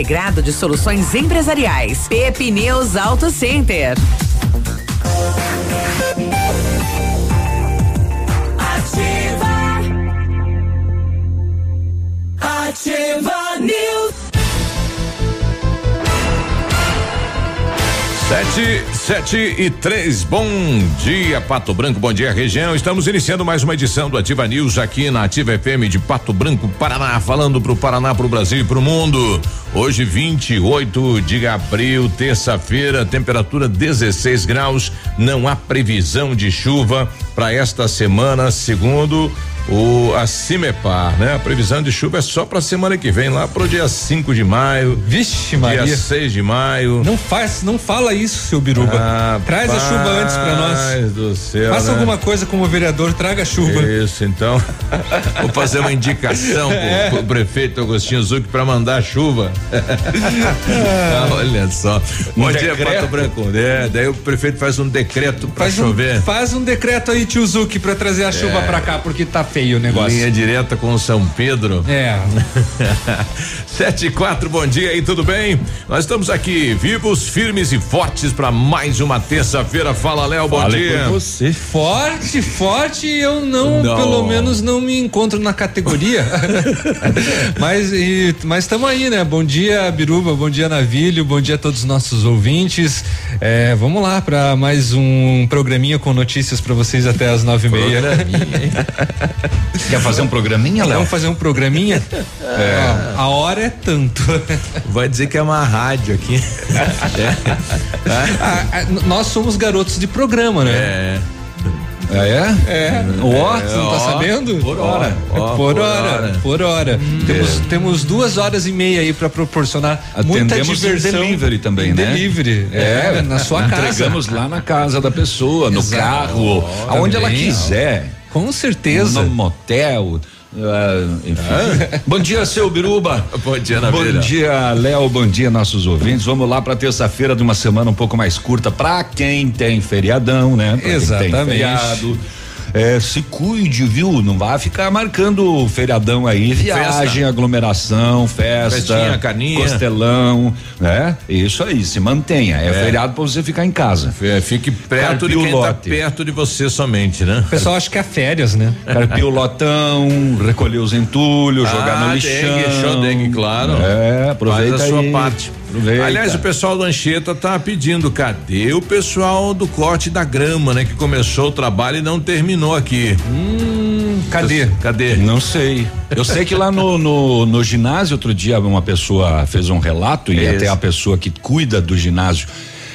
Integrado de Soluções Empresariais. Pepineus Auto Center. Ativa. Ativa News. Sete, sete e três. Bom dia, Pato Branco. Bom dia, região. Estamos iniciando mais uma edição do Ativa News aqui na Ativa FM de Pato Branco, Paraná, falando pro Paraná, pro Brasil e pro mundo. Hoje, 28 de abril, terça-feira, temperatura 16 graus. Não há previsão de chuva para esta semana, segundo o a Cimepar, né? A previsão de chuva é só para semana que vem, lá pro dia 5 de maio. Vixe, Maria. Dia 6 de maio. Não faz, não fala isso, seu Biruba. Ah, Traz a chuva antes pra nós. Do céu. Faça né? alguma coisa como vereador, traga a chuva. Isso, então. Vou fazer uma indicação É. pro, pro prefeito Agostinho Zuc para mandar a chuva. Ah, Olha só. Bom dia. Pato Branco. É, daí o prefeito faz um decreto para Faz um, chover. faz um decreto aí, tio Zuki, pra trazer a chuva pra cá, porque tá feio o negócio. Linha direta com São Pedro. É. Sete e quatro, bom dia aí, tudo bem? Nós estamos aqui vivos, firmes e fortes para mais uma terça-feira. Fala, Léo, bom dia. você. Forte, forte, eu não, Não. pelo menos não me encontro na categoria. mas e, mas estamos aí, né? Bom dia, Biruba, bom dia, Navilho, bom dia a todos os nossos ouvintes. É, vamos lá para mais um programinha com notícias para vocês até as nove e meia. Quer fazer um programinha, Léo? Vamos fazer um programinha? É. A hora é tanto. Vai dizer que é uma rádio aqui. Ah, ah, n- nós somos garotos de programa, né? É. Ah, é? É. Ó, você não tá ó, sabendo? por hora. Ó, por, por hora, hora. por hora. Temos, temos duas horas e meia aí pra proporcionar muita Atendemos em diversão. delivery também, né? Delivery, é, na sua casa. Entregamos lá na casa da pessoa, no Exato. carro, aonde ela quiser. Com certeza. No motel. ah, enfim. Bom dia, seu Biruba. Bom dia, Bom Navilha. dia, Léo. Bom dia, nossos ouvintes. Vamos lá para terça-feira de uma semana um pouco mais curta para quem tem feriadão, né? Pra quem Exatamente. tem feriado. É, se cuide, viu? Não vá ficar marcando feriadão aí, viagem, Festa. aglomeração, festa, Festinha, caninha. costelão, né? Isso aí, se mantenha. É, É. feriado para você ficar em casa. É, Fique perto de Carpio quem tá lote. perto de você somente, né? O pessoal acha que é férias, né? Carpir o lotão, recolher os entulhos, jogar no Ah, lixão. dengue, show dengue, claro. É, aproveita Faz a sua aí. parte. Aproveita. Aliás, o pessoal do Anchieta tá pedindo, cadê o pessoal do corte da grama, né? Que começou o trabalho e não terminou aqui. Hum, cadê? Cadê? Não sei. Eu sei que lá no, no, no ginásio, outro dia, uma pessoa fez um relato e Isso. até a pessoa que cuida do ginásio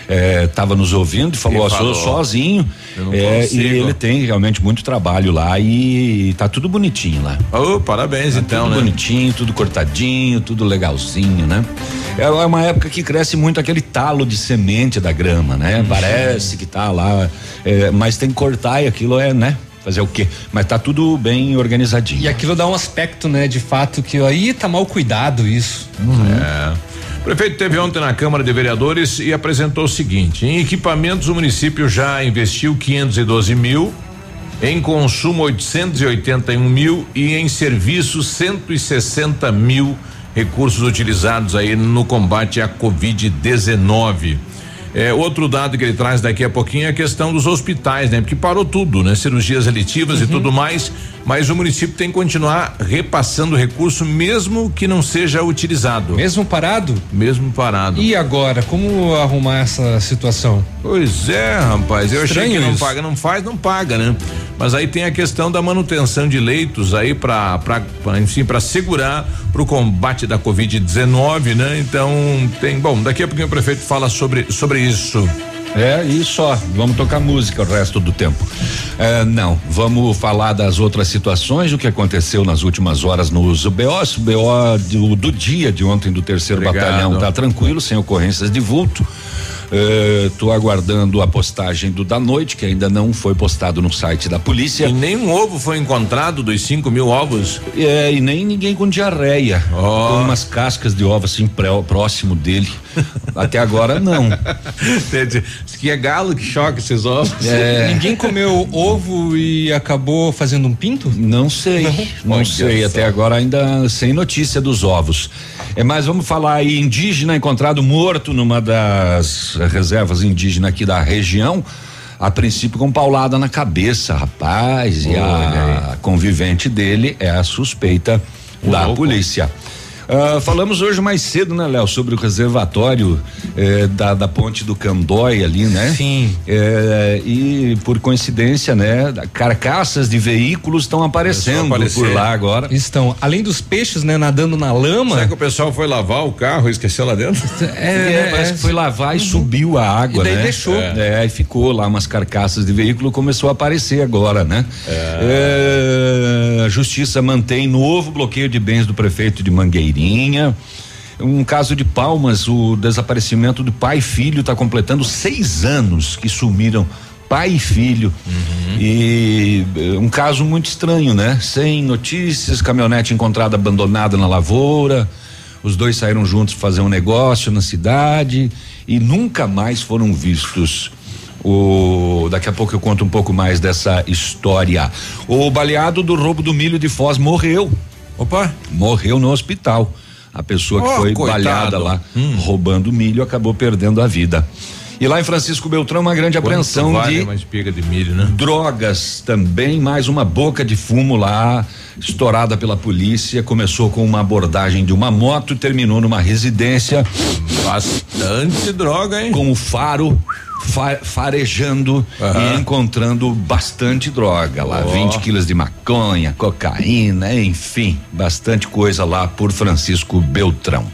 estava nos ouvindo e falou, E ó, sou falou, sozinho. "Eu não É, consigo." e ele tem realmente muito trabalho lá e tá tudo bonitinho lá. Ô, parabéns, Tá então, tudo né? bonitinho, tudo cortadinho, tudo legalzinho, né? É uma época que cresce muito aquele talo de semente da grama, né? Uhum. Parece que tá lá, é, mas tem que cortar e aquilo é, né? Fazer o quê? Mas tá tudo bem organizadinho. E aquilo dá um aspecto, né, de fato que aí tá mal cuidado isso. É. Prefeito teve ontem na Câmara de Vereadores e apresentou o seguinte: em equipamentos o município já investiu 512 mil Em consumo, 881 mil e em serviços, 160 mil recursos utilizados aí no combate à Covid-19. É, outro dado que ele traz daqui a pouquinho é a questão dos hospitais, né? Porque parou tudo, né? Cirurgias eletivas uhum. e tudo mais, mas o município tem que continuar repassando recurso mesmo que não seja utilizado. Mesmo parado? Mesmo parado. E agora, como arrumar essa situação? Pois é, rapaz, eu Estranho achei que não isso. paga, não faz, não paga, né? Mas aí tem a questão da manutenção de leitos aí para enfim, para segurar para o combate da covid-19, né? Então, tem, bom, daqui a pouquinho o prefeito fala sobre sobre isso. É, e só, vamos tocar música o resto do tempo. É, não, vamos falar das outras situações, o que aconteceu nas últimas horas nos BOs, BO do, do dia de ontem do terceiro Obrigado. batalhão tá tranquilo, sem ocorrências de vulto. Estou uh, aguardando a postagem do da noite, que ainda não foi postado no site da polícia. E nenhum ovo foi encontrado dos 5 mil ovos? É, e nem ninguém com diarreia. Oh. Com umas cascas de ovo assim pré, próximo dele. Até agora não. que é galo que choca esses ovos. É. Ninguém comeu ovo e acabou fazendo um pinto? Não sei. Não, não sei. Até agora ainda sem notícia dos ovos. É, mas vamos falar aí, indígena encontrado morto numa das reservas indígenas aqui da região a princípio com paulada na cabeça, rapaz, e a convivente dele é a suspeita da polícia. Uh, falamos hoje mais cedo, né, Léo, sobre o reservatório eh, da, da ponte do Candói ali, né? Sim. Eh, e por coincidência, né, carcaças de veículos estão aparecendo por lá agora. Estão. Além dos peixes, né, nadando na lama. Será que o pessoal foi lavar o carro e esqueceu lá dentro? É, é parece que foi lavar e uhum. subiu a água, e daí né? deixou. É, é, e ficou lá umas carcaças de veículo, começou a aparecer agora, né? É. a justiça mantém novo bloqueio de bens do prefeito de Um caso de Palmas, o desaparecimento do pai e filho está completando seis anos que sumiram pai e filho. Uhum. E eh, um caso muito estranho, né? Sem notícias, caminhonete encontrada abandonada na lavoura. Os dois saíram juntos fazer um negócio na cidade e nunca mais foram vistos. O, daqui a pouco eu conto um pouco mais dessa história. O baleado do roubo do milho de Foz morreu. Opa! Morreu no hospital. A pessoa que oh, foi coitado. baleada lá, hum. roubando milho, acabou perdendo a vida. E lá em Francisco Beltrão, uma grande Quanto apreensão vale de uma espiga de milho, né? drogas também, mais uma boca de fumo lá, estourada pela polícia. Começou com uma abordagem de uma moto e terminou numa residência. Bastante droga, hein? Com o faro farejando uhum. e encontrando bastante droga lá, oh. 20 quilos de maconha, cocaína, enfim, bastante coisa lá por Francisco Beltrão.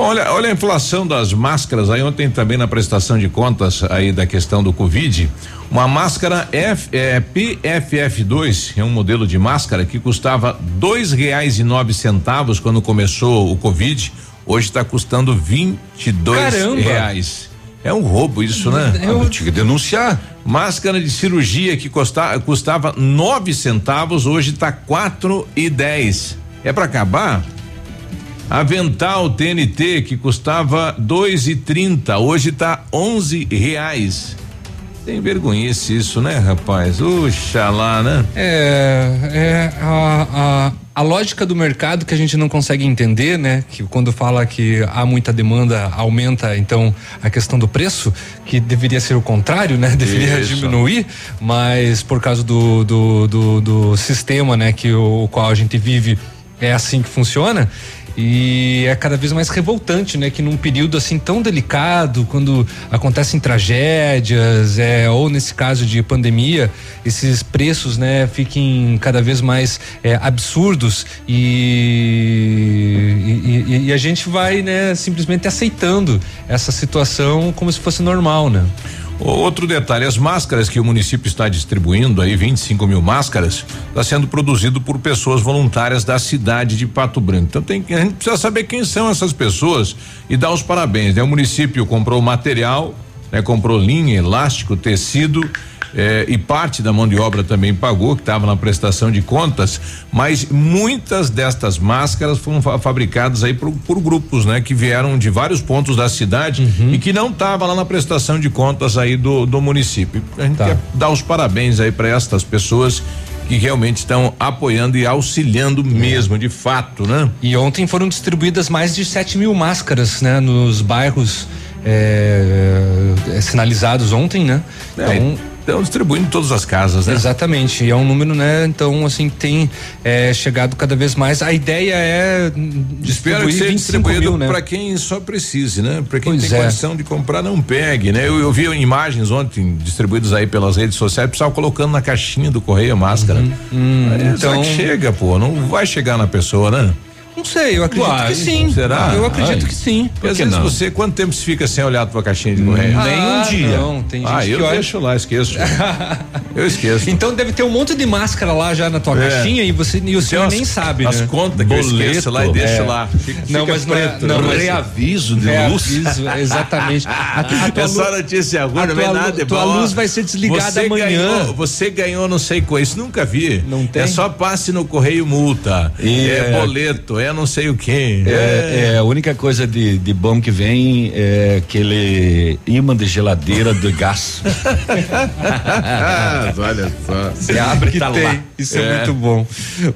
Olha, olha a inflação das máscaras aí ontem também na prestação de contas aí da questão do Covid. Uma máscara F, é, PFF2 é um modelo de máscara que custava dois reais e nove centavos quando começou o Covid. Hoje está custando vinte e dois reais. É um roubo isso, né? Eu ah, tinha que denunciar. Máscara de cirurgia que custa, custava nove centavos, hoje está quatro e dez. É para acabar? Avental TNT que custava dois e trinta, hoje está onze reais. Tem vergonhice isso, né, rapaz? Oxalá, né? É, é a, a, a, lógica do mercado que a gente não consegue entender, né? Que quando fala que há muita demanda, aumenta então a questão do preço, que deveria ser o contrário, né? Deveria isso. diminuir, mas por causa do, do, do, do sistema, né? Que o, o qual a gente vive é assim que funciona. E é cada vez mais revoltante, né? Que num período assim tão delicado, quando acontecem tragédias, é, ou nesse caso de pandemia, esses preços, né, fiquem cada vez mais é, absurdos e, e, e, a gente vai, né, simplesmente aceitando essa situação como se fosse normal, né? Outro detalhe, as máscaras que o município está distribuindo aí, 25 mil máscaras, está sendo produzido por pessoas voluntárias da cidade de Pato Branco. Então tem a gente precisa saber quem são essas pessoas e dar os parabéns. Né? O município comprou o material, né? Comprou linha, elástico, tecido. eh, e parte da mão de obra também pagou, que estava na prestação de contas, mas muitas destas máscaras foram fa- fabricadas aí por, por grupos, né? Que vieram de vários pontos da cidade e que não estava lá na prestação de contas aí do, do município. A gente Tá. quer dar os parabéns aí para estas pessoas que realmente estão apoiando e auxiliando mesmo, de fato, né? E ontem foram distribuídas mais de 7 mil máscaras, né? Nos bairros é, é, sinalizados ontem, né? É, Então, Estão distribuindo em todas as casas, né? Exatamente, e é um número, né? Então, assim, tem é, chegado cada vez mais. A ideia é hum, Espero que seja 25 distribuído né? para quem só precise, né? Para quem Pois tem é. condição de comprar, não pegue, né? Eu, eu vi imagens ontem distribuídas aí pelas redes sociais, pessoal colocando na caixinha do correio a máscara. Aí, então- será que chega, pô? Não vai chegar na pessoa, né? Não sei, eu acredito Vai, que sim. será? Eu acredito Ai. que sim. Porque às vezes não? você, quanto tempo você fica sem olhar a tua caixinha de correio? Nem um Ah, dia. Não, tem gente ah, que eu olha. deixo lá, esqueço. eu esqueço. Então deve ter um monte de máscara lá já na tua É. caixinha e você e o senhor umas- nem sabe, As né? contas que eu Boleto, esqueço lá e deixo é. lá. Fica, Não, fica mas não é- preto. não, mas- Reaviso de É, luz. exatamente. A, a tua É só notícia ruim, a não lu- nada. é tua luz vai ser desligada você amanhã. Ganhou, você ganhou não sei com isso, nunca vi. Não tem? É só passe no correio multa. E é, é- boleto, é não sei o quê. É, é, a única coisa de, de bom que vem é aquele imã de geladeira de gás. Ah, olha só. Você abre que tá tem. lá. Isso é. muito bom.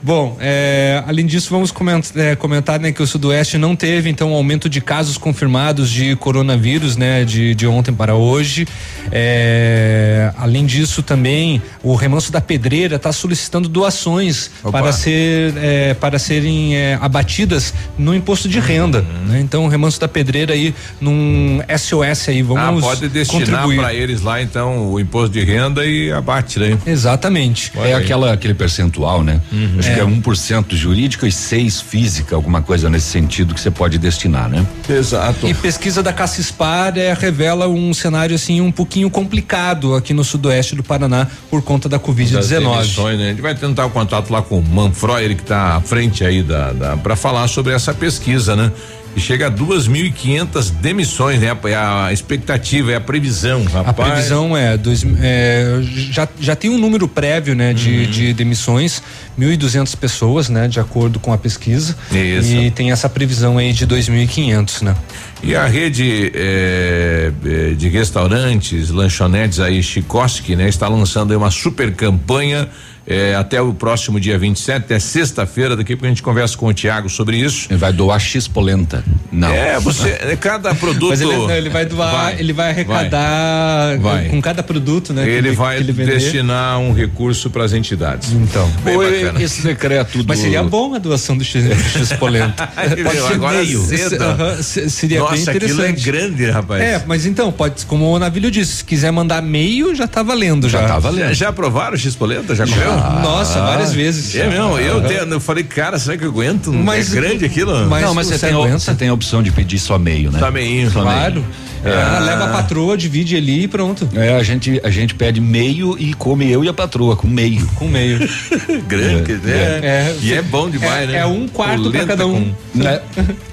Bom, é, além disso, vamos comentar, é, comentar né, que o Sudoeste não teve, então, um aumento de casos confirmados de coronavírus, né, de, de ontem para hoje. É, além disso, também, o Remanso da Pedreira está solicitando doações Opa. para ser é, para serem é, abatidas no imposto de renda. Uhum. né? Então, o Remanso da Pedreira aí num SOS aí, Ah, vamos pode destinar para eles lá então o imposto de renda e abate, né? Exatamente. Olha É aí. aquela, aquele percentual, né? Acho que é 1% jurídica e 6 física, alguma coisa nesse sentido que você pode destinar, né? Exato. E pesquisa da Cassispar é, revela um cenário assim um pouquinho complicado aqui no sudoeste do Paraná por conta da das Covid-19. emissões, né? A gente vai tentar o contato lá com o Manfroy, ele que está à frente aí da, da para falar sobre essa pesquisa, né? E chega a 2.500 demissões, né? É a expectativa, é a previsão, rapaz. A previsão é, dois, é, já, já tem um número prévio, né, Uhum. de, de demissões, 1.200 pessoas, né, de acordo com a pesquisa. Isso. E tem essa previsão aí de 2.500, né? E a rede eh, eh, de restaurantes, lanchonetes aí, Chikoski, né? Está lançando aí uma super campanha eh, até o próximo dia 27, até sexta-feira, daqui pouco a gente conversa com o Tiago sobre isso. Ele vai doar X polenta. Não. É, você, é, cada produto. Mas ele, não, ele vai doar, Vai, ele vai arrecadar Vai. com cada produto, né? que Ele vai ele destinar um recurso para as entidades. Então. Bem Ou bacana. esse decreto do. Mas seria bom a doação do X, do X polenta. Pode ser agora meio. cedo. Se- seria bem Nossa, aquilo é interessante. grande, rapaz. É, mas então, pode, como o Navilho disse, se quiser mandar meio, já tá valendo já. Já tá Já, valendo. já provaram o X-Polenta? Já comeu? Nossa, várias vezes. É mesmo, eu, te- eu falei, cara, será que eu aguento? Mas- é grande aquilo? mas- não, mas você você tem, aguenta? você tem a opção de pedir só meio, né? Tá meio. Claro. É, leva a patroa, divide ali e pronto. É, a gente, a gente pede meio e come eu e a patroa com meio. Com meio. grande, né? É. E é bom demais, É- né? é um quarto Polenta cada um. com- Né?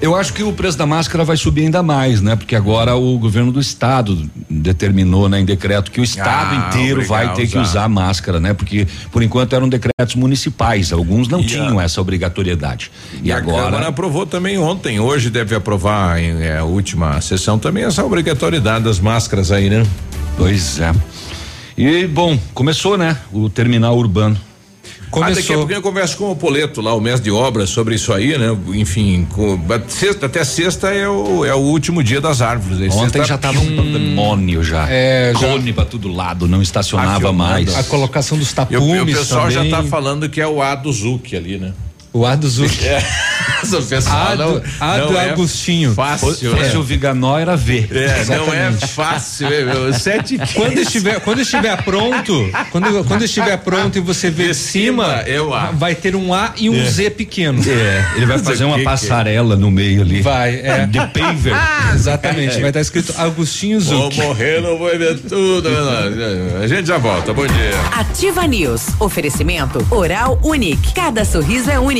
Eu acho que o preço da máscara vai subir ainda mais, né? Porque agora o governo do estado determinou, né, em decreto que o estado Ah, inteiro obrigado vai ter que usar. usar máscara, né? Porque por enquanto eram decretos municipais, alguns não E tinham a- essa obrigatoriedade. E, E a agora Câmara aprovou também ontem, hoje deve aprovar em é, a última sessão também essa obrigatoriedade das máscaras aí, né? Pois é. E bom, começou, né? O terminal urbano. Ah, daqui a Começou. pouquinho eu converso com o Poleto lá, o mestre de obras, sobre isso aí, né? Enfim, com, sexta, até sexta é o, é o último dia das árvores. aí. Ontem Sexta- já tava um pandemônio já. É, já- Cone pra todo lado, não estacionava mais. A colocação dos E o, tapumes o pessoal também. já tá falando que é o A do Zuc ali, né? O ar do Zuc. O pessoal A do, a do é Agostinho. Fácil, Se né? fosse o Viganó era V. É, não é fácil, é, meu, sete Quando estiver, quando estiver pronto, quando, quando estiver pronto e você ver cima, cima é o A. vai ter um A e um Z pequeno. É, ele vai fazer uma é? passarela no meio ali. Vai, é. De paver. Exatamente, vai estar escrito Agostinho Vou Zuc. morrer, não vou ver tudo. A gente já volta. Bom dia. Ativa News. Oferecimento Oral Unique. Cada sorriso é único.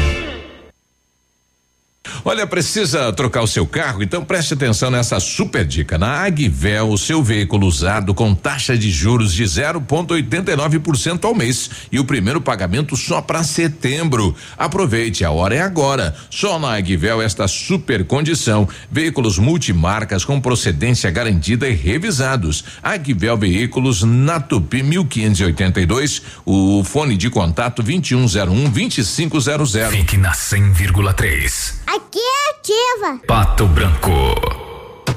Olha, precisa trocar o seu carro? Então preste atenção nessa super dica. Na Agvel, o seu veículo usado com taxa de juros de 0,89% ao mês e o primeiro pagamento só para setembro. Aproveite, a hora é agora. Só na Agvel esta super condição. Veículos multimarcas com procedência garantida e revisados. Agvel Veículos na Tupi 1582. O fone de contato 2101 2500. Fique na 100,3. Aqui é ativa. Pato Branco.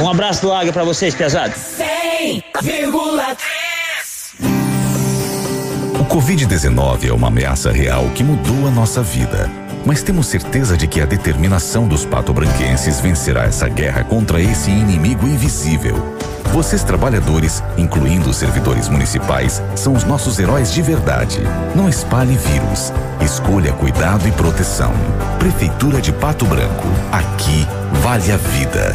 Um abraço do Águia pra vocês, pesados. 100,3 O Covid-19 é uma ameaça real que mudou a nossa vida. Mas temos certeza de que a determinação dos patobranquenses vencerá essa guerra contra esse inimigo invisível. Vocês, trabalhadores, incluindo os servidores municipais, são os nossos heróis de verdade. Não espalhe vírus. Escolha cuidado e proteção. Prefeitura de Pato Branco. Aqui vale a vida.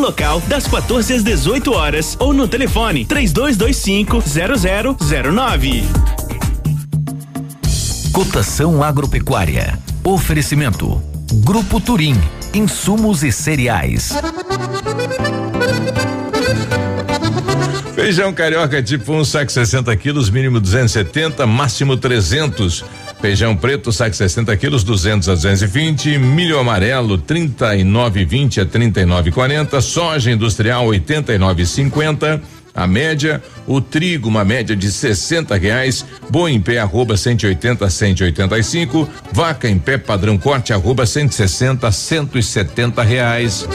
local das 14 às 18 horas ou no telefone 3225 0009. Cotação agropecuária. Oferecimento. Grupo Turim. Insumos e cereais. Feijão carioca tipo 1, um, saco 60 quilos, mínimo 270, máximo 300. Feijão preto, saco 60 quilos, 200 a 220. Milho amarelo, 39,20 a 39,40. Soja industrial, 89,50. A média, o trigo, uma média de 60 reais, boi em pé, arroba 180 a 185, vaca em pé, padrão corte, arroba 160 a 170 reais.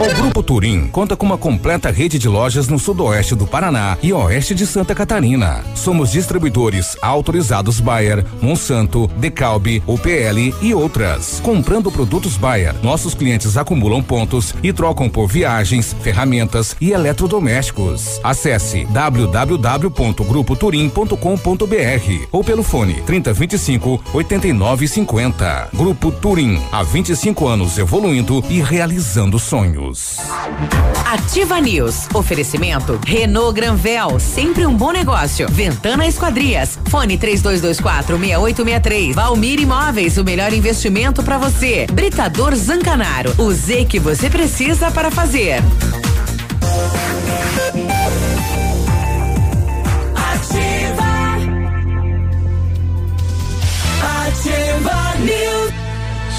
O Grupo Turim conta com uma completa rede de lojas no sudoeste do Paraná e oeste de Santa Catarina. Somos distribuidores autorizados Bayer, Monsanto, Decalbe, UPL e outras. Comprando produtos Bayer, nossos clientes acumulam pontos e trocam por viagens, ferramentas e eletrodomésticos. Acesse www.grupoturim.com.br ou pelo fone 3025 8950. Grupo Turim, há 25 anos evoluindo e realizando sonhos. Ativa News. Oferecimento Renault Granvel, sempre um bom negócio. Ventana Esquadrias. Fone 3224 6863. Valmir Imóveis, o melhor investimento para você. Britador Zancanaro. O Z que você precisa para fazer.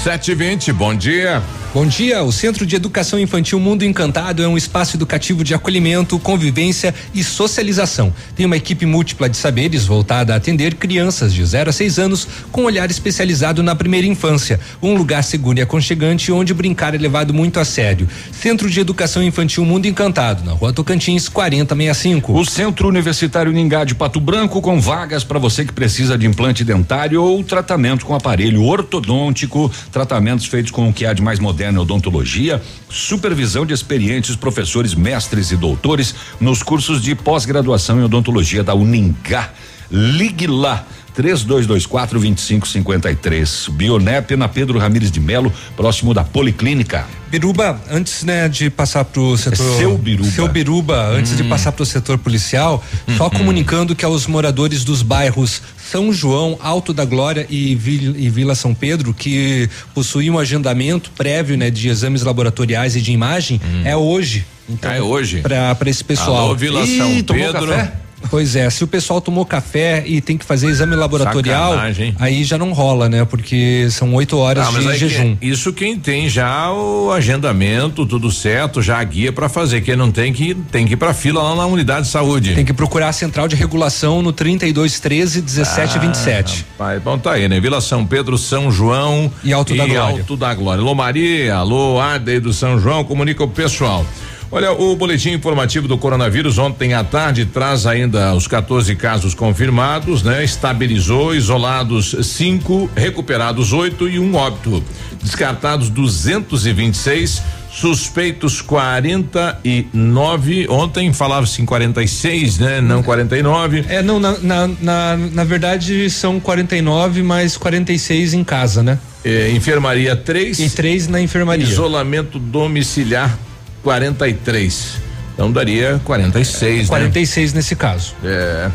Ativa News. 720, bom dia. Bom dia. O Centro de Educação Infantil Mundo Encantado é um espaço educativo de acolhimento, convivência e socialização. Tem uma equipe múltipla de saberes voltada a atender crianças de 0 a 6 anos com olhar especializado na primeira infância. Um lugar seguro e aconchegante onde brincar é levado muito a sério. Centro de Educação Infantil Mundo Encantado, na Rua Tocantins, 4065. O Centro Universitário Ningá de Pato Branco com vagas para você que precisa de implante dentário ou tratamento com aparelho ortodôntico, tratamentos feitos com o que há de mais moderno moderna odontologia, supervisão de experientes professores, mestres e doutores nos cursos de pós-graduação em odontologia da Uningá. Ligue lá. 3224 2553. Bionep na Pedro Ramires de Melo, próximo da Policlínica. Biruba, antes né, de passar para o setor. É seu Biruba. Seu Biruba, antes hum. de passar para o setor policial, hum, só hum. comunicando que aos moradores dos bairros São João, Alto da Glória e Vila, São Pedro, que possuíam um agendamento prévio né, de exames laboratoriais e de imagem, hum. é hoje. Então, é hoje. Para esse pessoal. Alô, Vila Ih, São Pedro. Café? Pois é, se o pessoal tomou café e tem que fazer exame laboratorial, Sacanagem. aí já não rola, né? Porque são oito horas ah, de jejum. Que, isso quem tem já o agendamento, tudo certo, já a guia para fazer. Quem não tem que tem que ir para fila lá na unidade de saúde. Tem que procurar a central de regulação no 32 13 17 ah, 27. Pai, bom tá aí, né? Vila São Pedro, São João e Alto e da Glória. Alto da Glória. Alô Maria, alô Ade do São João, comunica o pessoal. Olha, o boletim informativo do coronavírus ontem à tarde traz ainda os 14 casos confirmados, né? Estabilizou, isolados cinco, recuperados oito e um óbito. Descartados 226, suspeitos 49. Ontem falava-se em 46, né? Não 49. É, não, na, na, na, na verdade são 49, mas 46 em casa, né? É, enfermaria 3. E três na enfermaria. Isolamento domiciliar 43. Então daria 46, é, 46 né? nesse caso. É.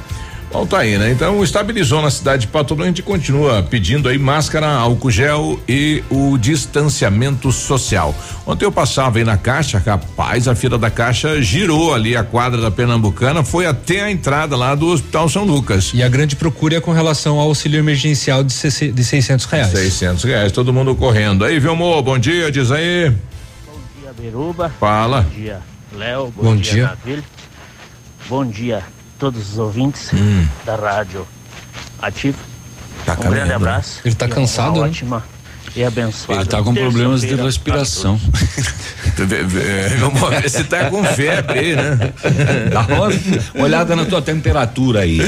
Bom, tá aí, né? Então estabilizou na cidade de Pato Branco, a gente continua pedindo aí máscara, álcool gel e o distanciamento social. Ontem eu passava aí na caixa, rapaz, a fila da caixa girou ali a quadra da Pernambucana, foi até a entrada lá do Hospital São Lucas. E a grande procura é com relação ao auxílio emergencial de, de 600 reais. 600 reais, todo mundo correndo. Aí, Vilmô, bom dia, diz aí. Biruba. Fala. Bom dia, Léo. Bom, bom, dia, dia. Bom dia todos os ouvintes hum. da rádio Ativa. Tá um grande abraço. Ele tá cansado, né? Ótima e abençoada. Ele tá com problemas de respiração. Vamos ver se tá com febre, né? Dá uma olhada na tua temperatura aí.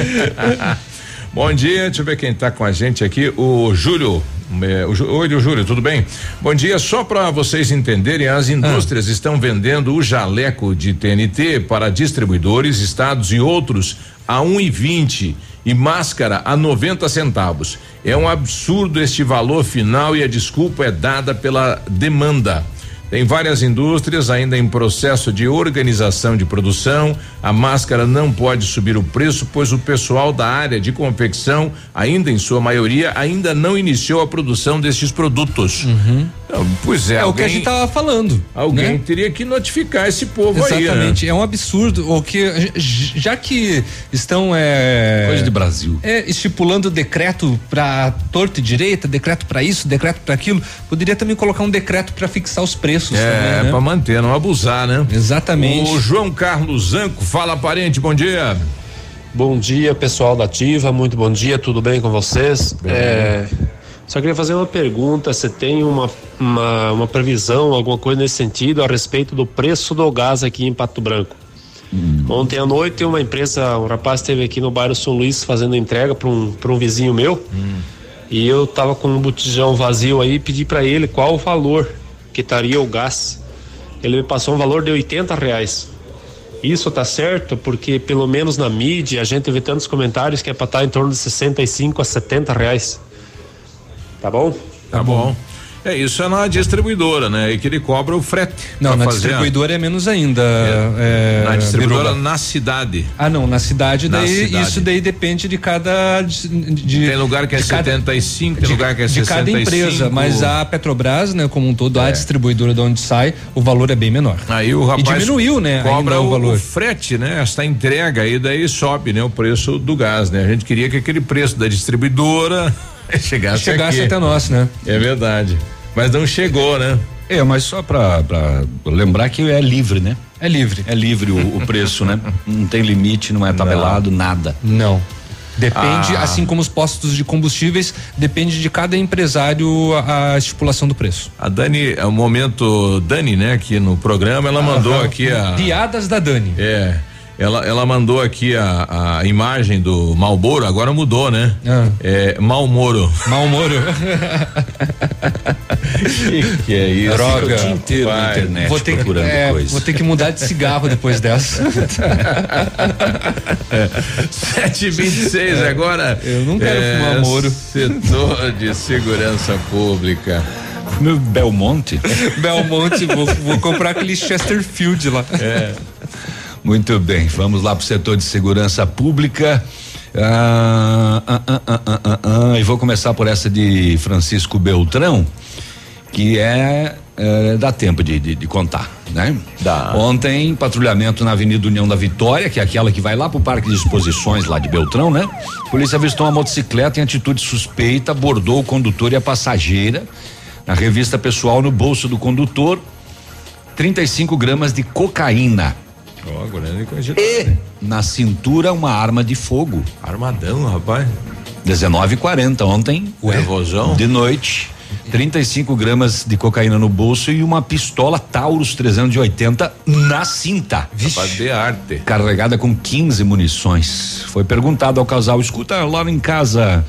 Bom dia, deixa eu ver quem tá com a gente aqui, o Júlio. É, oi, Júlio, tudo bem? Bom dia, só para vocês entenderem, as indústrias ah. estão vendendo o jaleco de TNT para distribuidores, estados e outros a um e vinte e máscara a 90 centavos. É um absurdo este valor final e a desculpa é dada pela demanda. Tem várias indústrias ainda em processo de organização de produção. A máscara não pode subir o preço, pois o pessoal da área de confecção, ainda em sua maioria, ainda não iniciou a produção destes produtos. Uhum. Então, pois é. É alguém, o que a gente estava falando. Alguém né? teria que notificar esse povo Exatamente, aí. Exatamente. Né? É um absurdo. O que já que estão é, coisa de Brasil. É, estipulando decreto para torto e direita, decreto para isso, decreto para aquilo, poderia também colocar um decreto para fixar os preços. É, né? para manter, não abusar, né? Exatamente. O João Carlos Zanco, fala parente, bom dia. Bom dia, pessoal da Ativa, muito bom dia, tudo bem com vocês? Bem. É, só queria fazer uma pergunta: você tem uma, uma, uma, previsão, alguma coisa nesse sentido a respeito do preço do gás aqui em Pato Branco? Hum. Ontem à noite, uma empresa, um rapaz esteve aqui no bairro São Luís fazendo entrega para um, um vizinho meu. Hum. E eu tava com um botijão vazio aí e pedi para ele qual o valor que estaria o gás. Ele me passou um valor de 80 reais. Isso tá certo porque pelo menos na mídia a gente vê tantos comentários que é para estar tá em torno de 65 a 70 reais. Tá bom? Tá, bom. É, isso é na distribuidora, né? E que ele cobra o frete. Não, na distribuidora a... é menos ainda. É, é, na distribuidora Biruba. na cidade. Ah, não, na cidade na daí cidade. isso daí depende de cada de, de, Tem lugar que é 75, cada, tem lugar que é de 65. De cada empresa, mas a Petrobras, né, como um todo, é. a distribuidora de onde sai, o valor é bem menor. Aí o rapaz e diminuiu, né, cobra o, o, valor. o frete, né? Esta entrega aí daí sobe, né, o preço do gás, né? A gente queria que aquele preço da distribuidora chegasse, chegasse até nós, né? É verdade. Mas não chegou, né? É, mas só pra, pra lembrar que é livre, né? É livre. É livre o, o preço, né? Não tem limite, não é tabelado, nada. Não. Depende, Ah. assim como os postos de combustíveis, depende de cada empresário a, a estipulação do preço. A Dani, é o momento Dani, né, aqui no programa, ela mandou Aham. aqui a. Piadas da Dani. É. Ela, ela mandou aqui a, a imagem do Malboro, agora mudou, né? É Malmoro. Malmoro. que, que é isso? Droga. O dia inteiro na internet vou ter, que- procurando é, coisa. Vou ter que mudar de cigarro depois dessa. Sete e vinte e seis agora. Eu não quero É, fumar Moro. Setor de segurança pública. Meu Belmonte. Belmonte, vou, vou comprar aquele Chesterfield lá. É. Muito bem, vamos lá para o setor de segurança pública. Ah, ah, ah, ah, ah, ah, e vou começar por essa de Francisco Beltrão, que é, é, dá tempo de, de, de contar, né? Dá. Ontem, patrulhamento na Avenida União da Vitória, que é aquela que vai lá pro Parque de Exposições lá de Beltrão, né? Polícia avistou uma motocicleta em atitude suspeita, abordou o condutor e a passageira. Na revista pessoal no bolso do condutor, 35 gramas de cocaína. Ó, grande coisa. E na cintura uma arma de fogo. Armadão, rapaz. 19:40 ontem. Nervosão? De noite. 35 gramas de cocaína no bolso e uma pistola Taurus 380 na cinta. Rapaz de arte. Carregada com 15 munições. Foi perguntado ao casal: escuta, lá em casa.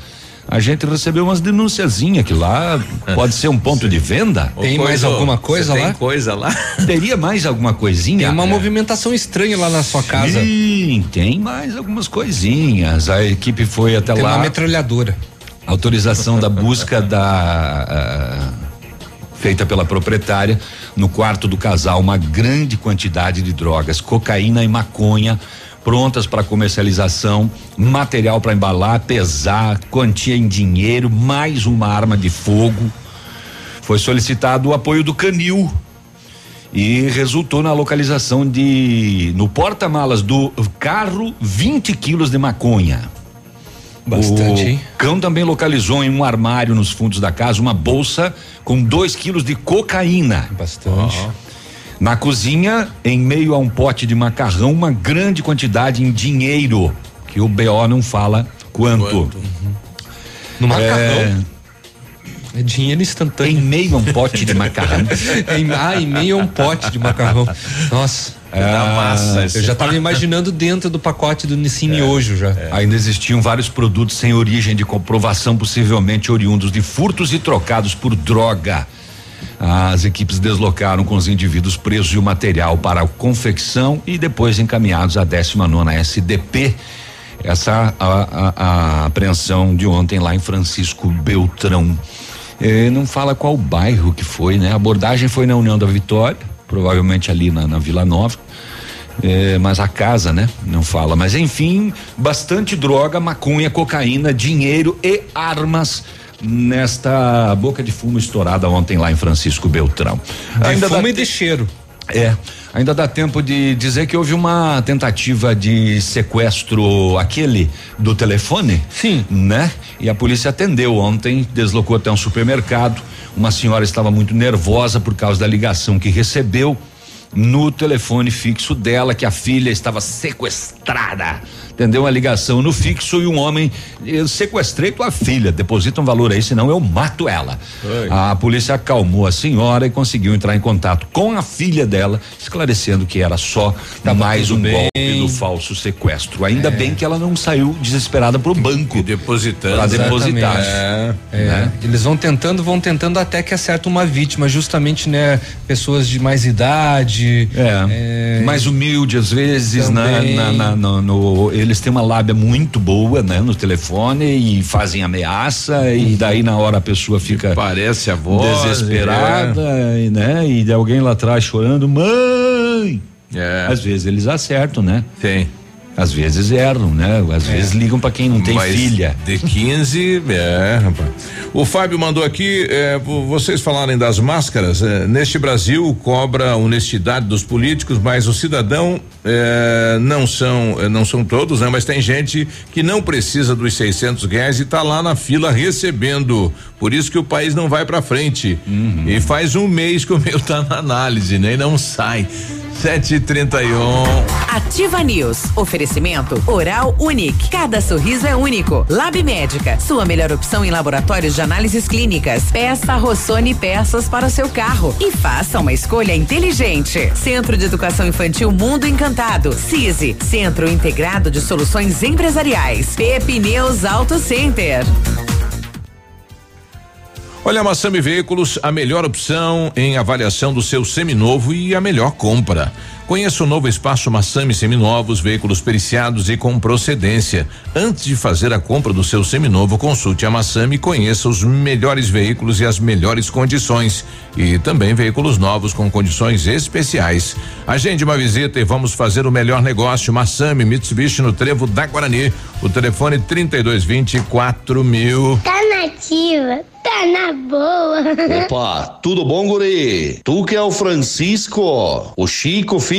A gente recebeu umas denunciazinhas que lá pode ser um ponto de venda. Tem mais alguma coisa lá? Tem coisa lá? Teria mais alguma coisinha? Tem uma É. movimentação estranha lá na sua casa. Sim, tem mais algumas coisinhas. A equipe foi até Tem lá. uma metralhadora. Autorização da busca da ah, feita pela proprietária no quarto do casal uma grande quantidade de drogas, cocaína e maconha prontas para comercialização, material para embalar, pesar, quantia em dinheiro, mais uma arma de fogo. Foi solicitado o apoio do Canil e resultou na localização de no porta-malas do carro 20 quilos de maconha. Bastante, o hein? cão também localizou em um armário nos fundos da casa uma bolsa com 2 quilos de cocaína. Bastante. Na cozinha, em meio a um pote de macarrão, uma grande quantidade em dinheiro, que o BO não fala quanto. No macarrão? É, É dinheiro instantâneo. Em meio a um pote de macarrão. em, ah, em meio a um pote de macarrão. Nossa. Ah, eu já estava imaginando dentro do pacote do Nissin Miojo já. Ainda existiam vários produtos sem origem de comprovação, possivelmente oriundos de furtos e trocados por droga. As equipes deslocaram com os indivíduos presos e o material para a confecção e depois encaminhados à 19 SDP. Essa a, a- a apreensão de ontem lá em Francisco Beltrão. Não fala qual bairro que foi, né? A abordagem foi na União da Vitória, provavelmente ali na, na Vila Nova. É, mas a casa, né? Não fala. Mas enfim, bastante droga, maconha, cocaína, dinheiro e armas nesta boca de fumo estourada ontem lá em Francisco Beltrão. De fumo dá e de cheiro. É, ainda dá tempo de dizer que houve uma tentativa de sequestro aquele do telefone? Sim. Né? E a polícia atendeu ontem, deslocou até um supermercado. Uma senhora estava muito nervosa por causa da ligação que recebeu no telefone fixo dela que a filha estava sequestrada. Entendeu? Uma ligação no fixo e um homem, eu sequestrei tua filha, deposita um valor aí, senão eu mato ela. Oi. A polícia acalmou a senhora e conseguiu entrar em contato com a filha dela, esclarecendo que era só mais tudo um bem. golpe do falso sequestro. Ainda bem que ela não saiu desesperada pro banco. Depositando. Pra depositar. É, Né? Eles vão tentando, vão tentando até que acerta uma vítima, justamente, né? Pessoas de mais idade. É, mais humilde às vezes, né? Também. Na, na- no, no- eles têm uma lábia muito boa, né? No telefone e fazem ameaça e daí na hora a pessoa fica Parece a voz. desesperada, e, né? E de alguém lá atrás chorando, mãe. É. Às vezes eles acertam, né? Tem. Às vezes erram, né? Às É. vezes ligam para quem não tem Mas filha. De 15, é, rapaz. O Fábio mandou aqui, é, vo- vocês falarem das máscaras, é, neste Brasil cobra a honestidade dos políticos, mas o cidadão é, não são, é, não são todos, né? Mas tem gente que não precisa dos 600 reais e tá lá na fila recebendo. Por isso que o país não vai pra frente. E faz um mês que o meu tá na análise, né? E não sai. 7h31. Ativa News. Oferecimento Oral Unique. Cada sorriso é único. Lab Médica. Sua melhor opção em laboratórios de análises clínicas. Peça Rossoni peças para o seu carro e faça uma escolha inteligente. Centro de Educação Infantil Mundo Encantado. CISI. Centro Integrado de Soluções Empresariais. Pepineus Auto Center. Olha, a Massami Veículos, a melhor opção em avaliação do seu seminovo e a melhor compra. Conheça o novo espaço Massami Seminovos, veículos periciados e com procedência. Antes de fazer a compra do seu seminovo, consulte a Massami e conheça os melhores veículos e as melhores condições. E também veículos novos com condições especiais. Agende uma visita e vamos fazer o melhor negócio. Massami Mitsubishi no Trevo da Guarani. O telefone 3220 mil. Tá nativa, tá na boa. Opa, tudo bom, guri? Tu que é o Francisco, o Chico, filho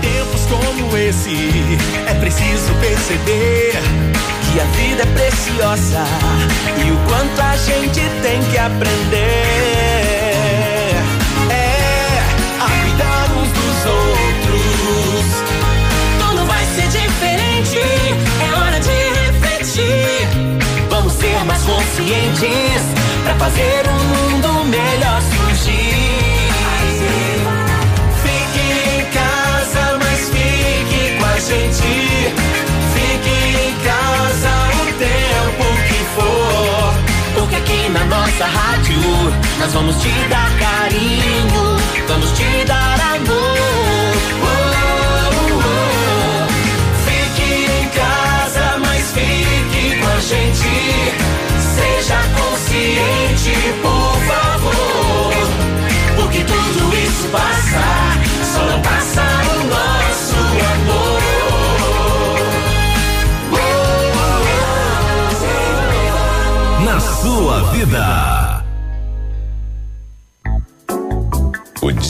Tempos como esse, é preciso perceber que a vida é preciosa e o quanto a gente tem que aprender. É a cuidar uns dos outros. Tudo vai ser diferente, é hora de refletir. Vamos ser mais conscientes pra fazer um mundo melhor gente. Fique em casa o tempo que for. Porque aqui na nossa rádio nós vamos te dar carinho, vamos te dar amor. Fique em casa, mas fique com a gente. Seja consciente,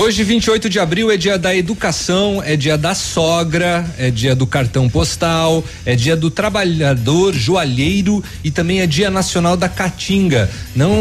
Hoje, 28 de abril, é dia da educação, é dia da sogra, é dia do cartão postal, é dia do trabalhador joalheiro e também é dia nacional da caatinga. Não,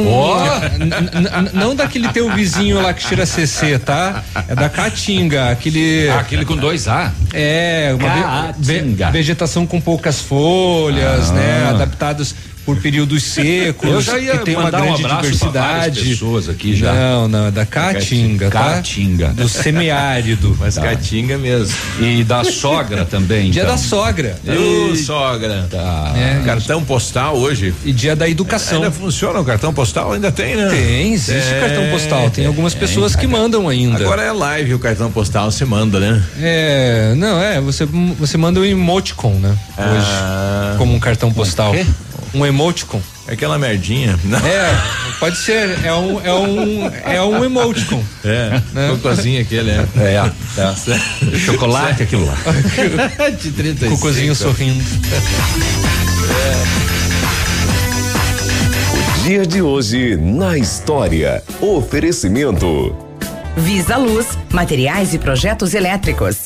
n- não daquele teu vizinho lá que tira CC, tá? É da caatinga, aquele. Ah, aquele com dois A. É, uma ve- ve- vegetação com poucas folhas, Ah. né? Adaptados por períodos secos, Eu já ia que tem uma um grande várias diversidade. pessoas aqui já. Não, não, é da caatinga, tá? Caatinga. Do semiárido. Mas Tá. caatinga mesmo. E da sogra também. Dia então. da sogra. Ô, sogra. Tá. É. Cartão postal hoje. E dia da educação. Ainda funciona o cartão postal? Ainda tem, né? Tem, existe É, cartão postal. Tem algumas tem. pessoas que mandam ainda. Agora é live o cartão postal, você manda, né? É, não, é, você, você manda um emoticon, né? Ah. Hoje. Como um cartão postal. quê? Um emoticon. É aquela merdinha. É, pode ser. É um, é um, é um emoticon. É, né? cocôzinho aquele, é. É, é. Chocolate, aquilo lá. De 35. Cocôzinho sorrindo. Dia de hoje na história. Oferecimento. Visa Luz, materiais e projetos elétricos.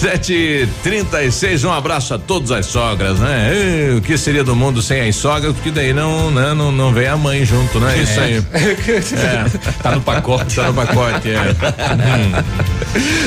Sete trinta e seis, um abraço a todas as sogras, né? Ê, o que seria do mundo sem as sogras? Porque daí não, né, não, não vem a mãe junto, né? Isso aí. É. Tá no pacote. Tá no pacote, é.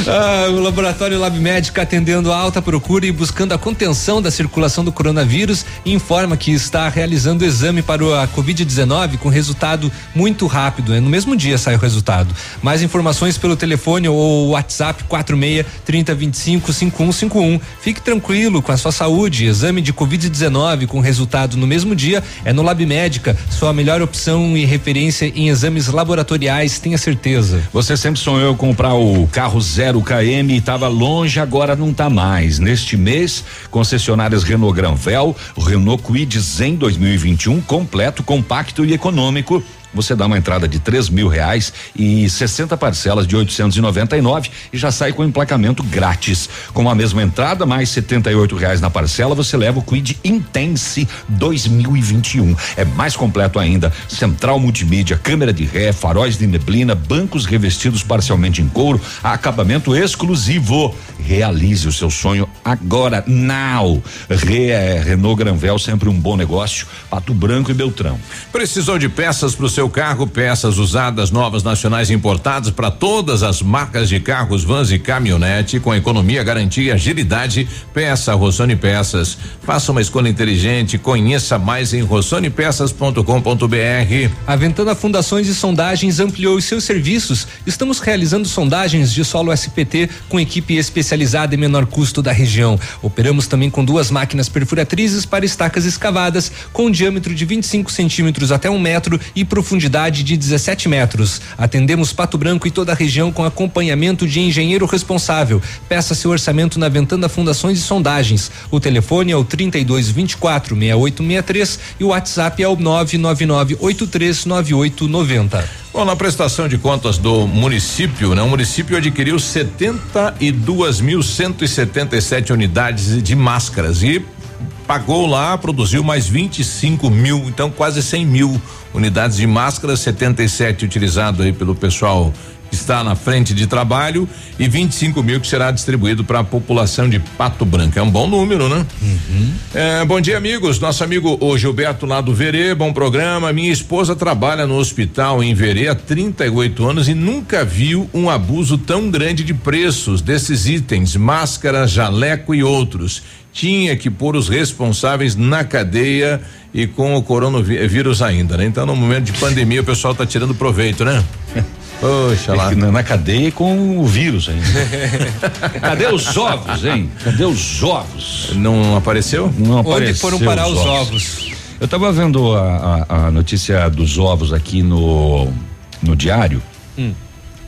Ah, o laboratório Lab Médica atendendo a alta procura e buscando a contenção da circulação do coronavírus informa que está realizando exame para a Covid-19 com resultado muito rápido. É no mesmo dia sai o resultado. Mais informações pelo telefone ou WhatsApp 46 30 25 5151. Fique tranquilo com a sua saúde. Exame de Covid-19 com resultado no mesmo dia é no Lab Médica, sua melhor opção e referência em exames laboratoriais, tenha certeza. Você sempre sonhou comprar o carro zero KM e estava longe, agora não tá mais. Neste mês, concessionárias Renault Granvel, Renault Kwid Zen 2021, completo, compacto e econômico. Você dá uma entrada de três mil reais e 60 parcelas de 899 e já sai com emplacamento grátis. Com a mesma entrada, mais 78 reais na parcela, você leva o Quid Intense 2021. É mais completo ainda. Central multimídia, câmera de ré, faróis de neblina, bancos revestidos parcialmente em couro, acabamento exclusivo. Realize o seu sonho agora, now. Re, é, Renault Granvel, sempre um bom negócio. Pato Branco e Beltrão. Precisou de peças para o seu carro, peças usadas, novas, nacionais e importadas para todas as marcas de carros, vans e caminhonete, com economia, garantia e agilidade. Peça Rossoni Peças. Faça uma escolha inteligente, conheça mais em rossonepeças.com.br. A Ventana Fundações e Sondagens ampliou os seus serviços. Estamos realizando sondagens de solo SPT com equipe especializada em menor custo da região. Operamos também com duas máquinas perfuratrizes para estacas escavadas, com um diâmetro de 25 centímetros até um metro e profundidade de 17 metros. Atendemos Pato Branco e toda a região com acompanhamento de engenheiro responsável. Peça seu orçamento na Ventana Fundações e Sondagens. O telefone é o 32 24 6863 e o WhatsApp é o 999 83 9890. Bom, na prestação de contas do município, né? O município adquiriu 72.177 unidades de máscaras e pagou lá, produziu mais 25 mil, então quase 100 mil unidades de máscaras, 77 utilizado aí pelo pessoal que está na frente de trabalho e 25 mil que será distribuído para a população de Pato Branco. É um bom número, né? É, bom dia, amigos. Nosso amigo o Gilberto lá do Verê, bom programa. Minha esposa trabalha no hospital em Verê há 38 anos e nunca viu um abuso tão grande de preços desses itens, máscara, jaleco e outros. Tinha que pôr os responsáveis na cadeia e com o coronavírus ainda, né? Então, no momento de pandemia, o pessoal tá tirando proveito, né? Poxa lá. Na, na cadeia com o vírus ainda. Cadê os ovos, hein? Cadê os ovos? Não apareceu? Não Onde apareceu. foram parar os ovos? Eu estava vendo a, a- a notícia dos ovos aqui no, no diário. Hum.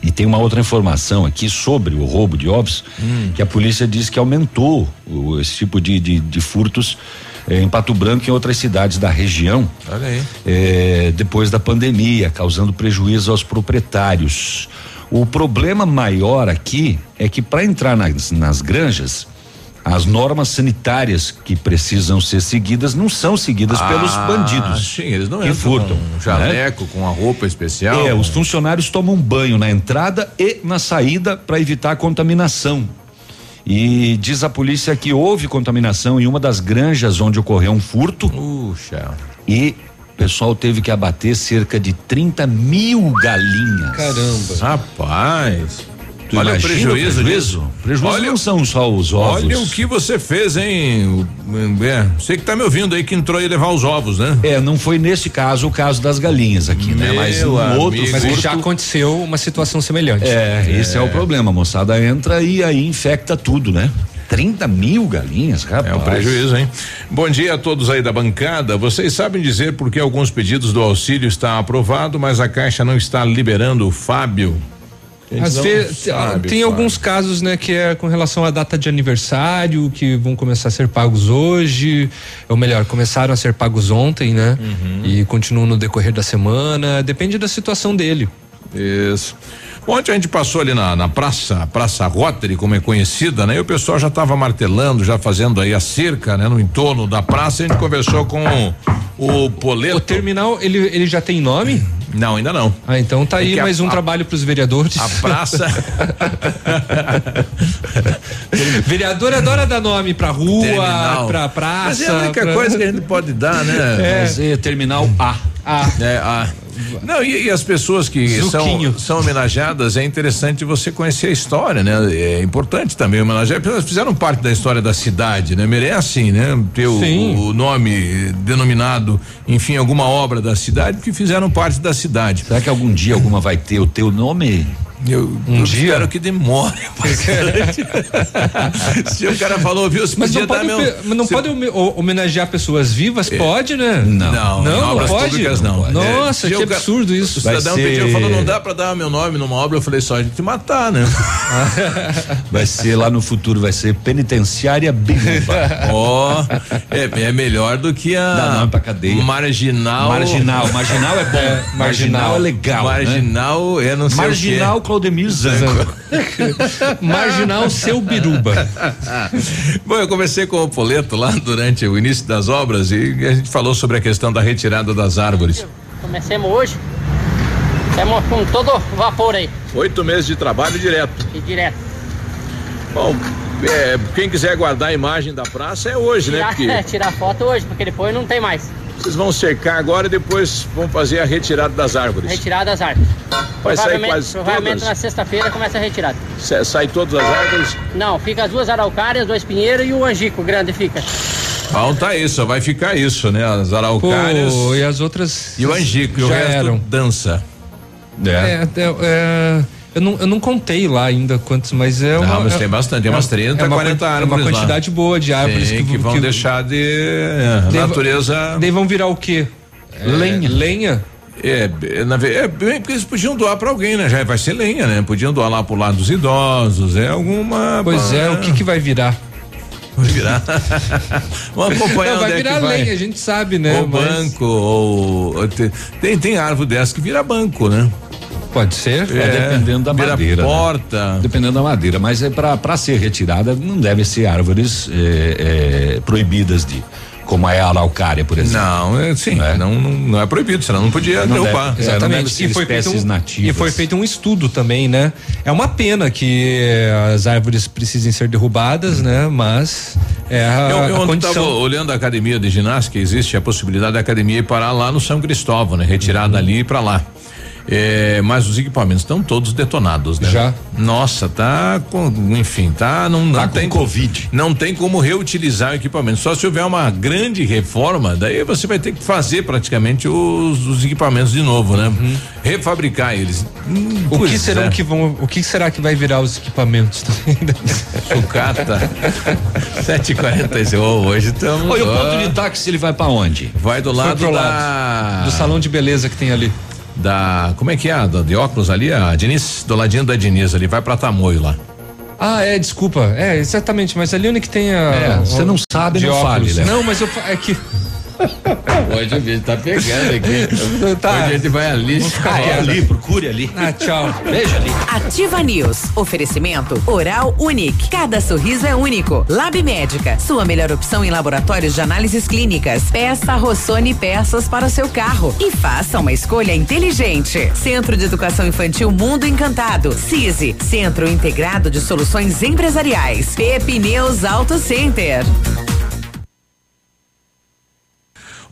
E tem uma outra informação aqui sobre o roubo de ovos, Hum. que a polícia diz que aumentou o- esse tipo de, de, de furtos eh, em Pato Branco e em outras cidades da região. Olha aí. eh, depois da pandemia, causando prejuízo aos proprietários. O problema maior aqui é que para entrar nas, nas granjas As normas sanitárias que precisam ser seguidas não são seguidas Ah, pelos bandidos. Sim, eles não que entram furtam. com um jaleco, com a roupa especial. É, os funcionários tomam banho na entrada e na saída para evitar a contaminação. E diz a polícia que houve contaminação em uma das granjas onde ocorreu um furto. Puxa. E o pessoal teve que abater cerca de 30 mil galinhas. Caramba. Rapaz. Tu Olha o prejuízo prejuízo? Prejuízo Olha- não são só os ovos. Olha o que você fez, hein? É, você que tá me ouvindo aí que entrou aí levar os ovos, né? É, não foi nesse caso o caso das galinhas aqui, né? Mas Meu um outro. Mas furto- já aconteceu uma situação semelhante. É, esse é o problema. A moçada entra e aí infecta tudo, né? 30 mil galinhas, rapaz. É um prejuízo, hein? Bom dia a todos aí da bancada. Vocês sabem dizer por que alguns pedidos do auxílio estão aprovado, mas a Caixa não está liberando o Fábio? Às vezes sabem, tem Fábio. alguns casos, né, que é com relação à data de aniversário, que vão começar a ser pagos hoje, ou melhor, começaram a ser pagos ontem, né? Uhum. E continuam no decorrer da semana, depende da situação dele. Isso. Ontem a gente passou ali na, na praça, Praça Rotary, como é conhecida, né? E o pessoal já estava martelando, já fazendo aí a cerca, né? No entorno da praça, a gente conversou com o, o Poleto. O terminal, ele, ele já tem nome? Não, ainda não. Ah, então tá É aí que a- mais um a- trabalho para os vereadores. A praça. Vereador adora dar nome pra rua, pra praça. Mas é a única pra- coisa que a gente pode dar, né? É. Mas é terminal A. Ah, É, a- Não, e, e as pessoas que são, Zuquinho. são homenageadas, é interessante você conhecer a história, né? É importante também homenagear, porque elas fizeram parte da história da cidade, né? Merece, né? Ter o, o nome denominado, enfim, alguma obra da cidade, que fizeram parte da cidade. Será que algum dia alguma vai ter o teu nome? Eu, Um eu dia? espero que demore bastante. Se o cara falou, viu? Se Mas não pode, meu. não se- pode homenagear pessoas vivas? Pode, né? Não. Não, Não, não obras pode? públicas não. Nossa, É, que o absurdo O isso. cidadão Vai ser- pediu, falou, não dá pra dar meu nome numa obra. Eu falei, só a gente matar, né? Vai ser lá no futuro, vai ser penitenciária Biruba. Ó, é, é melhor do que a. Dá nome pra cadeia. Marginal. Marginal, marginal é bom. marginal é legal. né? Marginal, é não sei Marginal o Claudemir Zanco. Marginal seu biruba. Bom, eu conversei com o Poleto lá durante o início das obras e a gente falou sobre a questão da retirada das árvores. Comecemos hoje. Estamos com todo vapor aí, Oito meses de trabalho direto. e direto. Bom, é, quem quiser guardar a imagem da praça é hoje, né? Tirar, Porque tirar foto hoje, porque depois não tem mais. Vocês vão cercar agora e depois vão fazer a retirada das árvores. Retirada das árvores. Vai sair quase provavelmente todas? na sexta-feira começa a retirada. Sa- Sai todas as árvores? Não, fica as duas araucárias, dois pinheiros e o angico grande fica. Falta isso, só vai ficar isso, né? As araucárias Pô, e as outras. e o angico, e o já resto eram. dança. É, é, é, eu, não, eu não contei lá ainda quantos, mas é uma. Não, mas é- tem bastante, tem umas 30, é uma 40 quan- árvores É uma lá. quantidade boa de árvores Sim, que, vão deixar de é, va- natureza. Daí vão virar o quê? É, Lenha. Lenha? É, é, na é porque eles podiam doar pra alguém, né? Já vai ser lenha, né? Podiam doar lá pro lado dos idosos, é alguma. Pois é, o que que vai virar? vai virar? Vamos acompanhar Não, vai é virar que vai. lenha, a gente sabe, né? ou mas- banco, ou. ou te- Tem, tem árvore dessa que vira banco, né? Pode ser. É, dependendo da vira madeira, né? porta. Dependendo da madeira, mas é para para ser retirada não deve ser árvores é, é, proibidas de, como é a araucária, por exemplo. Não, é, sim, É. Não, não, não é proibido, senão não podia Não derrubar. deve- É, não deve ser e foi feito um, nativas. E foi feito um estudo também, né? É uma pena que eh, as árvores precisem ser derrubadas, né? Mas é a, Eu, eu a condição. estava olhando a academia de ginástica, existe a possibilidade da academia ir parar lá no São Cristóvão, né? Retirada ali e para lá. É, mas os equipamentos estão todos detonados, né? Já. Nossa, tá com, enfim, tá não, não Tá com tem Covid. Não tem como reutilizar o equipamento. Só se houver uma grande reforma, daí você vai ter que fazer praticamente os, os equipamentos de novo, né? Refabricar eles. Hum, O que será é. que vão? O que será que vai virar os equipamentos também? Sucata. 7h40. Oh, hoje estamos. Oi, o ponto de táxi ele vai para onde? Vai do lado da. lado do salão de beleza que tem ali. Da. Como é que é? a da- De óculos ali? A Diniz? Do ladinho da Diniz ali. Vai pra Tamoio lá. Ah, é, desculpa. É, exatamente, mas ali onde que tem a. É, você não sabe, não óculos. fale, né? Não, mas eu é que Hoje a gente tá pegando aqui. Tá. Hoje a gente vai ali. Vai ali, procure ali. Ah, tchau. Veja ali. Ativa News. Oferecimento Oral Unique. Cada sorriso é único. Lab Médica. Sua melhor opção em laboratórios de análises clínicas. Peça Rossoni peças para o seu carro. E faça uma escolha inteligente. Centro de Educação Infantil Mundo Encantado. CISI. Centro Integrado de Soluções Empresariais. Pepineus Auto Center.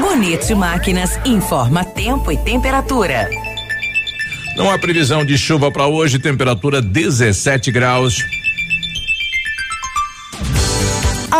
Bonito Máquinas informa tempo e temperatura. Não há previsão de chuva para hoje, temperatura 17 graus.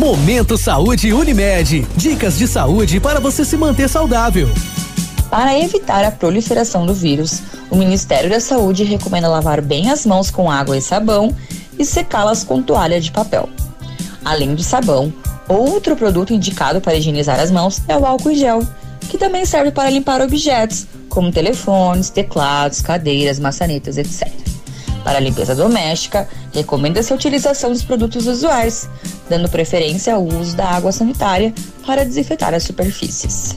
Momento Saúde Unimed. Dicas de saúde para você se manter saudável. Para evitar a proliferação do vírus, o Ministério da Saúde recomenda lavar bem as mãos com água e sabão e secá-las com toalha de papel. Além do sabão, outro produto indicado para higienizar as mãos é o álcool em gel, que também serve para limpar objetos, como telefones, teclados, cadeiras, maçanetas, etc. Para a limpeza doméstica, recomenda-se a utilização dos produtos usuais, dando preferência ao uso da água sanitária para desinfetar as superfícies.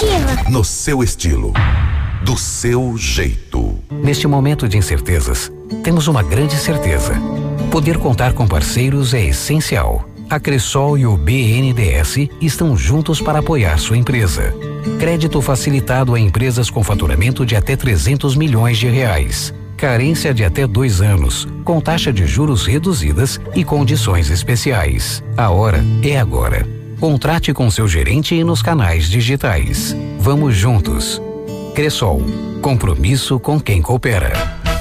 No seu estilo, do seu jeito. Neste momento de incertezas, temos uma grande certeza. Poder contar com parceiros é essencial. A Cressol e o BNDES estão juntos para apoiar sua empresa. Crédito facilitado a empresas com faturamento de até 300 milhões de reais. Carência de até dois anos, com taxa de juros reduzidas e condições especiais. A hora é agora. Contrate com seu gerente e nos canais digitais. Vamos juntos. Cressol. Compromisso com quem coopera.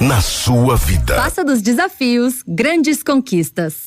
Na sua vida. Faça dos desafios grandes conquistas.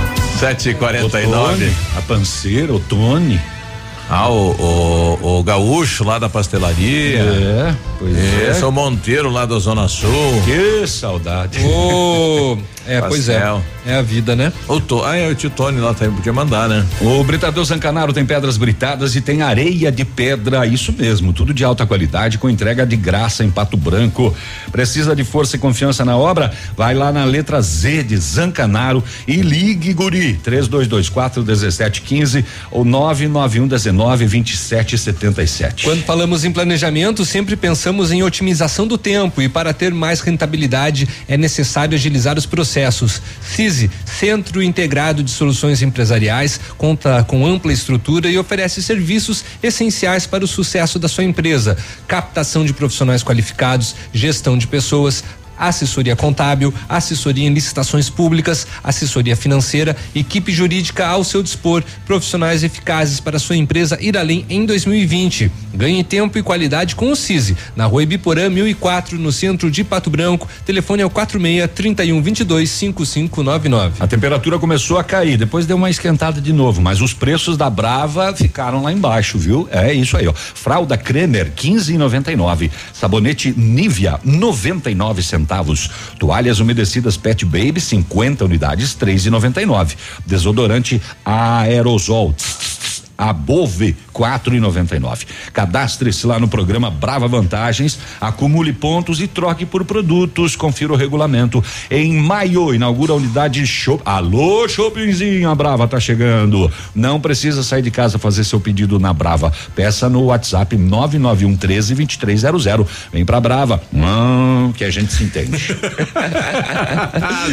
7h49. O Tony, a panceira, o Tony. Ah, o, o, o gaúcho lá da pastelaria. É, pois é. Esse é o Monteiro lá da Zona Sul. Que saudade. Ô, é, pois é. Pastel. É a vida, né? O to, ah, é, o tio Tony lá também podia mandar, né? O Britador Zancanaro tem pedras britadas e tem areia de pedra, isso mesmo, tudo de alta qualidade com entrega de graça em Pato Branco. Precisa de força e confiança na obra? Vai lá na letra Z de Zancanaro e ligue Guri 3224 1715 ou 991 19 27 77. Quando falamos em planejamento, sempre pensamos em otimização do tempo e para ter mais rentabilidade é necessário agilizar os processos. CISI, Centro Integrado de Soluções Empresariais, conta com ampla estrutura e oferece serviços essenciais para o sucesso da sua empresa: captação de profissionais qualificados, gestão de pessoas, assessoria contábil, assessoria em licitações públicas, assessoria financeira, equipe jurídica ao seu dispor, profissionais eficazes para sua empresa ir além em 2020. Ganhe tempo e qualidade com o CISI, na rua Ibiporã 1004, no centro de Pato Branco. Telefone é o 46 31 22 5599. A temperatura começou a cair, depois deu uma esquentada de novo, mas os preços da Brava ficaram lá embaixo, viu? É isso aí, ó. Fralda Kremer 15,99. Sabonete Nivea 99 centavos. Toalhas umedecidas Pet Baby 50 unidades 3,99. Desodorante Aerosol a Bove 4,99. Cadastre-se lá no programa Brava Vantagens, acumule pontos e troque por produtos. Confira o regulamento. Em maio inaugura a unidade Shop. Alô, Shoppingzinho, a Brava tá chegando. Não precisa sair de casa fazer seu pedido na Brava. Peça no WhatsApp 991 13 2300. Vem pra Brava. Hum, que a gente se entende.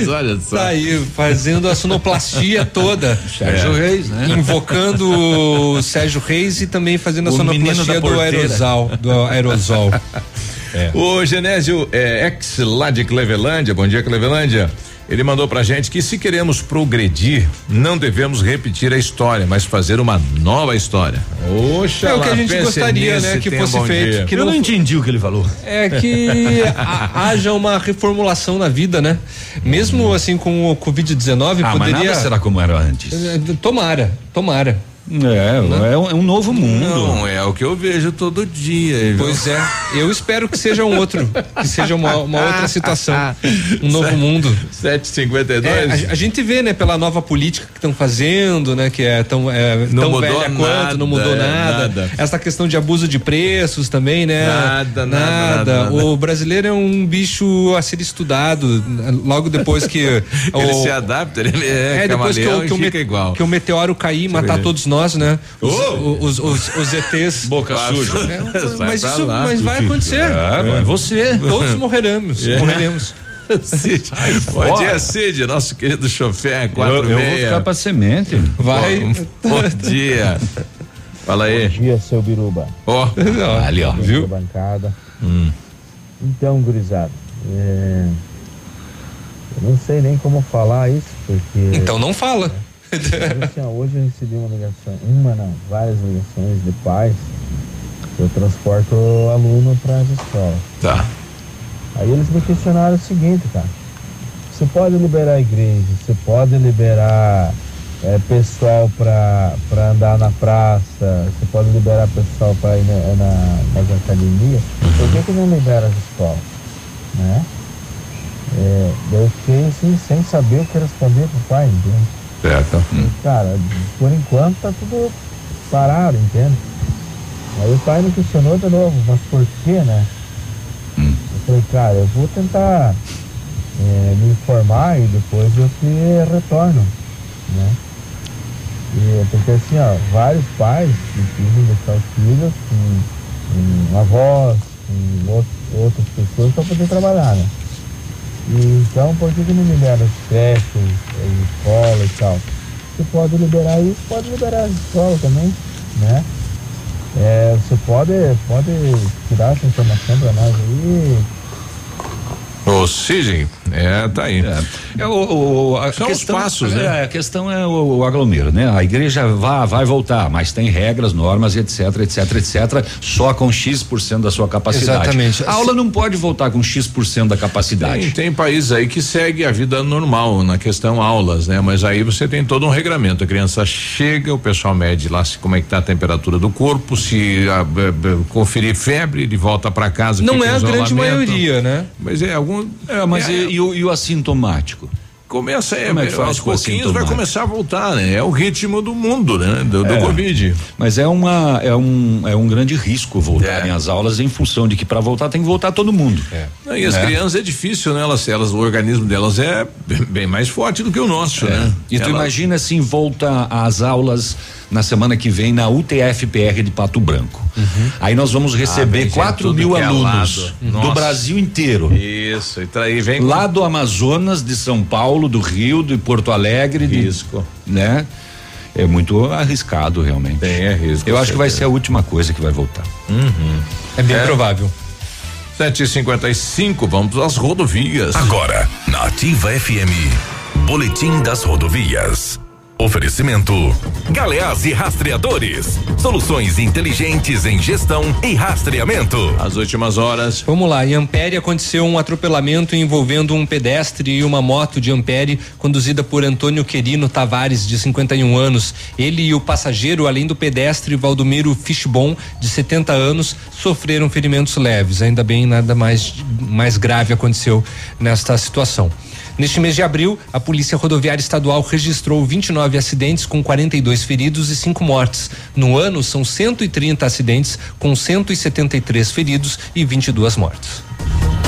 Olha só. Tá aí, fazendo a sonoplastia toda. Sérgio Reis, né? Invocando o Sérgio Reis e também fazendo a O sonoplastia do aerosol. Do aerosol. É. O Genésio é, ex lá de Clevelândia, bom dia Clevelândia. Ele mandou pra gente que se queremos progredir, não devemos repetir a história, mas fazer uma nova história. Oxa, É o que a gente gostaria, né, que um fosse bom feito, que Eu não entendi o que ele falou. É que a- haja uma reformulação na vida, né? Mesmo assim com o Covid-19 Ah, mas poderia. nada será como era antes. É, Tomara, tomara. É, é um, é um novo mundo. Não, é o que eu vejo todo dia. viu? Pois é, eu espero que seja um outro, que seja uma, uma outra situação, um novo mundo. 752. É, a, a gente vê, né, pela nova política que estão fazendo, né, que é tão, é, Não tão mudou velha quanto, nada, não mudou é, nada. nada. Essa questão de abuso de preços também, né? Nada, nada, nada, nada. O brasileiro é um bicho a ser estudado. Logo depois que Ele o- se adapta, ele é, é, depois que o, que, o e fica me- igual. que o meteoro cair e matar todos nós, né? Os, os, os, os ETs. Boca suja. É, mas, isso, lá, mas vai acontecer. É, vai você. Todos morreremos. É. Morreremos. Cid. Bom dia, Cid, nosso querido chofer, Eu, quatro eu vou meia. ficar pra semente. Vai. Bom, bom dia. Fala aí. Bom dia, seu Biruba. Ó, Ali, ó, viu? bancada. Hum. Então, gurizada, é, eu não sei nem como falar isso, porque Então não fala. Assim, hoje eu recebi uma ligação, uma não, várias ligações de pais. Eu transporto aluno para as escolas. tá. Aí eles me questionaram o seguinte, cara. Você pode liberar a igreja, você pode liberar é, pessoal para andar na praça, você pode liberar pessoal para ir na, na, nas academias, por que, que não libera as escolas? Né? É, eu fiquei assim, sem saber o que responder pro pai, entende? Certo. Cara, por enquanto tá tudo parado, entende? Aí o pai me questionou de novo, mas por que, né? Eu falei, cara, eu vou tentar é, me informar e depois eu te retorno, né? E, porque assim, ó, vários pais precisam deixar os filhos com, com avós, com out- outras pessoas para poder trabalhar, né? Então, por que, que não libera as creches, as escolas e tal? Você pode liberar isso, pode liberar as escolas também, né? É, você pode, pode tirar essa informação para nós aí, O Cisem, é, tá aí. É, é o, o, a São questão, os passos, né? é, a questão é o, o aglomero, né? A igreja vai, vai voltar, mas tem regras, normas, etc, etc, etc, só com X% da sua capacidade. Exatamente. A aula não pode voltar com X% da capacidade. Tem, tem países aí que segue a vida normal na questão aulas, né? Mas aí você tem todo um regramento. A criança chega, o pessoal mede lá se, como é que tá a temperatura do corpo, se a, b- b- conferir febre, ele volta para casa. Não é a grande isolamento. maioria, né? Mas é algum. É, mas é, e, e o, e o assintomático? Começa, é, Como é que faz aos pouquinhos vai começar a voltar, né? É o ritmo do mundo, né? Do, do É. Covid. Mas é uma é um é um grande risco voltarem É. às aulas em função de que para voltar tem que voltar todo mundo. Não, E as É. crianças é difícil, né? Elas, elas, o organismo delas é bem- mais forte do que o nosso, né? E tu Ela- imagina assim, volta às aulas na semana que vem na UTFPR de Pato Branco. Aí nós vamos receber vem 4 gente mil é alunos lado. do. Brasil inteiro. Isso, e tá aí vem Lá do Amazonas, de São Paulo, do Rio, de Porto Alegre, de, Risco. né? É muito arriscado, realmente. Bem, é risco. Eu acho que vai ser a última coisa que vai voltar. É bem É. provável. 7h55, vamos às rodovias. Agora, na Ativa FM, Boletim das Rodovias. Oferecimento: Galeás e Rastreadores. Soluções inteligentes em gestão e rastreamento. As últimas horas. Vamos lá, em Ampere aconteceu um atropelamento envolvendo um pedestre e uma moto de Ampere conduzida por Antônio Querino Tavares, de 51 anos. Ele e o passageiro, além do pedestre Valdomiro Fishbon, de 70 anos, sofreram ferimentos leves. Ainda bem, nada mais, mais grave aconteceu nesta situação. Neste mês de abril, a Polícia Rodoviária Estadual registrou 29 acidentes com 42 feridos e 5 mortes. No ano, são 130 acidentes com 173 feridos e 22 mortes.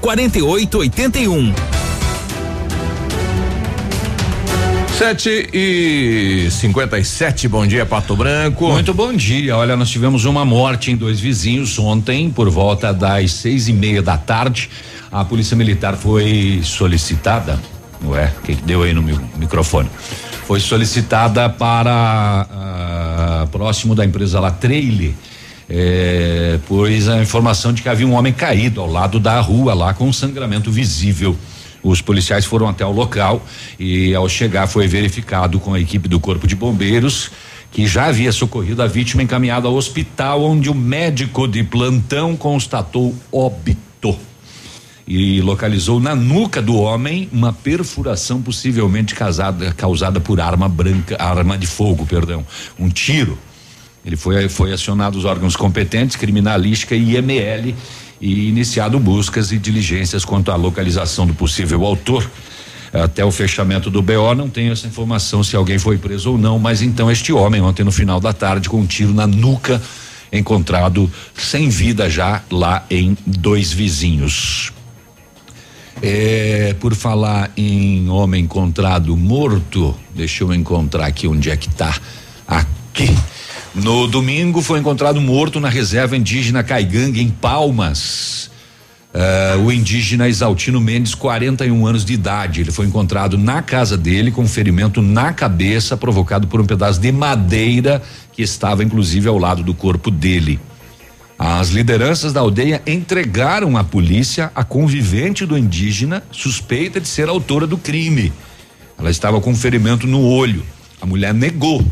4881. 7 e 57 bom dia, Pato Branco. Muito bom dia. Olha, nós tivemos uma morte em dois vizinhos ontem, por volta das seis e meia da tarde. A polícia militar foi solicitada. Ué, o que, que deu aí no meu microfone? Foi solicitada para ah, próximo da empresa lá, Trailer. Eh, pois a informação de que havia um homem caído ao lado da rua lá com sangramento visível. Os policiais foram até o local e ao chegar foi verificado com a equipe do Corpo de Bombeiros que já havia socorrido a vítima encaminhada ao hospital onde o médico de plantão constatou óbito e localizou na nuca do homem uma perfuração possivelmente casada, causada por arma branca, arma de fogo, perdão, um tiro. Ele foi foi acionado os órgãos competentes, criminalística e IML e iniciado buscas e diligências quanto à localização do possível autor. Até o fechamento do BO não tenho essa informação se alguém foi preso ou não, mas então este homem ontem no final da tarde com um tiro na nuca encontrado sem vida já lá em dois vizinhos. É, por falar em homem encontrado morto, deixa eu encontrar aqui onde é que tá. Aqui. No domingo foi encontrado morto na reserva indígena Caigangue, em Palmas. Ah, o indígena Exaltino Mendes, 41 anos de idade. Ele foi encontrado na casa dele com ferimento na cabeça provocado por um pedaço de madeira que estava inclusive ao lado do corpo dele. As lideranças da aldeia entregaram à polícia a convivente do indígena suspeita de ser autora do crime. Ela estava com um ferimento no olho. A mulher negou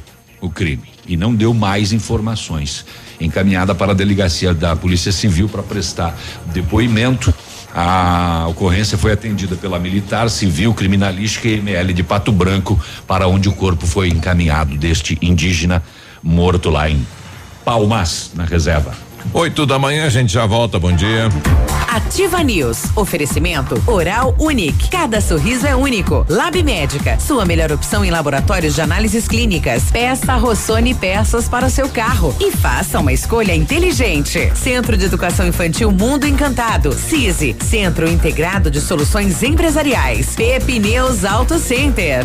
o crime e não deu mais informações. Encaminhada para a delegacia da Polícia Civil para prestar depoimento. A ocorrência foi atendida pela Militar Civil Criminalística e ML de Pato Branco, para onde o corpo foi encaminhado deste indígena morto lá em Palmas, na reserva. 8 da manhã, a gente já volta. Bom dia. Ativa News. Oferecimento Oral Unique. Cada sorriso é único. Lab Médica. Sua melhor opção em laboratórios de análises clínicas. Peça Rossoni peças para o seu carro e faça uma escolha inteligente. Centro de Educação Infantil Mundo Encantado. CISI. Centro Integrado de Soluções Empresariais. Pepineus Auto Center.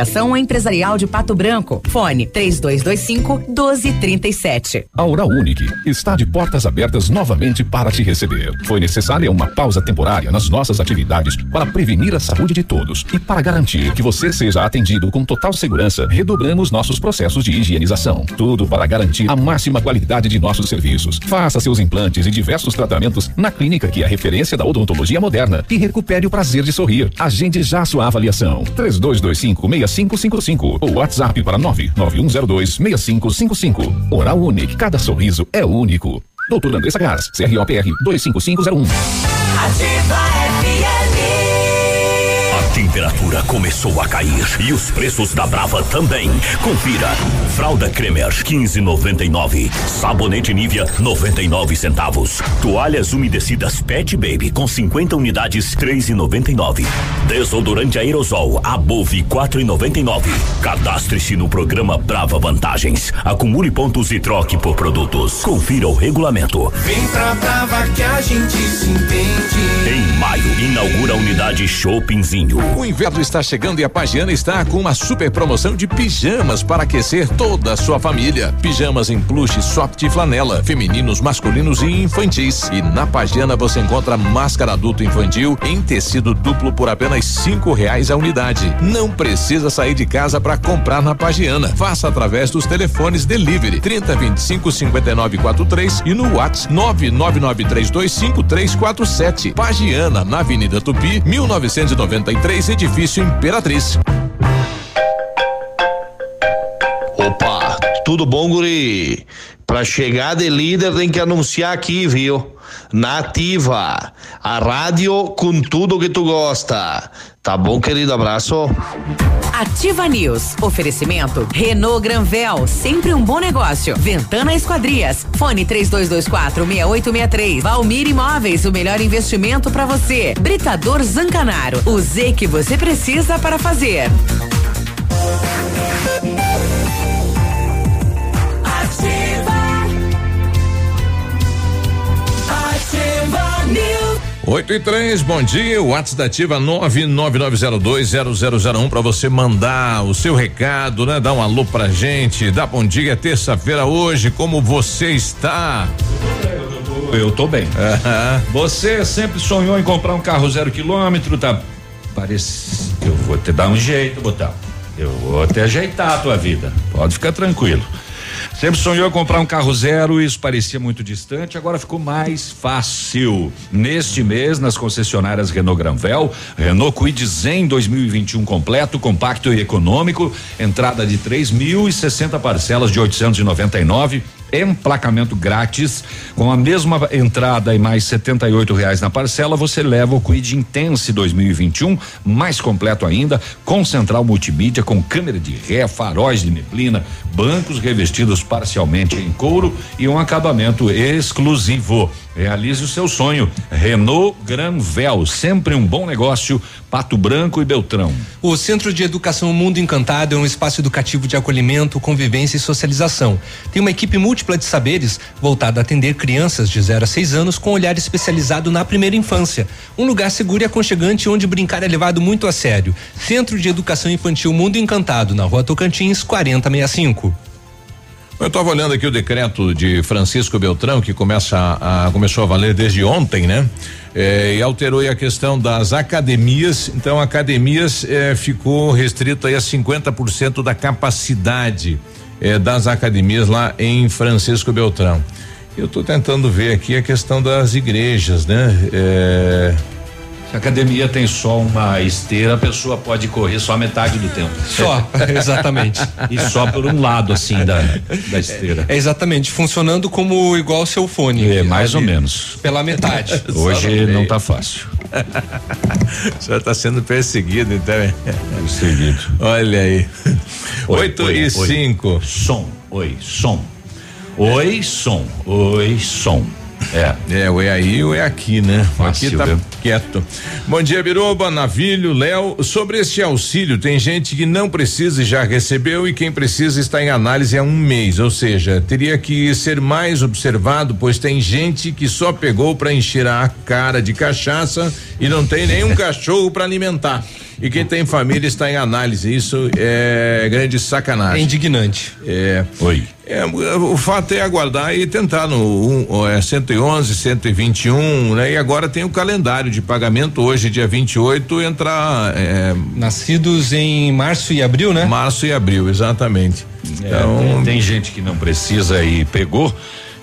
Empresarial de Pato Branco. Fone 3225 1237. A Oral Unique está de portas abertas novamente para te receber. Foi necessária uma pausa temporária nas nossas atividades para prevenir a saúde de todos e para garantir que você seja atendido com total segurança, redobramos nossos processos de higienização. Tudo para garantir a máxima qualidade de nossos serviços. Faça seus implantes e diversos tratamentos na clínica que é referência da odontologia moderna e recupere o prazer de sorrir. Agende já sua avaliação. 3225 6555 ou WhatsApp para 99102 6555. Oral Unique, cada sorriso é único. Doutor Andressa Gás, CROPR 25501. Ativa temperatura começou a cair e os preços da Brava também. Confira. Fralda Cremer 15,99. Sabonete Nivea 99 centavos. Toalhas umedecidas Pet Baby com 50 unidades 3,99. Desodorante aerosol Above 4,99. Cadastre-se no programa Brava Vantagens. Acumule pontos e troque por produtos. Confira o regulamento. Vem pra Brava que a gente se entende. Em maio, inaugura a unidade Shoppingzinho. O inverno está chegando e a Pagiana está com uma super promoção de pijamas para aquecer toda a sua família. Pijamas em plush, soft e flanela, femininos, masculinos e infantis. E na Pagiana você encontra máscara adulto infantil em tecido duplo por apenas cinco reais a unidade. Não precisa sair de casa para comprar na Pagiana. Faça através dos telefones delivery 30 25 59 43 e no WhatsApp 999325347. 347. Pagiana, na Avenida Tupi, 1993, edifício Imperatriz. Tudo bom, guri? Pra chegar de líder tem que anunciar aqui, viu? Nativa, a rádio com tudo que tu gosta. Tá bom, querido? Abraço. Ativa News. Oferecimento Renault Granvel, sempre um bom negócio. Ventana Esquadrias. Fone 3224 6863. Valmir Imóveis, o melhor investimento para você. Britador Zancanaro. O Z que você precisa para fazer. 8 e 3, bom dia. O WhatsApp da Ativa 999020001 para você mandar o seu recado, né? Dar um alô pra gente. Dá bom dia, terça-feira hoje. Como você está? Eu tô bem. Você sempre sonhou em comprar um carro zero quilômetro, tá? Parece. Eu vou te dar um jeito, botar. Eu vou te ajeitar a tua vida. Pode ficar tranquilo. Sempre sonhou comprar um carro zero, isso parecia muito distante, agora ficou mais fácil. Neste mês, nas concessionárias Renault Granvel, Renault Kwid Zen 2021 completo, compacto e econômico, entrada de três mil e sessenta parcelas de 899 emplacamento grátis. Com a mesma entrada e mais setenta e oito reais na parcela você leva o Quid Intense 2021 mais completo ainda com central multimídia com câmera de ré faróis de neblina bancos revestidos parcialmente em couro e um acabamento exclusivo Realize o seu sonho. Renault Granvel, sempre um bom negócio. Pato Branco e Beltrão. O Centro de Educação Mundo Encantado é um espaço educativo de acolhimento, convivência e socialização. Tem uma equipe múltipla de saberes voltada a atender crianças de 0 a 6 anos com olhar especializado na primeira infância. Um lugar seguro e aconchegante onde brincar é levado muito a sério. Centro de Educação Infantil Mundo Encantado, na rua Tocantins, 4065. Eu estava olhando aqui o decreto de Francisco Beltrão, que começa a, a começou a valer desde ontem, né? É, e alterou a questão das academias. Então, academias é, ficou restrito aí a 50% da capacidade é, das academias lá em Francisco Beltrão. Eu estou tentando ver aqui a questão das igrejas, né? É, se a academia tem só uma esteira, a pessoa pode correr só metade do tempo. Só, exatamente. E só por um lado, assim, da, da esteira. É, exatamente, funcionando como igual seu fone. É, mais ou menos. Pela metade. Hoje não tá fácil. o senhor está sendo perseguido, então. Perseguido. Olha aí. Oito e cinco. Som. Oi, som. Oi, som. Oi, som. É. É, o é aí ou é aqui, né? Fácil, aqui tá viu? quieto. Bom dia, Biruba, Navilho, Léo. Sobre este auxílio, tem gente que não precisa e já recebeu e quem precisa está em análise há um mês. Ou seja, teria que ser mais observado, pois tem gente que só pegou para encher a cara de cachaça e não tem nenhum cachorro para alimentar. E quem tem família está em análise. Isso é grande sacanagem. É indignante. É. Oi. É, o fato é aguardar e tentar no um, é, 111, 121, né? E agora tem o calendário de pagamento hoje, dia 28, entrar. É, Nascidos em março e abril, né? Março e abril, exatamente. É, Então, tem, tem gente que não precisa e pegou.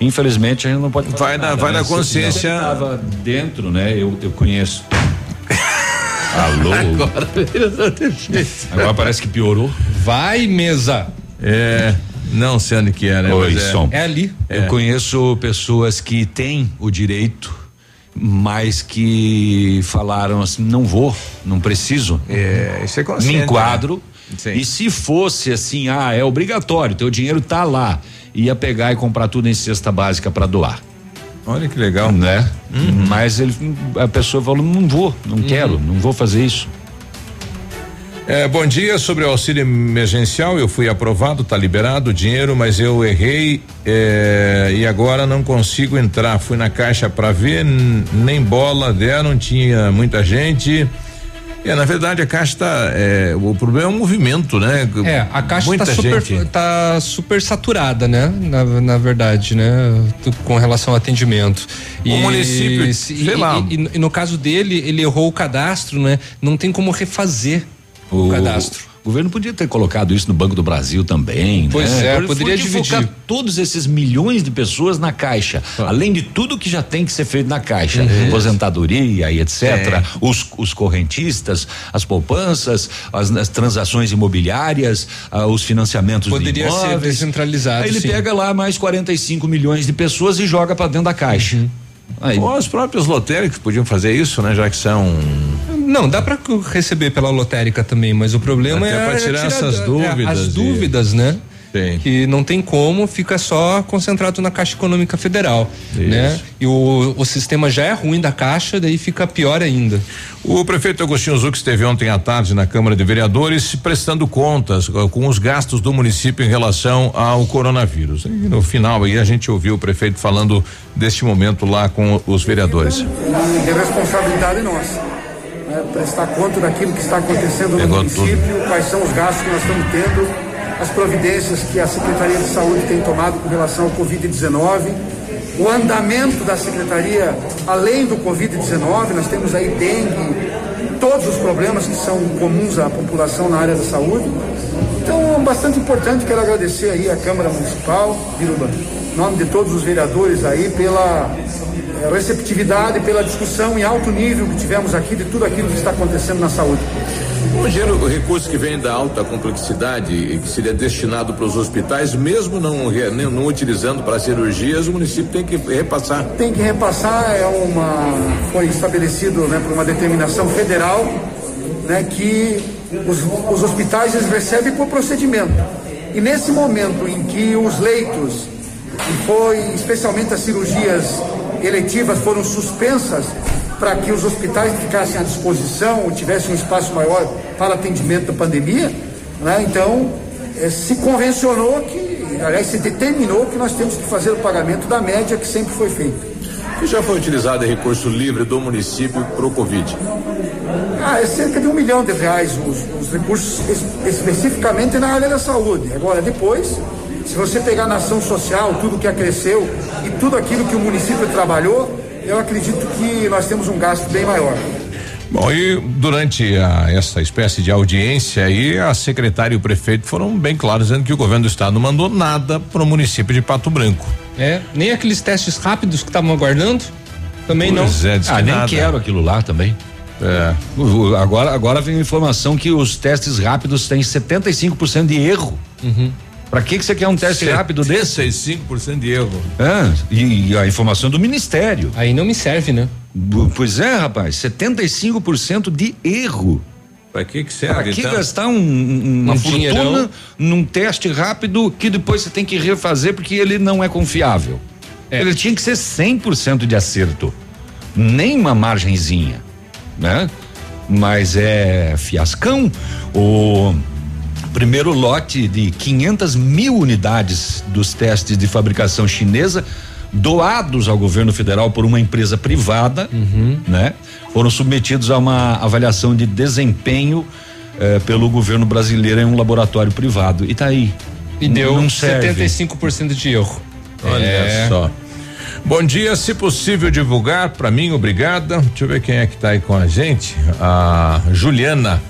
Infelizmente a gente não pode Vai na- nada, vai né? na Se- consciência- estava dentro, né? Eu, eu conheço. Alô. Agora parece que piorou. Vai, mesa. É. Não sei onde que é, né? Oi, Mas é. som. É ali. Eu conheço pessoas que têm o direito, mas que falaram assim: não vou, não preciso. É, isso é consciente, Me enquadro. né? E se fosse assim, ah, é obrigatório, teu dinheiro tá lá, ia pegar e comprar tudo em cesta básica para doar. Olha que legal. Né? Mas ele, a pessoa falou: não vou, não quero, não vou fazer isso. É, bom dia, sobre o auxílio emergencial, eu fui aprovado, tá liberado o dinheiro, mas eu errei é, e agora não consigo entrar. Fui na caixa para ver, nem bola deram, tinha muita gente. É, na verdade a caixa tá, é, o problema é o movimento, né? É, a caixa muita tá super, tá super saturada, né? Na, na verdade, né? Com relação ao atendimento. O município, se- sei e, lá. E, e- e no caso dele, ele errou o cadastro, né? Não tem como refazer o, cadastro. O governo podia ter colocado isso no Banco do Brasil também. Pois né? é, Por- poderia podia dividir. focar todos esses milhões de pessoas na caixa, além de tudo que já tem que ser feito na caixa, Uhum. aposentadoria e etc. É. Os, os correntistas, as poupanças, as, as transações imobiliárias, ah, os financiamentos Poderia de ser imóveis. descentralizado, Aí ele sim. pega lá mais 45 milhões de pessoas e joga para dentro da caixa. Uhum. Aí, Ou os próprios lotéricos podiam fazer isso, né? Já que são. Não, dá para receber pela lotérica também, mas o problema Até é pra tirar essas é, dúvidas as e- dúvidas, né? Sim. Que não tem como, fica só concentrado na Caixa Econômica Federal, né? E o, o sistema já é ruim da Caixa, daí fica pior ainda. O prefeito Agostinho Zuc esteve ontem à tarde na Câmara de Vereadores prestando contas eh, com os gastos do município em relação ao coronavírus. E no final aí a gente ouviu o prefeito falando deste momento lá com os vereadores. de responsabilidade nossa. Né? Prestar conta daquilo que está acontecendo no Pegou município, quais são os gastos que nós estamos tendo, as providências que a Secretaria de Saúde tem tomado com relação ao Covid-19, o andamento da Secretaria além do Covid-19, nós temos aí dengue, todos os problemas que são comuns à população na área da saúde. Então, é bastante importante, quero agradecer aí à Câmara Municipal, Biruba, em nome de todos os vereadores aí, pela receptividade, pela discussão em alto nível que tivemos aqui de tudo aquilo que está acontecendo na saúde. O dinheiro, o recurso que vem da alta complexidade e que seria destinado para os hospitais, mesmo não, não utilizando para cirurgias, o município tem que repassar. Tem que repassar, é uma, foi estabelecido né, por uma determinação federal né, que os, os hospitais eles recebem por procedimento. E nesse momento em que os leitos, e foi especialmente as cirurgias eletivas foram suspensas para que os hospitais ficassem à disposição ou tivessem um espaço maior para atendimento da pandemia. Né? Então, eh, se convencionou que, aliás, se determinou que nós temos que fazer o pagamento da média que sempre foi feito. E já foi utilizado em recurso livre do município para o Covid? Ah, é cerca de um milhão de reais os, os recursos es, especificamente na área da saúde. Agora, depois, se você pegar na ação social, tudo que acresceu e tudo aquilo que o município trabalhou, eu acredito que nós temos um gasto bem maior. Bom, e durante a, essa espécie de audiência aí, a secretária e o prefeito foram bem claros dizendo que o governo do estado não mandou nada para o município de Pato Branco. É, nem aqueles testes rápidos que estavam aguardando, também Pois não. É, ah, nem quero aquilo lá também. É. Agora, agora vem a informação que os testes rápidos têm 75% de erro. Uhum. Pra que que você quer um teste rápido desse? 75% de erro. É, e, e a informação do ministério. Aí não me serve, né? Pois é, rapaz, 75% de erro. Pra que que serve? Pra que então? gastar um- um- uma Um fortuna dinheirão. num teste rápido que depois você tem que refazer porque ele não é confiável? Ele tinha que ser 100% de acerto, nem uma margenzinha, né? Mas é fiascão. O primeiro lote de 500 mil unidades dos testes de fabricação chinesa doados ao governo federal por uma empresa privada, né? Foram submetidos a uma avaliação de desempenho eh, pelo governo brasileiro em um laboratório privado. E tá aí. E deu não serve. 75% de erro. Olha É. só. Bom dia, se possível divulgar para mim, obrigada. Deixa eu ver quem é que tá aí com a gente. A Juliana.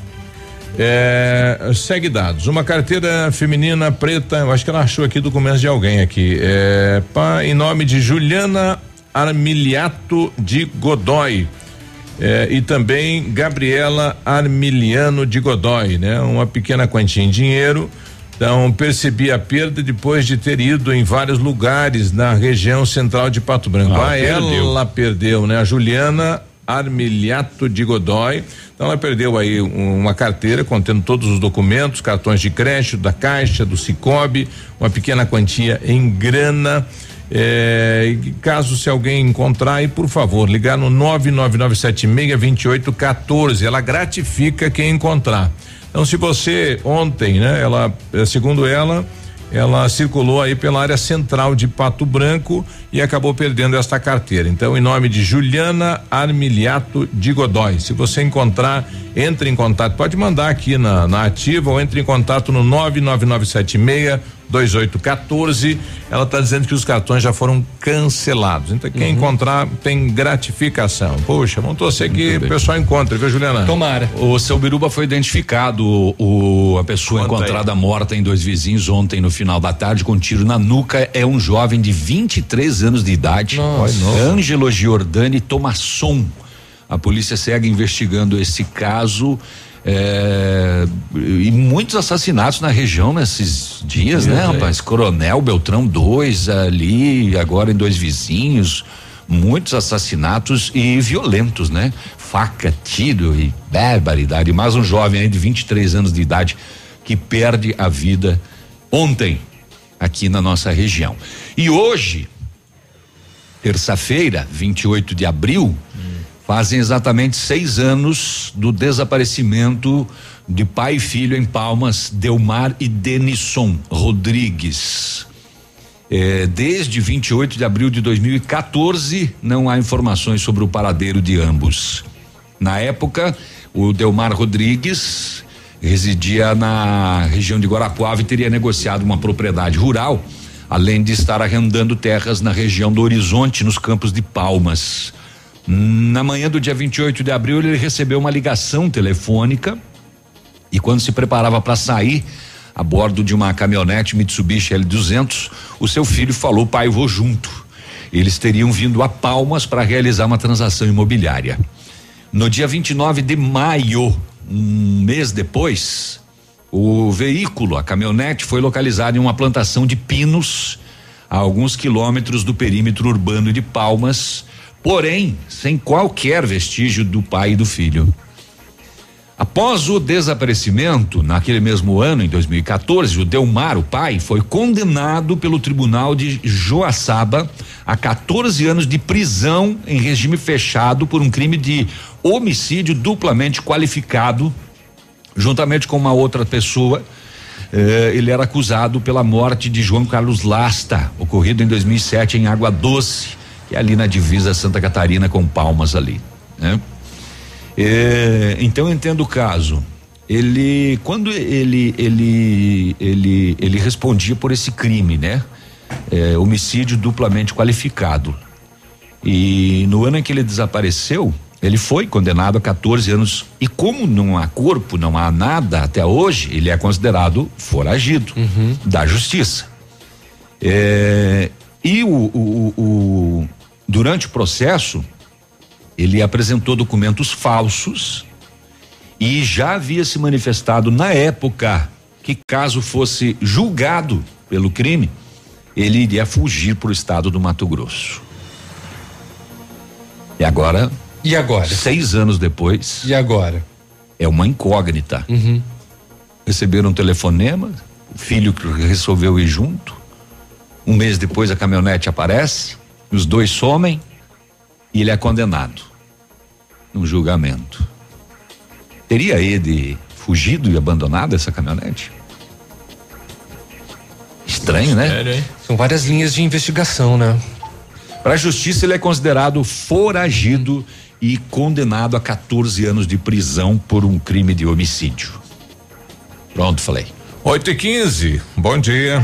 É, segue dados. Uma carteira feminina preta, eu acho que ela achou aqui documentos de alguém aqui. É, pá, em nome de Juliana Armiliato de Godoy. É, e também Gabriela Armiliano de Godoy, né? Uma pequena quantia em dinheiro. Então, percebi a perda depois de ter ido em vários lugares na região central de Pato Branco. Ah, Ah, ela perdeu, né? A Juliana Armiliato de Godoy. Então, ela perdeu aí um- uma carteira contendo todos os documentos, cartões de crédito da Caixa, do Cicobi, uma pequena quantia em grana. É, e caso se alguém encontrar aí, por favor, ligar no 999762814. Ela gratifica quem encontrar. Então, se você ontem, né, ela, eh, segundo ela, ela circulou aí pela área central de Pato Branco e acabou perdendo esta carteira. Então, em nome de Juliana Armiliato de Godoy, se você encontrar, entre em contato, pode mandar aqui na, na ativa ou entre em contato no 99976 2814. Ela está dizendo que os cartões já foram cancelados. Então, quem encontrar tem gratificação. Poxa, vamos torcer que o pessoal encontre, viu, Juliana? Tomara. O seu Biruba foi identificado, o, a pessoa Conta encontrada morta em dois vizinhos ontem no final da tarde com tiro na nuca é um jovem de 23 anos de idade. Nossa. Ângelo Giordani Tomasson. A polícia segue investigando esse caso. É, e muitos assassinatos na região nesses dias, né, é. rapaz? Coronel Beltrão 2 ali, agora em dois vizinhos. Muitos assassinatos e violentos, né? Faca, tiro e barbaridade. Mais um jovem aí de 23 anos de idade que perde a vida ontem aqui na nossa região. E hoje, terça-feira, 28 de abril, fazem exatamente seis anos do desaparecimento de pai e filho em Palmas, Delmar e Denison Rodrigues. É, desde 28 de abril de 2014, não há informações sobre o paradeiro de ambos. Na época, o Delmar Rodrigues residia na região de Guarapuava e teria negociado uma propriedade rural, além de estar arrendando terras na região do Horizonte, nos campos de Palmas. Na manhã do dia 28 de abril, ele recebeu uma ligação telefônica e quando se preparava para sair a bordo de uma caminhonete Mitsubishi L200, o seu filho falou: "Pai, eu vou junto". Eles teriam vindo a Palmas para realizar uma transação imobiliária. No dia 29 de maio, um mês depois, o veículo, a caminhonete, foi localizado em uma plantação de pinos a alguns quilômetros do perímetro urbano de Palmas, porém sem qualquer vestígio do pai e do filho. Após o desaparecimento, naquele mesmo ano, em 2014, o Delmar, o pai, foi condenado pelo Tribunal de Joaçaba a 14 anos de prisão em regime fechado por um crime de homicídio duplamente qualificado, juntamente com uma outra pessoa. Eh, ele era acusado pela morte de João Carlos Lasta, ocorrido em 2007 em Água Doce, que é ali na divisa Santa Catarina com Palmas ali, né? É, então eu entendo o caso. Ele, quando ele, ele, ele, ele respondia por esse crime, né? É, homicídio duplamente qualificado. E no ano em que ele desapareceu, ele foi condenado a 14 anos. E como não há corpo, não há nada até hoje, ele é considerado foragido Uhum. da justiça. É, e o, o- o- durante o processo, ele apresentou documentos falsos e já havia se manifestado na época que caso fosse julgado pelo crime, ele iria fugir para o estado do Mato Grosso. E agora? E agora? Seis anos depois. E agora? É uma incógnita. Uhum. Receberam um telefonema, o filho que resolveu ir junto. Um mês depois a caminhonete aparece, os dois somem e ele é condenado num julgamento. Teria ele fugido e abandonado essa caminhonete? Estranho, né? São várias linhas de investigação, né? Para a justiça, ele é considerado foragido e condenado a 14 anos de prisão por um crime de homicídio. Pronto, falei. 8 e 15 bom dia.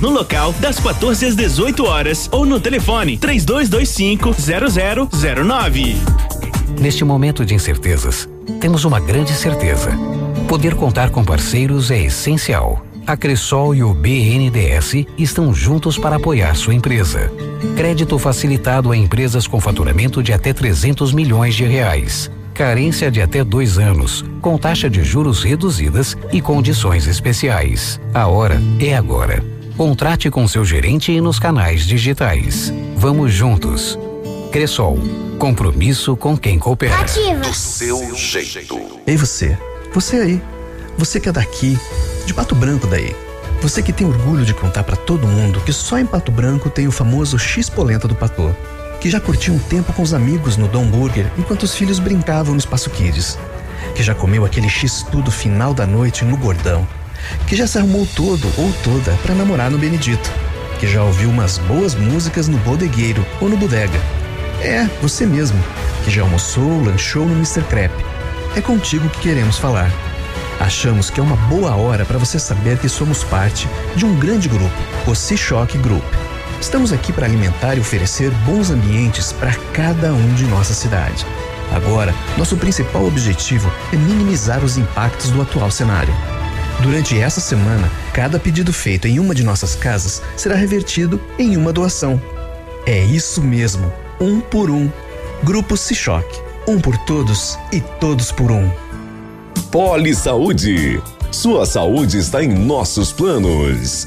no local das 14 às 18 horas ou no telefone 3225 0009. Neste momento de incertezas, temos uma grande certeza. Poder contar com parceiros é essencial. A Cressol e o BNDES estão juntos para apoiar sua empresa. Crédito facilitado a empresas com faturamento de até 300 milhões de reais. Carência de até dois anos, com taxa de juros reduzidas e condições especiais. A hora é agora. Contrate com seu gerente e nos canais digitais. Vamos juntos. Cressol. Compromisso com quem coopera. Do seu jeito. Ei você, você aí, você que é daqui, de Pato Branco daí. Você que tem orgulho de contar pra todo mundo que só em Pato Branco tem o famoso X Polenta do Patô. Que já curtiu um tempo com os amigos no Dom Burger enquanto os filhos brincavam no Espaço Kids. Que já comeu aquele X tudo final da noite no Gordão. Que já se arrumou todo ou toda pra namorar no Benedito. Que já ouviu umas boas músicas no Bodegueiro ou no Bodega. É, você mesmo, que já almoçou, lanchou no Mr. Crepe. É contigo que queremos falar. Achamos que é uma boa hora para você saber que somos parte de um grande grupo, o C-Shock Group. Estamos aqui para alimentar e oferecer bons ambientes para cada um de nossa cidade. Agora, nosso principal objetivo é minimizar os impactos do atual cenário. Durante essa semana, cada pedido feito em uma de nossas casas será revertido em uma doação. É isso mesmo, um por um. Grupo C-Shock. Um por todos e todos por um. Poli Saúde. Sua saúde está em nossos planos.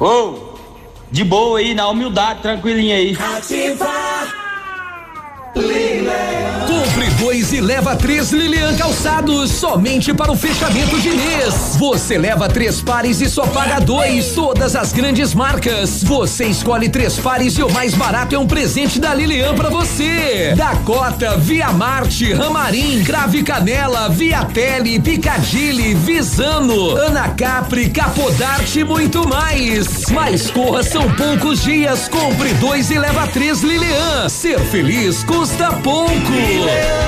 Ô, de boa aí, na humildade, tranquilinha aí. Compre dois e leva três Lilian Calçados somente para o fechamento de mês. Você leva três pares e só paga dois. Todas as grandes marcas. Você escolhe três pares e o mais barato é um presente da Lilian para você. Dakota, Via Marte, Ramarim, Crave Canela, Via Tele, Picadilly, Visano, Ana Capri, Capodarte e muito mais. Mas corra, são poucos dias. Compre dois e leva três Lilian. Ser feliz custa pouco.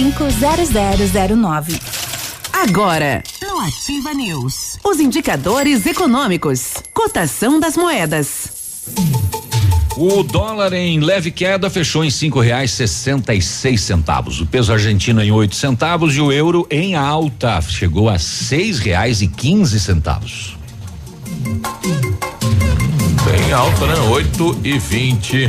0009. Agora, no Ativa News, os indicadores econômicos, cotação das moedas. O dólar em leve queda fechou em cinco reais sessenta e seis centavos. O peso argentino em oito centavos e o euro em alta chegou a seis reais e quinze centavos. Bem alto, né? Oito e vinte.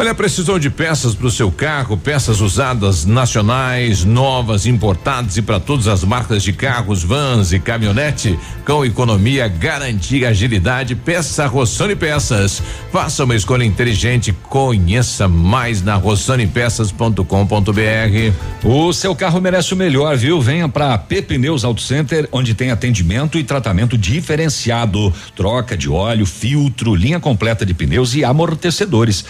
Olha, precisou de peças para o seu carro, peças usadas nacionais, novas, importadas e para todas as marcas de carros, vans e caminhonete, com economia, garantia, agilidade, peça Rossoni Peças. Faça uma escolha inteligente, conheça mais na rossonepeças.com.br. O seu carro merece o melhor, viu? Venha para P Pneus Auto Center, onde tem atendimento e tratamento diferenciado, troca de óleo, filtro, linha completa de pneus e amortecedores,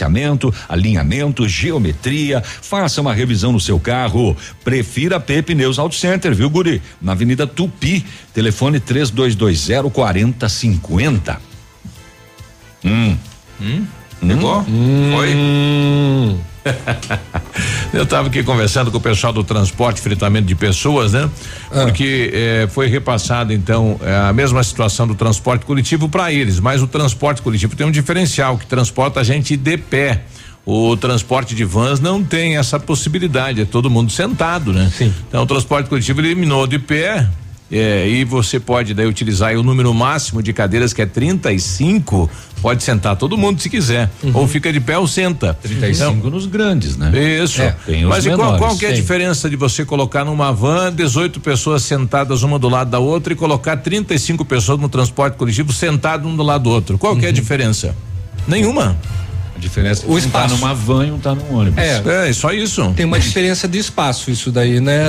balanceamento, alinhamento, geometria. Faça uma revisão no seu carro. Prefira P Pneus Auto Center, viu, Guri? Na Avenida Tupi, telefone 3220 4050. Hum. Hum? Pegou? Foi? Eu estava aqui conversando com o pessoal do transporte e fritamento de pessoas, né? Porque eh, foi repassado então eh, a mesma situação do transporte coletivo para eles, mas o transporte coletivo tem um diferencial que transporta a gente de pé. O transporte de vans não tem essa possibilidade, é todo mundo sentado, né? Sim. Então o transporte coletivo eliminou de pé, é, e você pode daí utilizar aí o número máximo de cadeiras que é 35. Pode sentar todo mundo se quiser. Ou fica de pé ou senta. 35 nos grandes, né? Isso. É, Mas qual, qual que é a Tem. diferença de você colocar numa van 18 pessoas sentadas uma do lado da outra e colocar 35 pessoas no transporte coletivo sentado um do lado do outro? Qual que é a diferença? Nenhuma. Diferença O um espaço. tá numa van e um tá num ônibus. É, é só isso. Tem uma diferença de espaço, isso daí, né?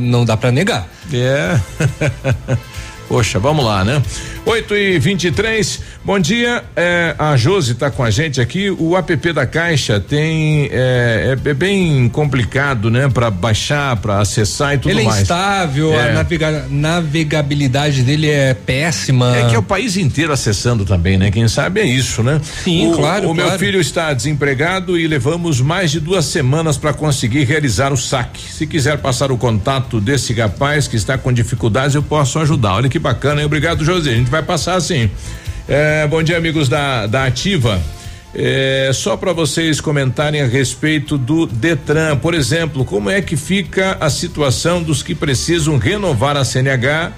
Não dá para negar. É. Poxa, vamos lá, né? 8 e 23 bom dia. É, a Josi está com a gente aqui. O app da Caixa tem. É, é- é bem complicado, né? Para baixar, para acessar e tudo Ele é mais. instável, É. a navega- navegabilidade dele é péssima. É que é o país inteiro acessando também, né? Quem sabe é isso, né? Sim, o, claro, O meu claro. filho está desempregado e levamos mais de duas semanas para conseguir realizar o saque. Se quiser passar o contato desse rapaz que está com dificuldades, eu posso ajudar. Olha que bacana, hein? Obrigado, José. A gente vai passar sim. É, bom dia, amigos da, da Ativa. É, só para vocês comentarem a respeito do Detran, por exemplo, como é que fica a situação dos que precisam renovar a CNH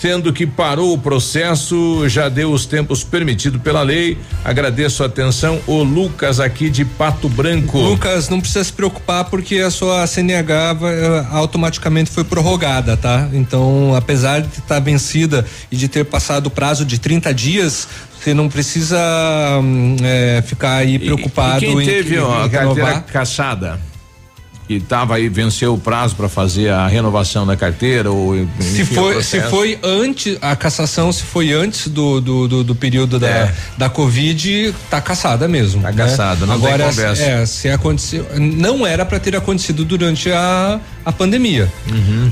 sendo que parou o processo, já deu os tempos permitidos pela lei. Agradeço a atenção, o Lucas aqui de Pato Branco. Lucas, não precisa se preocupar porque a sua CNH vai, eh, automaticamente foi prorrogada, tá? Então, apesar de estar tá vencida e de ter passado o prazo de 30 dias, você não precisa eh, ficar aí preocupado e, e quem em, teve em, ó, em caçada? Que estava aí, venceu o prazo para fazer a renovação da carteira ou Se enfim, foi, se foi antes, a cassação se foi antes do, do, do, do período da, da Covid, tá caçada mesmo. Tá caçada, não tem Agora, conversa. É, se aconteceu, não era para ter acontecido durante a, a pandemia.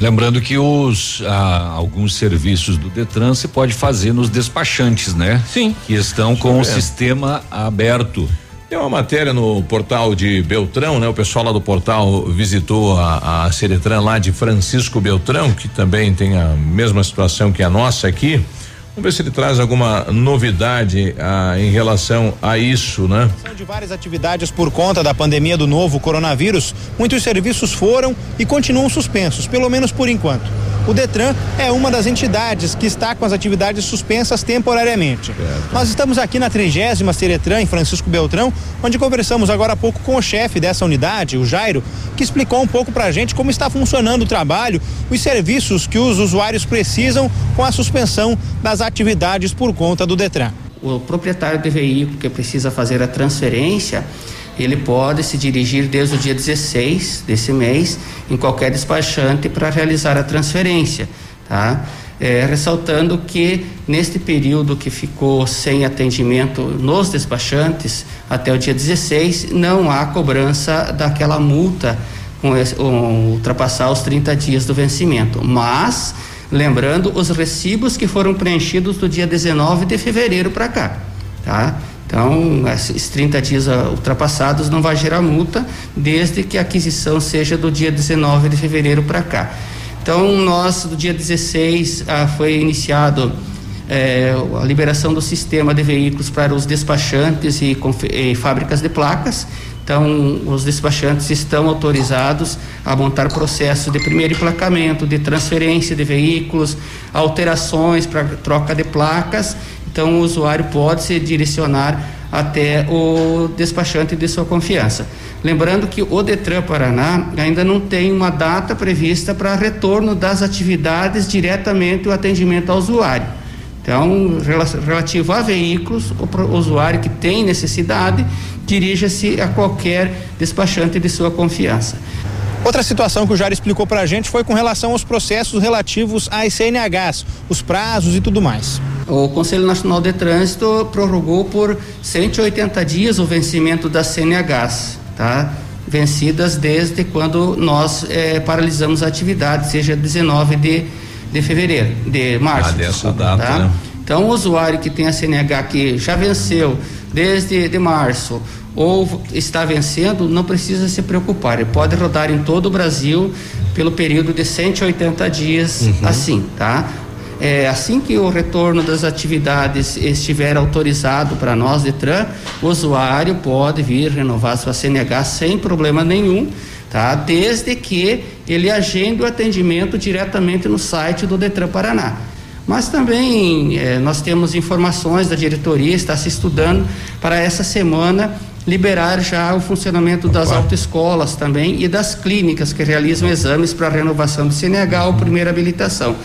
Lembrando que os ah, alguns serviços do Detran você pode fazer nos despachantes, né? Sim. Que estão com o sistema aberto. Tem uma matéria no portal de Beltrão, né? O pessoal lá do portal visitou a, a lá de Francisco Beltrão, que também tem a mesma situação que a nossa aqui. Vamos ver se ele traz alguma novidade ah, em relação a isso, né? de várias atividades por conta da pandemia do novo coronavírus, muitos serviços foram e continuam suspensos, pelo menos por enquanto. O Detran é uma das entidades que está com as atividades suspensas temporariamente. Nós estamos aqui na 30 Seretran, em Francisco Beltrão, onde conversamos agora há pouco com o chefe dessa unidade, o Jairo, que explicou um pouco pra gente como está funcionando o trabalho, os serviços que os usuários precisam com a suspensão das atividades por conta do Detran. O proprietário de veículo que precisa fazer a transferência, ele pode se dirigir desde o dia 16 desse mês em qualquer despachante para realizar a transferência, tá? É, ressaltando que neste período que ficou sem atendimento nos despachantes até o dia 16 não há cobrança daquela multa com esse- um, ultrapassar os 30 dias do vencimento, mas lembrando os recibos que foram preenchidos do dia 19 de fevereiro para cá, tá? Então, esses 30 dias ultrapassados não vai gerar multa, desde que a aquisição seja do dia 19 de fevereiro para cá. Então, nós, do dia 16, ah, foi iniciado eh, a liberação do sistema de veículos para os despachantes e, e fábricas de placas. Então, os despachantes estão autorizados a montar processo de primeiro emplacamento, de transferência de veículos, alterações para troca de placas. Então, o usuário pode se direcionar até o despachante de sua confiança. Lembrando que o Detran Paraná ainda não tem uma data prevista para retorno das atividades diretamente o atendimento ao usuário. Então, rela- relativo a veículos, o usuário que tem necessidade dirija-se a qualquer despachante de sua confiança. Outra situação que o Jairo explicou pra gente foi com relação aos processos relativos às CNHs, os prazos e tudo mais. O Conselho Nacional de Trânsito prorrogou por 180 dias o vencimento das CNHs, tá? Vencidas desde quando nós eh, paralisamos a atividade, seja 19 de, de fevereiro, de março. Ah, dessa desculpa, data, tá? né? Então, o usuário que tem a CNH que já venceu desde de março ou está vencendo, não precisa se preocupar. Ele pode rodar em todo o Brasil pelo período de 180 dias Uhum. assim, tá? É, assim que o retorno das atividades estiver autorizado para nós, Detran, o usuário pode vir renovar sua CNH sem problema nenhum, tá? Desde que ele agende o atendimento diretamente no site do Detran Paraná. Mas também eh, nós temos informações da diretoria, está se estudando para essa semana liberar já o funcionamento das autoescolas também e das clínicas que realizam exames para renovação do CNH ou primeira habilitação.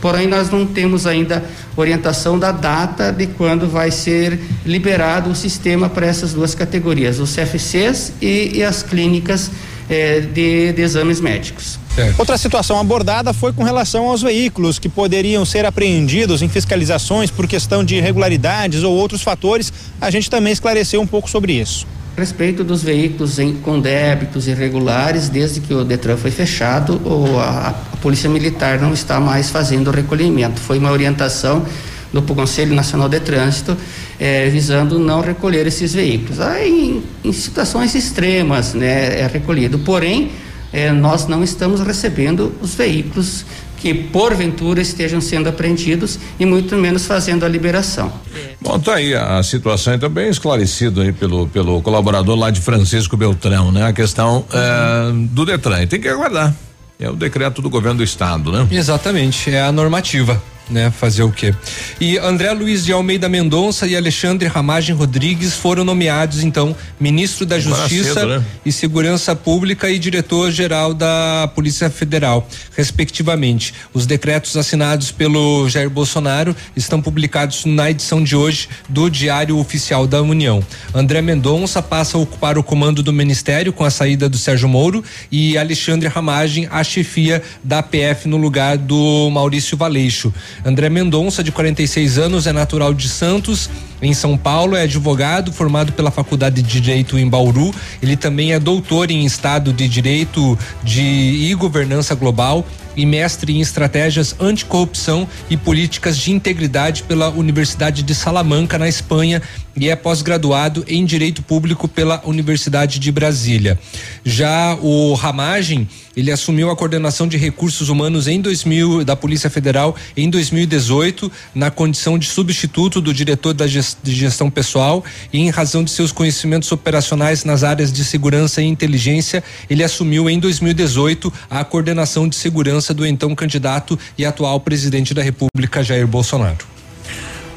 Porém, nós não temos ainda orientação da data de quando vai ser liberado o sistema para essas duas categorias, os CFCs e, e as clínicas eh, de, de exames médicos. Outra situação abordada foi com relação aos veículos que poderiam ser apreendidos em fiscalizações por questão de irregularidades ou outros fatores. A gente também esclareceu um pouco sobre isso. A respeito dos veículos em- com débitos irregulares, desde que o Detran foi fechado, o- a, a Polícia Militar não está mais fazendo o recolhimento. Foi uma orientação do Conselho Nacional de Trânsito eh, visando não recolher esses veículos. Aí, em, em situações extremas, né, é recolhido. Porém, eh, nós não estamos recebendo os veículos que porventura estejam sendo apreendidos e muito menos fazendo a liberação. Bom, tá aí a, a situação então bem esclarecida aí pelo, pelo colaborador lá de Francisco Beltrão, né? A questão eh, do Detran. E tem que aguardar. É o decreto do governo do estado, né? Exatamente, é a normativa. Né? Fazer o quê? E André Luiz de Almeida Mendonça e Alexandre Ramagem Rodrigues foram nomeados, então, ministro da Justiça cedo, né? e Segurança Pública e diretor-geral da Polícia Federal, respectivamente. Os decretos assinados pelo Jair Bolsonaro estão publicados na edição de hoje do Diário Oficial da União. André Mendonça passa a ocupar o comando do ministério com a saída do Sérgio Moro e Alexandre Ramagem a chefia da PF no lugar do Maurício Valeixo. André Mendonça, de 46 anos, é natural de Santos, em São Paulo, é advogado formado pela Faculdade de Direito em Bauru. Ele também é doutor em Estado de Direito de e Governança Global e mestre em estratégias anticorrupção e políticas de integridade pela Universidade de Salamanca, na Espanha, e é pós-graduado em Direito Público pela Universidade de Brasília. Já o Ramagem, ele assumiu a coordenação de recursos humanos em 2000 da Polícia Federal em 2018, na condição de substituto do diretor da gestão pessoal e em razão de seus conhecimentos operacionais nas áreas de segurança e inteligência, ele assumiu em 2018 a coordenação de segurança do então candidato e atual presidente da República Jair Bolsonaro.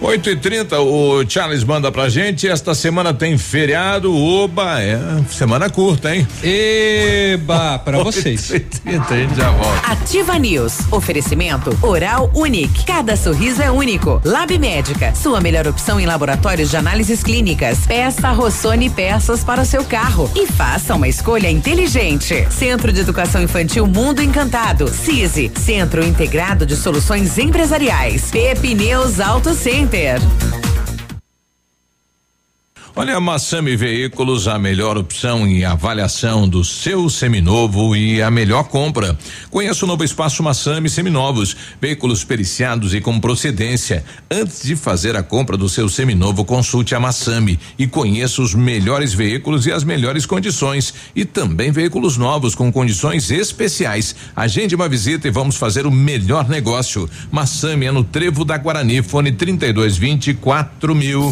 8 e 30 o Charles manda pra gente. Esta semana tem feriado. Oba, é semana curta, hein? Eba, pra vocês. 8 e 30 a gente já volta. Ativa News. Oferecimento Oral Unique. Cada sorriso é único. Lab Médica. Sua melhor opção em laboratórios de análises clínicas. Peça Rossoni peças para o seu carro. E faça uma escolha inteligente. Centro de Educação Infantil Mundo Encantado. CISI. Centro Integrado de Soluções Empresariais. Pepineus Auto Center. Center. Olha, a Massami Veículos, a melhor opção e avaliação do seu seminovo e a melhor compra. Conheça o novo espaço Massami Seminovos, veículos periciados e com procedência. Antes de fazer a compra do seu seminovo, consulte a Massami e conheça os melhores veículos e as melhores condições. E também veículos novos com condições especiais. Agende uma visita e vamos fazer o melhor negócio. Massami é no Trevo da Guarani, fone 3220 4000.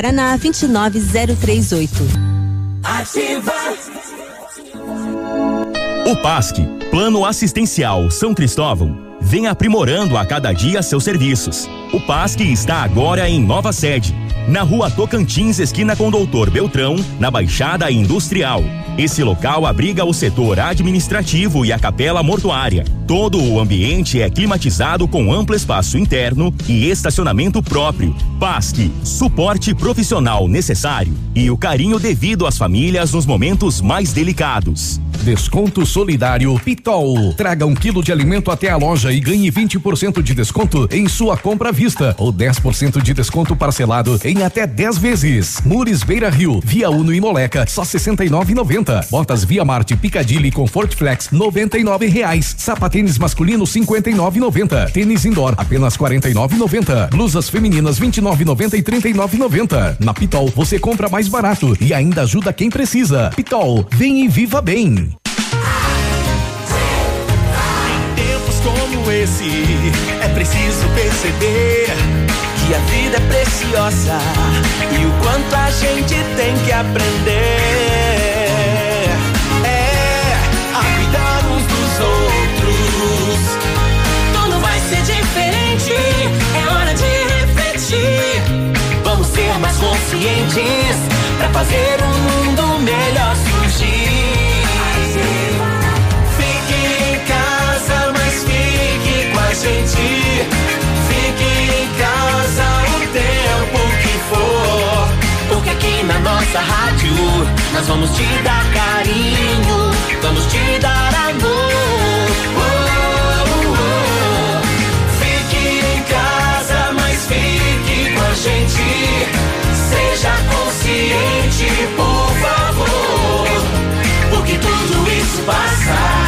Paraná 2903 Ativa. O PASC, Plano Assistencial São Cristóvão, vem aprimorando a cada dia seus serviços. O PASC está agora em nova sede na rua Tocantins, esquina com Doutor Beltrão, na Baixada Industrial. Esse local abriga o setor administrativo e a capela mortuária. Todo o ambiente é climatizado com amplo espaço interno e estacionamento próprio. PASC, suporte profissional necessário e o carinho devido às famílias nos momentos mais delicados. Desconto solidário Pitol. Traga um quilo de alimento até a loja e ganhe 20% de desconto em sua compra à vista ou 10% de desconto parcelado em até 10 vezes. Mures Beira Rio, Via Uno e Moleca, só 69,90. Botas Via Marte Picadilly Comfort Flex, 99 reais. Sapatênis masculino 59,90. Tênis indoor apenas 49,90. Blusas femininas 29,90 e 39,90. Na Pitol você compra mais barato e ainda ajuda quem precisa. Pitol, vem e viva bem. Em tempos como esse, é preciso perceber que a vida é preciosa e o quanto a gente tem que aprender. É a cuidar uns dos outros. Tudo vai ser diferente, é hora de refletir. Vamos ser mais conscientes para fazer um mundo melhor surgir. Fique em casa, mas fique com a gente. Porque aqui na nossa rádio nós vamos te dar carinho, vamos te dar amor. Fique em casa, mas fique com a gente. Seja consciente, por favor, porque tudo isso passa.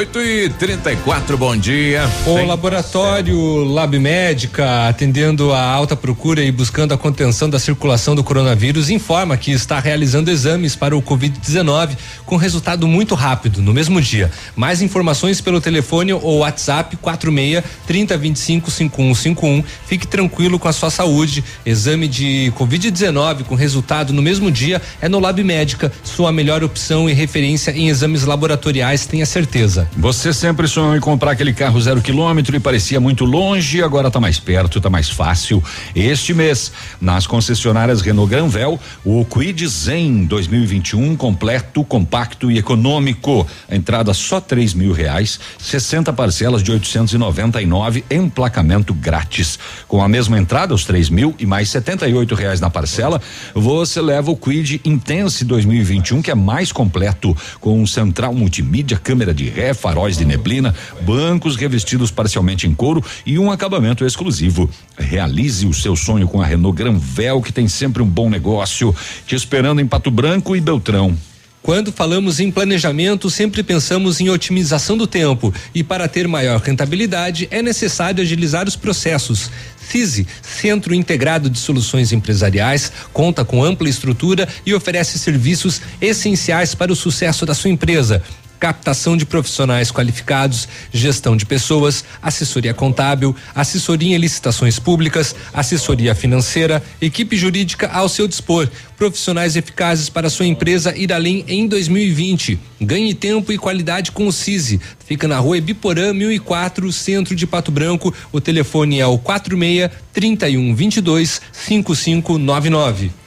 8 e 34 bom dia. O laboratório Lab Médica, atendendo a alta procura e buscando a contenção da circulação do coronavírus, informa que está realizando exames para o Covid-19 com resultado muito rápido, no mesmo dia. Mais informações pelo telefone ou WhatsApp 46 3025 5151. Fique tranquilo com a sua saúde. Exame de Covid-19 com resultado no mesmo dia é no Lab Médica, sua melhor opção e referência em exames laboratoriais, tenha certeza. Você sempre sonhou em comprar aquele carro zero quilômetro e parecia muito longe, agora está mais perto, está mais fácil. Este mês, nas concessionárias Renault Granvel, o Quid Zen 2021 completo, compacto e econômico. A entrada só três mil reais, 60 parcelas de 899, emplacamento grátis. Com a mesma entrada, os três mil e mais 78 reais na parcela, você leva o Quid Intense 2021, que é mais completo, com central multimídia, câmera de ré, faróis de neblina, bancos revestidos parcialmente em couro e um acabamento exclusivo. Realize o seu sonho com a Renault Granvel, que tem sempre um bom negócio, te esperando em Pato Branco e Beltrão. Quando falamos em planejamento, sempre pensamos em otimização do tempo e para ter maior rentabilidade é necessário agilizar os processos. CISI, Centro Integrado de Soluções Empresariais, conta com ampla estrutura e oferece serviços essenciais para o sucesso da sua empresa. Captação de profissionais qualificados, gestão de pessoas, assessoria contábil, assessoria em licitações públicas, assessoria financeira, equipe jurídica ao seu dispor, profissionais eficazes para sua empresa ir além em 2020. Ganhe tempo e qualidade com o CISI. Fica na rua Ebiporã 1004, centro de Pato Branco. O telefone é o 46 31 22 5599.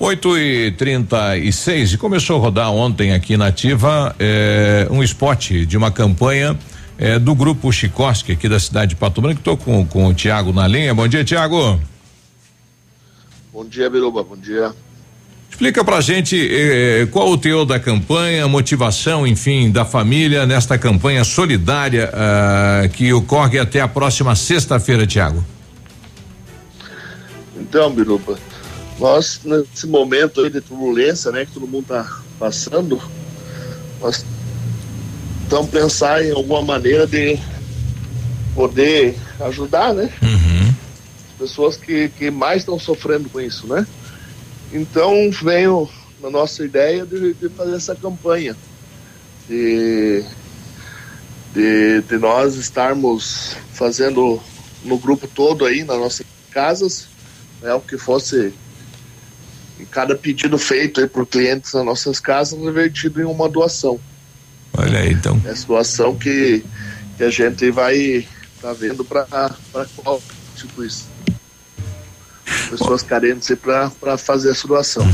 8 e 36 e começou a rodar ontem aqui na Ativa eh, um spot de uma campanha eh, do grupo Chicoski aqui da cidade de Pato Branco. Estou com, com o Tiago na linha. Bom dia, Tiago. Bom dia, Biruba. Bom dia. Explica pra gente eh, qual o teor da campanha, a motivação, enfim, da família nesta campanha solidária ah, que ocorre até a próxima sexta-feira, Tiago. Então, Biruba, nós nesse momento aí de turbulência, né, que todo mundo tá passando, nós estamos pensar em alguma maneira de poder ajudar, né? As pessoas que, que mais estão sofrendo com isso, né? Então veio na nossa ideia de, de fazer essa campanha de, de, de nós estarmos fazendo no grupo todo aí nas nossas casas, né, o que fosse em cada pedido feito aí por clientes nas nossas casas revertido em uma doação. Olha aí, então. Essa doação que, que a gente vai tá vendo para qual tipo isso. Pessoas carentes para fazer essa doação.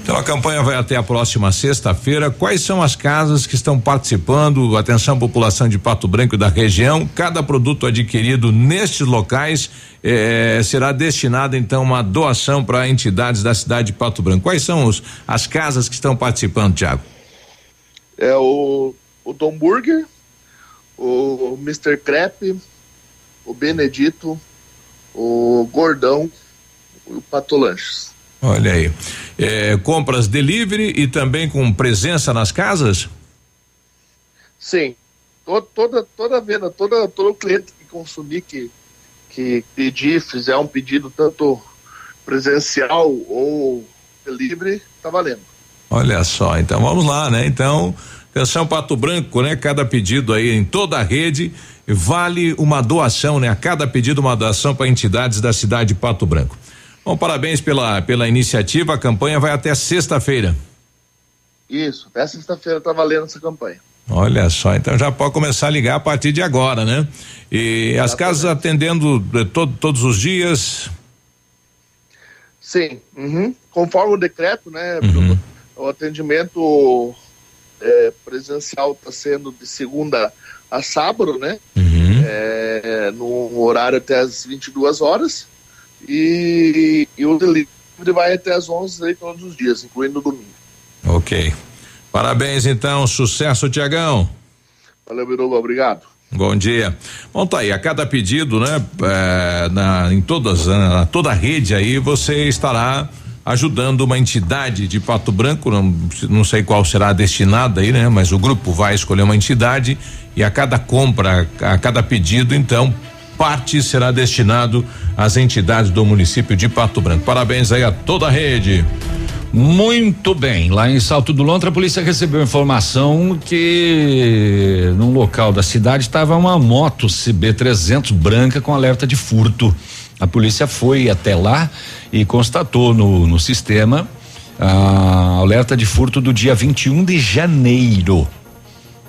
Então a campanha vai até a próxima sexta-feira. Quais são as casas que estão participando? Atenção, população de Pato Branco e da região. Cada produto adquirido nestes locais eh, será destinado então uma doação para entidades da cidade de Pato Branco. Quais são os, as casas que estão participando, Tiago? É o, o Dom Burger, o Mr. Crepe, o Benedito, o Gordão o Patolanches. Olha aí. Eh, compras delivery e também com presença nas casas? Sim, toda, toda, toda venda, toda, todo cliente que consumir, que, que pedir, fizer um pedido tanto presencial ou delivery, tá valendo. Olha só, então vamos lá, né? Então, atenção Pato Branco, né? Cada pedido aí em toda a rede vale uma doação, né? A cada pedido uma doação para entidades da cidade de Pato Branco. Bom, parabéns pela pela iniciativa. A campanha vai até sexta-feira. Isso, até sexta-feira tá valendo essa campanha. Olha só, então já pode começar a ligar a partir de agora, né? E as casas atendendo eh, to, todos os dias. Sim, uhum. conforme o decreto, né? Bruno, O atendimento é, presencial está sendo de segunda a sábado, né? é, no horário até as 22 horas e, e o delivery vai até as 11 aí todos os dias, incluindo o domingo. Ok. Parabéns então, sucesso, Tiagão. Valeu, Biruba, obrigado. Bom dia. Bom, tá aí, a cada pedido, né, é, na, em todas, na, toda a rede aí, você estará ajudando uma entidade de Pato Branco, não, não sei qual será destinada aí, né, mas o grupo vai escolher uma entidade e a cada compra, a cada pedido, então, parte será destinado às entidades do município de Pato Branco. Parabéns aí a toda a rede. Muito bem. Lá em Salto do Lontra, a polícia recebeu informação que num local da cidade estava uma moto CB300 branca com alerta de furto. A polícia foi até lá e constatou no, no sistema a alerta de furto do dia 21 de janeiro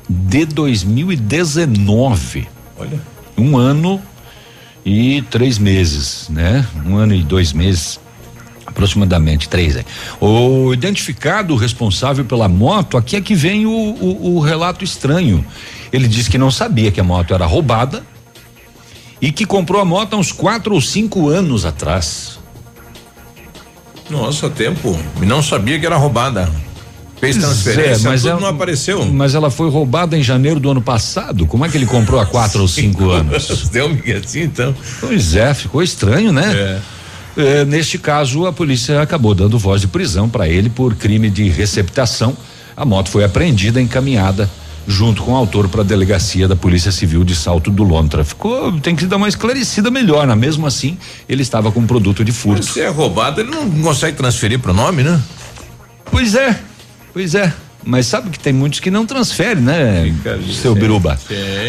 de 2019. Olha. Um ano e três meses, né? Um ano e dois meses aproximadamente três aí. O identificado responsável pela moto, aqui é que vem o, o, o, relato estranho. Ele disse que não sabia que a moto era roubada e que comprou a moto há uns quatro ou cinco anos atrás. Nossa, tempo. E não sabia que era roubada. Fez transferência, é, mas ela, não apareceu. Mas ela foi roubada em janeiro do ano passado. Como é que ele comprou há quatro ou cinco anos? Deu um assim, então. Pois é, ficou estranho, né? É. É, neste caso, a polícia acabou dando voz de prisão para ele por crime de receptação. A moto foi apreendida e encaminhada junto com o autor para a delegacia da Polícia Civil de Salto do Lontra. Ficou, tem que dar uma esclarecida melhor, né? Mesmo assim, ele estava com um produto de furto. Se é roubado, ele não consegue transferir para o nome, né? Pois é, pois é. Mas sabe que tem muitos que não transferem, né, fica seu Biruba?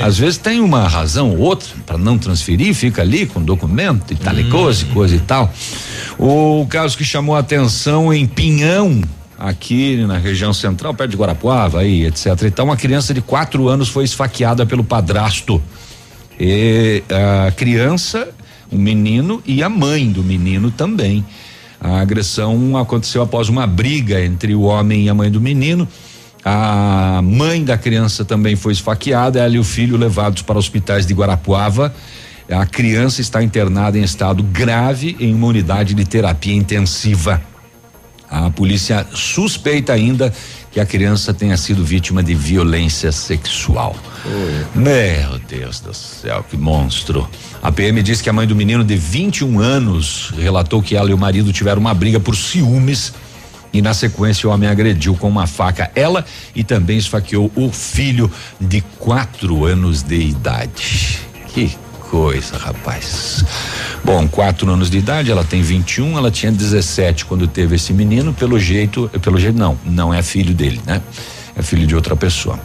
Às vezes tem uma razão ou outra para não transferir, fica ali com documento e tal hum. coisa, coisa e tal. O caso que chamou a atenção em Pinhão, aqui na região central, perto de Guarapuava, aí, etc. Então, uma criança de quatro anos foi esfaqueada pelo padrasto. E a criança, o menino e a mãe do menino também. A agressão aconteceu após uma briga entre o homem e a mãe do menino. A mãe da criança também foi esfaqueada, ela e o filho levados para hospitais de Guarapuava. A criança está internada em estado grave em uma unidade de terapia intensiva. A polícia suspeita ainda que a criança tenha sido vítima de violência sexual. Oi. Meu Deus do céu, que monstro. A PM diz que a mãe do menino de 21 anos relatou que ela e o marido tiveram uma briga por ciúmes e na sequência o homem agrediu com uma faca ela e também esfaqueou o filho de quatro anos de idade. Que coisa, rapaz. Bom, quatro anos de idade, ela tem 21, ela tinha 17 quando teve esse menino. Pelo jeito, pelo jeito não, não é filho dele, né? É filho de outra pessoa.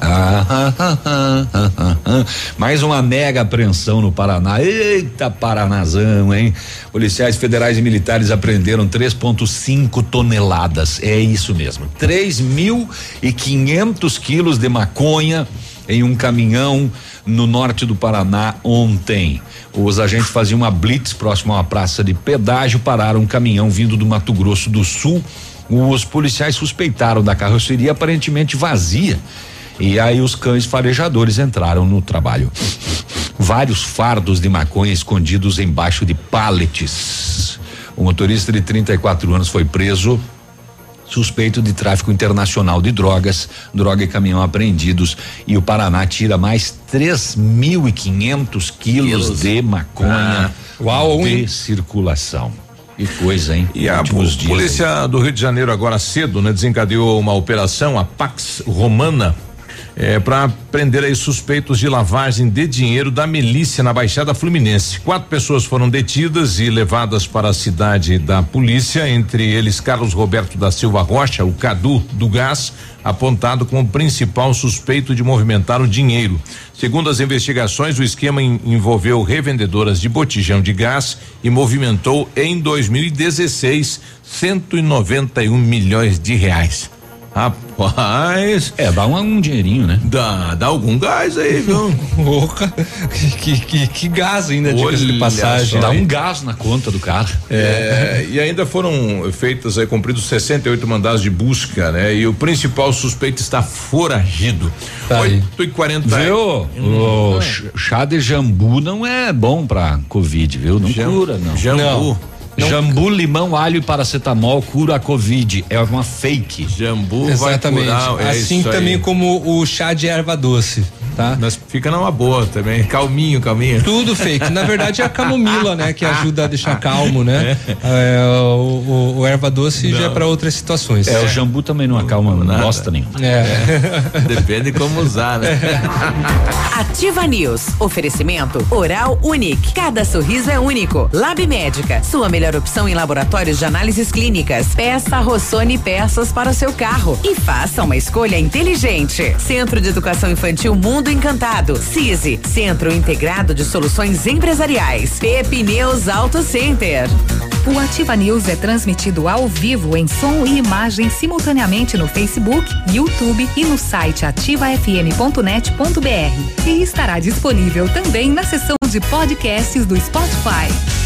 Ah, ah, ah, Mais uma mega apreensão no Paraná. Eita, Paranazão, hein? Policiais federais e militares apreenderam 3,5 toneladas. É isso mesmo. 3 mil e 500 quilos de maconha em um caminhão no norte do Paraná ontem. Os agentes faziam uma blitz próximo a uma praça de pedágio, pararam um caminhão vindo do Mato Grosso do Sul. Os policiais suspeitaram da carroceria aparentemente vazia e aí os cães farejadores entraram no trabalho. Vários fardos de maconha escondidos embaixo de pallets. O motorista de 34 anos foi preso suspeito de tráfico internacional de drogas, droga e caminhão apreendidos e o Paraná tira mais 3.500 quilos de maconha ah, uau, de hein? circulação. Que coisa, hein? E a polícia aí. do Rio de Janeiro agora cedo, né, desencadeou uma operação, a Pax Romana, é, para prender aí suspeitos de lavagem de dinheiro da milícia na Baixada Fluminense. Quatro pessoas foram detidas e levadas para a cidade da polícia, entre eles Carlos Roberto da Silva Rocha, o Cadu do Gás, apontado como principal suspeito de movimentar o dinheiro. Segundo as investigações, o esquema envolveu revendedoras de botijão de gás e movimentou em 2016 191 milhões de reais. Rapaz. É, dá um, um dinheirinho, né? Dá, dá algum gás aí, viu? Porra, que, que, que gás ainda, de passagem. Dá aí. um gás na conta do cara. É, e ainda foram feitas aí, cumpridos 68 mandados de busca, né? E o principal suspeito está foragido. Tá aí. 8 e 40 Viu? Hum, O ch- chá de jambu não é bom pra Covid, viu? Não Jam- cura, não. jambu. Não. Jambu, limão, alho e paracetamol cura a Covid. É uma fake. Jambu Exatamente. é assim isso aí. também como o chá de erva doce, tá? Mas fica numa boa também. Calminho, calminho. Tudo fake. Na verdade é a camomila, né? Que ajuda a deixar calmo, né? É, o, o- o erva doce já é Não. para outras situações. É, o jambu também não acalma Nada. bosta nenhuma. É. Depende como usar, né? Ativa News. Oferecimento Oral Unique. Cada sorriso é único. Lab Médica. Sua melhor opção em laboratórios de análises clínicas. Peça Rossoni peças para o seu carro. E faça uma escolha inteligente. Centro de Educação Infantil Mundo Encantado. CISI. Centro Integrado de Soluções Empresariais. Pepineus Auto Center. O Ativa News é transmitido ao vivo em som e imagem simultaneamente no Facebook, YouTube e no site ativafm.net.br. E estará disponível também na seção de podcasts do Spotify.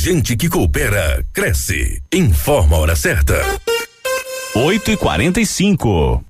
gente que coopera, cresce. Informa a hora certa. 8 e 45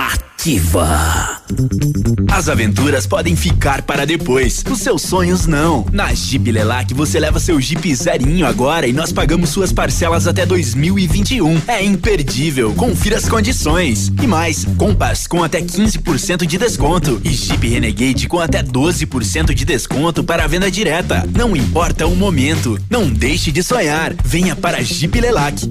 Ativa. As aventuras podem ficar para depois, os seus sonhos não. Na Jeep Lelac você leva seu Jeep zerinho agora e nós pagamos suas parcelas até 2021. É imperdível, confira as condições. E mais, Compass com até 15% de desconto e Jeep Renegade com até 12% de desconto para venda direta. Não importa o momento, não deixe de sonhar. Venha para a Jeep Lelac.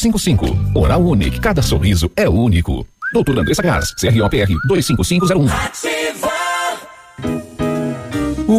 99102-6555. Oral Unique, cada sorriso é único. Doutor Andressa Gás, CROPR 25501.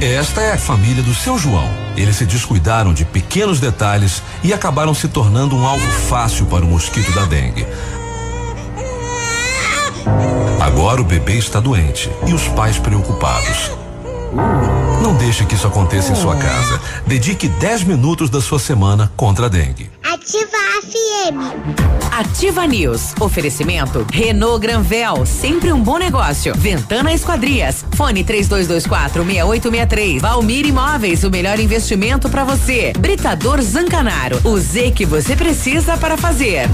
Esta é a família do seu João. Eles se descuidaram de pequenos detalhes e acabaram se tornando um alvo fácil para o mosquito da dengue. Agora o bebê está doente e os pais preocupados. Não deixe que isso aconteça em sua casa. Dedique 10 minutos da sua semana contra a dengue. Ativa Ativa FM. Ativa News. Oferecimento Renault Granvel, sempre um bom negócio. Ventana Esquadrias. Fone 3224 6863. Valmir Imóveis, o melhor investimento para você. Britador Zancanaro. O Z que você precisa para fazer.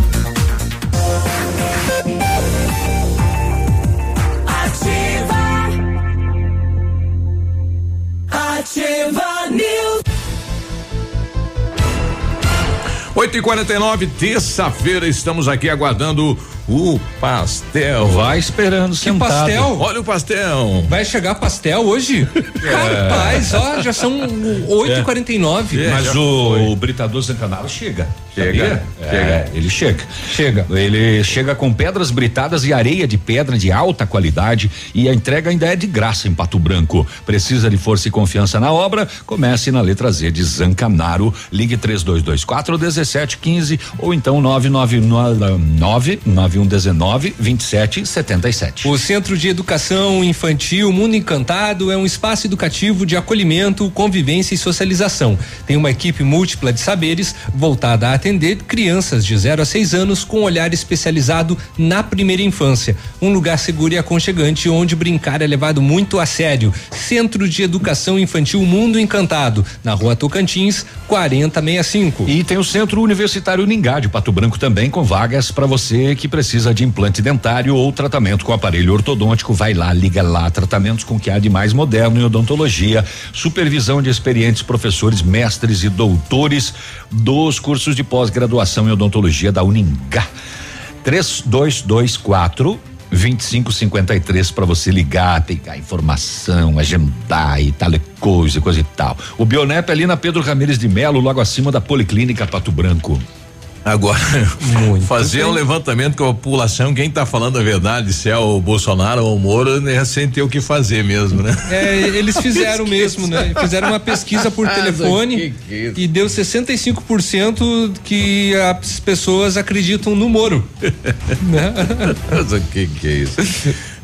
Ativa. News. 8 e 49 terça-feira, estamos aqui aguardando o pastel. Vai esperando, Que pastel? Olha o pastel. Vai chegar pastel hoje? Rapaz, ó, já são 8h49. É, Mas o, o Britador Zancanaro chega. Chega, chega. É, ele chega. Chega. Ele chega com pedras britadas e areia de pedra de alta qualidade e a entrega ainda é de graça em Pato Branco. Precisa de força e confiança na obra? Comece na letra Z de Zancanaro. Ligue 3224 1715 ou então 999 9119 2777. O Centro de Educação Infantil Mundo Encantado é um espaço educativo de acolhimento, convivência e socialização. Tem uma equipe múltipla de saberes voltada a atender crianças de 0 a 6 anos com olhar especializado na primeira infância. Um lugar seguro e aconchegante onde brincar é levado muito a sério. Centro de Educação Infantil Mundo Encantado, na rua Tocantins, 4065. E tem o Centro Universitário Ningá de Pato Branco também com vagas para você que precisa de implante dentário ou tratamento com aparelho ortodôntico. Vai lá, liga lá. Tratamentos com que há de mais moderno em odontologia. Supervisão de experientes professores, mestres e doutores dos cursos de pós-graduação em odontologia da Uningá. 3224 2553 para você ligar, pegar informação, agendar e tal coisa, coisa e tal. O Bionep é ali na Pedro Ramires de Melo, logo acima da Policlínica Pato Branco. Agora, fazer um levantamento com a população, quem tá falando a verdade, se é o Bolsonaro ou o Moro, né, sem ter o que fazer mesmo, né? É, eles fizeram mesmo, né? Fizeram uma pesquisa por Ah, telefone que é e deu 65% que as pessoas acreditam no Moro. né? Mas o que que é isso?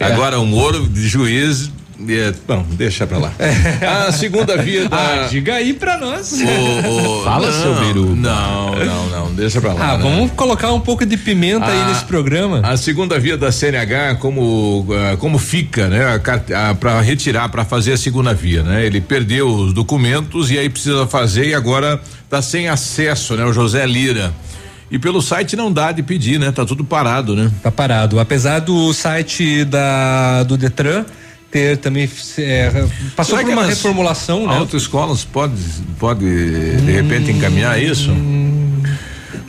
Agora o Moro de juiz, é, bom, deixa pra lá. A segunda via da Ah, diga aí pra nós. O- o- Fala, não, seu Biru. Não, não, não, deixa pra lá. Ah, né? vamos colocar um pouco de pimenta aí Ah, nesse programa. A segunda via da CNH, como ah, como fica, né? Para retirar, para fazer a segunda via, né? Ele perdeu os documentos e aí precisa fazer e agora tá sem acesso, né? O José Lira. E pelo site não dá de pedir, né? Tá tudo parado, né? Tá parado. Apesar do site da do Detran ter também é, passou Será por uma reformulação, né? Autoescolas pode pode de repente encaminhar isso?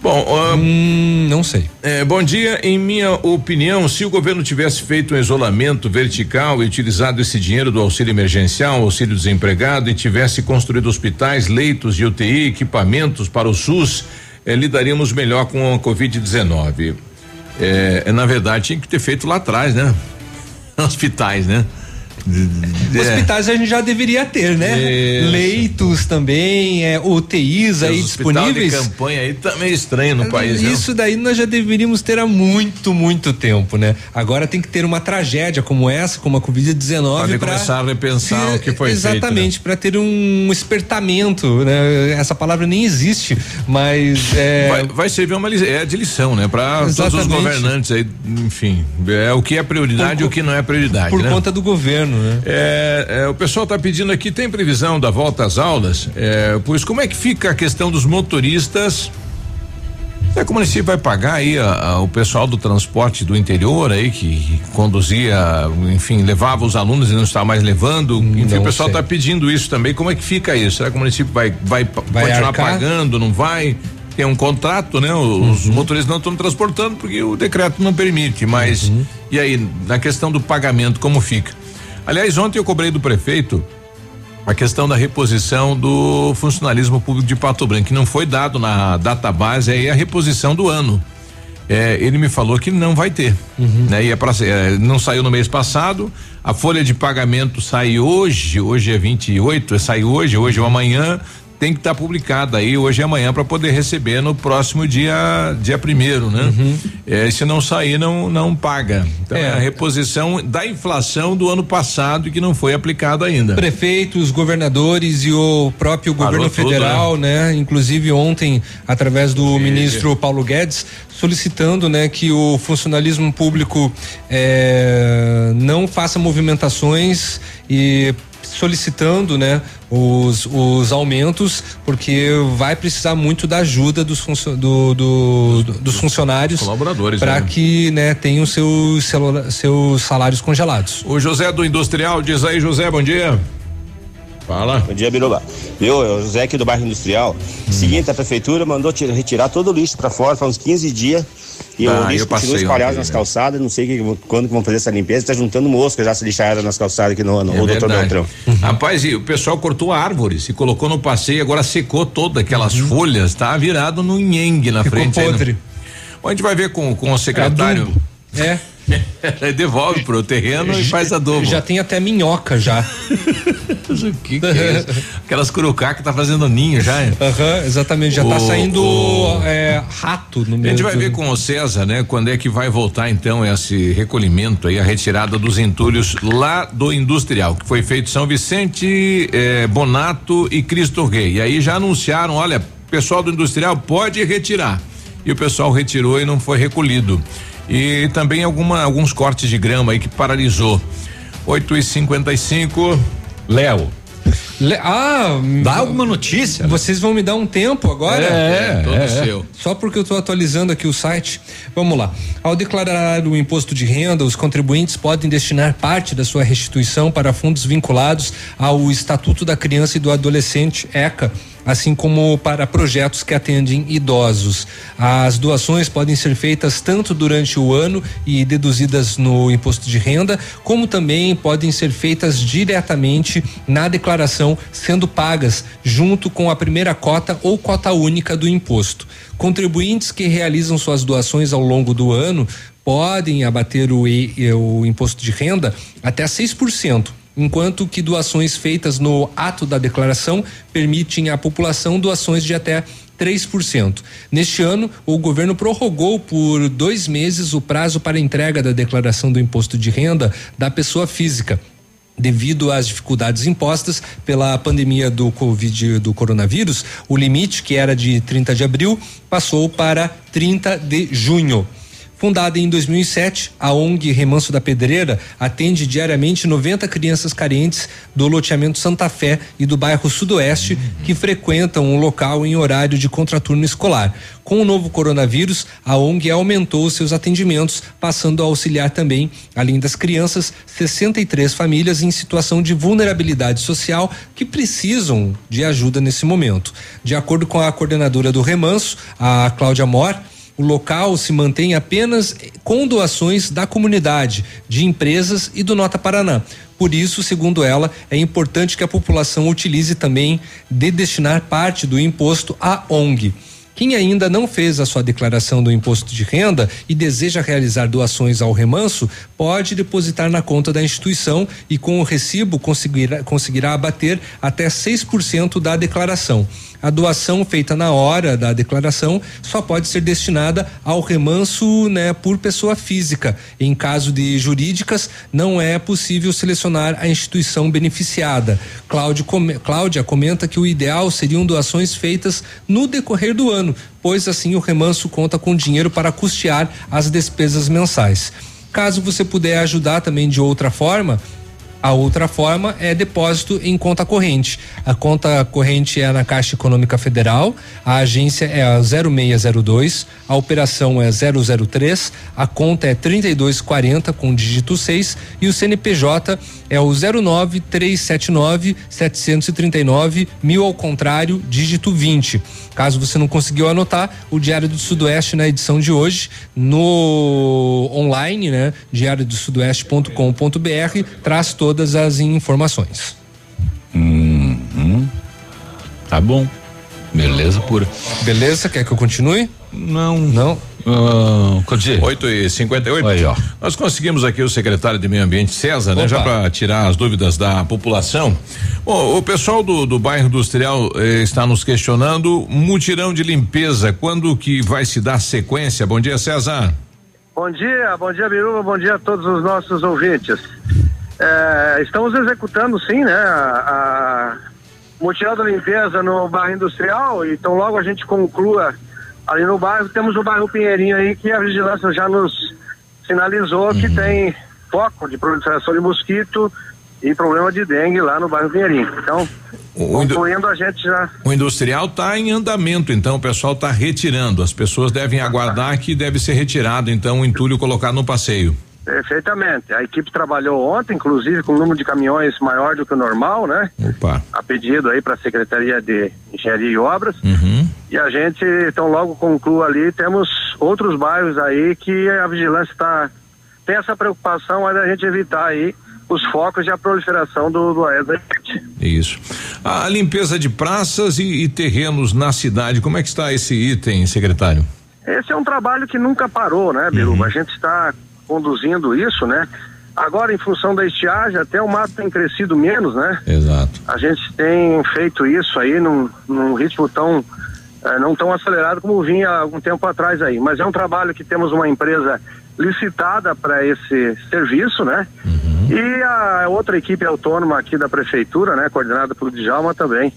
Bom, ah, Hum, não sei. É, bom dia. Em minha opinião, se o governo tivesse feito um isolamento vertical e utilizado esse dinheiro do auxílio emergencial, auxílio desempregado e tivesse construído hospitais, leitos de UTI, equipamentos para o SUS, eh, lidaríamos melhor com a Covid-19. É, na verdade, tinha que ter feito lá atrás, né? Hospitais, né? É. Hospitais a gente já deveria ter, né? Isso. Leitos também, é, UTIs aí disponíveis. de campanha aí tá meio estranho no país, né? Isso daí nós já deveríamos ter há muito, muito tempo, né? Agora tem que ter uma tragédia como essa, como a Covid-19 Pode pra- começar a repensar o que foi né? Exatamente, para ter um espertamento, né? Essa palavra nem existe, mas é, Vai, vai servir uma é de lição, né? Para todos os governantes aí, enfim, é o que é prioridade e o que não é prioridade, por né? conta do governo, né? É, é, o pessoal está pedindo aqui, tem previsão da volta às aulas? É, pois como é que fica a questão dos motoristas? É, como o município vai pagar aí a- a- o pessoal do transporte do interior aí que conduzia, enfim, levava os alunos e não está mais levando? Enfim, não o pessoal está pedindo isso também. Como é que fica isso? Será que o município vai, vai, Vai continuar arcar? pagando? Não vai? Tem um contrato, né? Os Uhum. motoristas não estão transportando porque o decreto não permite. Mas Uhum. e aí, na questão do pagamento, como fica? Aliás, ontem eu cobrei do prefeito a questão da reposição do funcionalismo público de Pato Branco, que não foi dado na database aí a reposição do ano. É, ele me falou que não vai ter, né? E é pra, é, não saiu no mês passado, a folha de pagamento sai hoje, hoje é 28, sai hoje, hoje ou amanhã, tem que estar publicada aí hoje e amanhã para poder receber no próximo dia dia primeiro, né? Uhum. É, se não sair não não paga. Então é. a reposição da inflação do ano passado que não foi aplicada ainda. Prefeitos, governadores e o próprio governo tudo, federal, né? Inclusive ontem, através do Sim. ministro Paulo Guedes, solicitando, né, que o funcionalismo público eh, não faça movimentações e solicitando, né, os, os aumentos, porque vai precisar muito da ajuda dos, funcio- do- do- do- dos funcionários colaboradores, para né? que, né, tenham seus, seus salários congelados. O José do Industrial diz aí, José, bom dia. Fala. Bom dia, Biruba. Eu, eu, José aqui do bairro Industrial. Hum. Seguinte, a prefeitura mandou tira- retirar todo o lixo pra fora, faz uns 15 dias. E Ah, o eu lixo passei continua espalhado ontem, nas né? calçadas. Não sei que- quando que vão fazer essa limpeza. Tá juntando mosca já se lixaram nas calçadas aqui no, no É Doutor. Beltrão. Rapaz, e o pessoal cortou árvores e colocou no passeio, agora secou todas aquelas folhas, tá virado no nhengue na Ficou frente. aí, né? podre. Bom, a gente vai ver com, com o secretário. É. Devolve pro terreno e faz adobo. Já tem até minhoca já. o que, que é isso? Aquelas curucá que tá fazendo ninho já. é? Aham, exatamente, já tá O- saindo o- é, rato no A meio. gente vai do- ver com o César, né? Quando é que vai voltar então esse recolhimento aí, a retirada dos entulhos lá do industrial, que foi feito São Vicente, eh, Bonato e Cristo Rei. E aí já anunciaram, olha, pessoal do industrial pode retirar. E o pessoal retirou e não foi recolhido. E também alguma, alguns cortes de grama aí que paralisou. 8 e 55 Léo. Le- ah, Dá alguma notícia? Vocês vão me dar um tempo agora? É, todo é, seu. Só porque eu estou atualizando aqui o site. Vamos lá. Ao declarar o imposto de renda, os contribuintes podem destinar parte da sua restituição para fundos vinculados ao Estatuto da Criança e do Adolescente, ECA, assim como para projetos que atendem idosos. As doações podem ser feitas tanto durante o ano e deduzidas no imposto de renda, como também podem ser feitas diretamente na declaração, sendo pagas junto com a primeira cota ou cota única do imposto. Contribuintes que realizam suas doações ao longo do ano podem abater o, o imposto de renda até 6%. Enquanto que doações feitas no ato da declaração permitem à população doações de até 3%. Neste ano, o governo prorrogou por dois meses o prazo para entrega da declaração do imposto de renda da pessoa física devido às dificuldades impostas pela pandemia do Covid do coronavírus, o limite que era de 30 de abril passou para 30 de junho. Fundada em 2007, a ONG Remanso da Pedreira atende diariamente 90 crianças carentes do loteamento Santa Fé e do bairro Sudoeste que frequentam o local em horário de contraturno escolar. Com o novo coronavírus, a ONG aumentou seus atendimentos, passando a auxiliar também, além das crianças, 63 famílias em situação de vulnerabilidade social que precisam de ajuda nesse momento. De acordo com a coordenadora do Remanso, a Cláudia Mor, o local se mantém apenas com doações da comunidade, de empresas e do Nota Paraná. Por isso, segundo ela, é importante que a população utilize também de destinar parte do imposto à ONG. Quem ainda não fez a sua declaração do imposto de renda e deseja realizar doações ao remanso, pode depositar na conta da instituição e com o recibo conseguirá, conseguirá abater até 6% da declaração. A doação feita na hora da declaração só pode ser destinada ao remanso né, por pessoa física. Em caso de jurídicas, não é possível selecionar a instituição beneficiada. Cláudio Cláudia comenta que o ideal seriam doações feitas no decorrer do ano, pois assim o remanso conta com dinheiro para custear as despesas mensais. Caso você puder ajudar também de outra forma, a outra forma é depósito em conta corrente. A conta corrente é na Caixa Econômica Federal, a agência é a 0602, a operação é 003, a conta é 3240 com dígito 6 e o CNPJ é o 09379 739 mil ao contrário, dígito 20. Caso você não conseguiu anotar, o Diário do Sudoeste na edição de hoje no online, né, diariodosudoeste.com.br traz todas as informações. Uhum. Tá bom. Beleza pura. Beleza? Quer que eu continue? Não. Não? Uh, dizer, 8 e 58 Aí, ó. Nós conseguimos aqui o secretário de Meio Ambiente, César, né? Opa. Já para tirar as dúvidas da população. Bom, o pessoal do, do bairro industrial eh, está nos questionando mutirão de limpeza. Quando que vai se dar sequência? Bom dia, César. Bom dia, bom dia, Biruba, bom dia a todos os nossos ouvintes. É, estamos executando, sim, né, a, a mutirão da limpeza no bairro industrial, então logo a gente conclua ali no bairro, temos o bairro Pinheirinho aí que a vigilância já nos sinalizou que tem foco de proliferação de mosquito e problema de dengue lá no bairro Pinheirinho. Então, O, concluindo a gente já o industrial está em andamento, então o pessoal está retirando. As pessoas devem aguardar que deve ser retirado, então, o entulho colocado no passeio. Perfeitamente. A equipe trabalhou ontem, inclusive, com um número de caminhões maior do que o normal, né? Opa. A pedido aí para a Secretaria de Engenharia e Obras. E a gente, então, logo conclua ali, temos outros bairros aí que a vigilância está tem essa preocupação mas a gente evitar aí os focos de a proliferação do, do Aedes. Isso. A limpeza de praças e, e terrenos na cidade, como é que está esse item, secretário? Esse é um trabalho que nunca parou, né, Biruba? A gente está conduzindo isso, né? Agora, em função da estiagem, até o mato tem crescido menos, né? Exato. A gente tem feito isso aí num, num ritmo tão eh, não tão acelerado como vinha há algum tempo atrás aí. Mas é um trabalho que temos uma empresa licitada para esse serviço, né? E a outra equipe autônoma aqui da prefeitura, né, coordenada pelo Djalma também,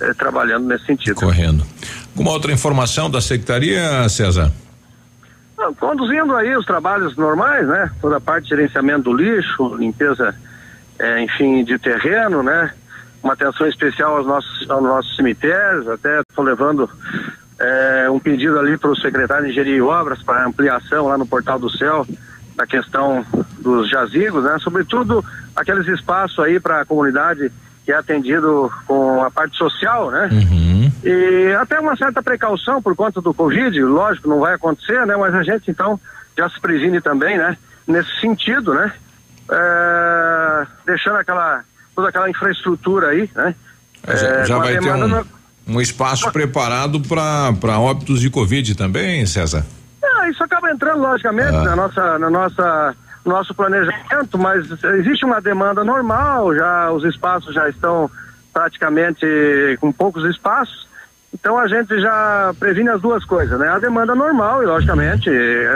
eh, trabalhando nesse sentido. Correndo. Alguma outra informação da secretaria, César? Conduzindo aí os trabalhos normais, né? Toda a parte de gerenciamento do lixo, limpeza, eh, enfim, de terreno, né? Uma atenção especial aos nossos, aos nossos cemitérios, até estou levando eh, um pedido ali para o secretário de Engenharia e Obras para ampliação lá no Portal do Céu da questão dos jazigos, né? Sobretudo aqueles espaços aí para a comunidade que é atendido com a parte social, né? E até uma certa precaução por conta do Covid, lógico, não vai acontecer, né? Mas a gente então já se previne também, né? Nesse sentido, né? É, deixando aquela toda aquela infraestrutura aí, né? Já, É, já com a vai ter um, no- um espaço preparado para óbitos de Covid também, César? Ah, isso acaba entrando logicamente Ah. na nossa, na nossa, no nosso planejamento, mas existe uma demanda normal, já os espaços já estão praticamente com poucos espaços. Então a gente já previne as duas coisas, né? A demanda normal e logicamente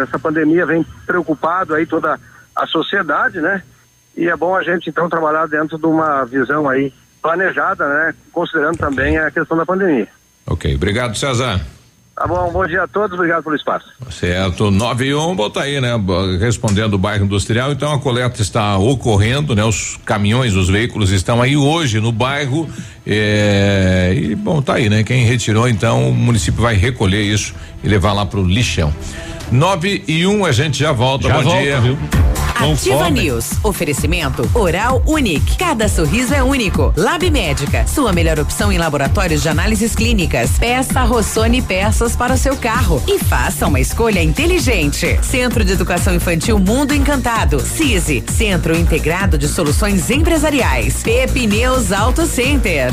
essa pandemia vem preocupado aí toda a sociedade, né? E é bom a gente então trabalhar dentro de uma visão aí planejada, né? Considerando também a questão da pandemia. Ok, obrigado, César. Tá bom, bom dia a todos, obrigado pelo espaço. Certo, 9 e 1, bota aí, né? Respondendo o bairro industrial, então a coleta está ocorrendo, né? Os caminhões, os veículos estão aí hoje no bairro. é, e bom, tá aí, né? Quem retirou, então, o município vai recolher isso e levar lá pro lixão. 9 e 1, a gente já volta. Já bom volta, dia. viu? Ativa fome. News. Oferecimento Oral Unique. Cada sorriso é único. Lab Médica. Sua melhor opção em laboratórios de análises clínicas. Peça Rossoni peças para o seu carro e faça uma escolha inteligente. Centro de Educação Infantil Mundo Encantado. CISI. Centro Integrado de Soluções Empresariais. Pepineus Auto Center.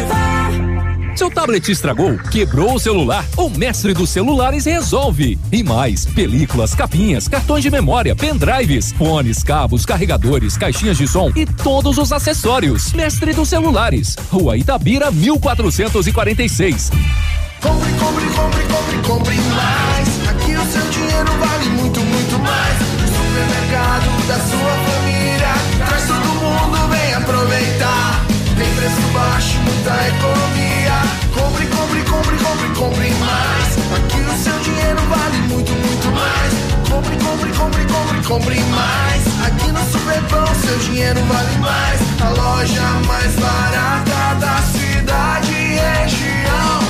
Seu tablet estragou, quebrou o celular? O mestre dos celulares resolve. E mais, películas, capinhas, cartões de memória, pendrives, fones, cabos, carregadores, caixinhas de som e todos os acessórios. Mestre dos celulares, Rua Itabira, 1446. Compre, compre, compre, compre, compre mais. Aqui o seu dinheiro vale muito, muito mais. Supermercado da sua família. Traz todo mundo, vem aproveitar. Tem preço baixo, muita economia. Compre, compre, compre, mais. Aqui o seu dinheiro vale muito, muito mais. Compre, compre, compre, compre, compre mais. Aqui no Superpão seu dinheiro vale mais. A loja mais barata da cidade e região.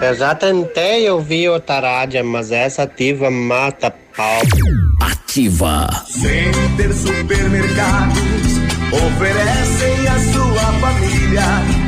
Eu já tentei ouvir outra rádio, mas essa ativa mata pau. Ativa. Center Supermercados oferecem à sua família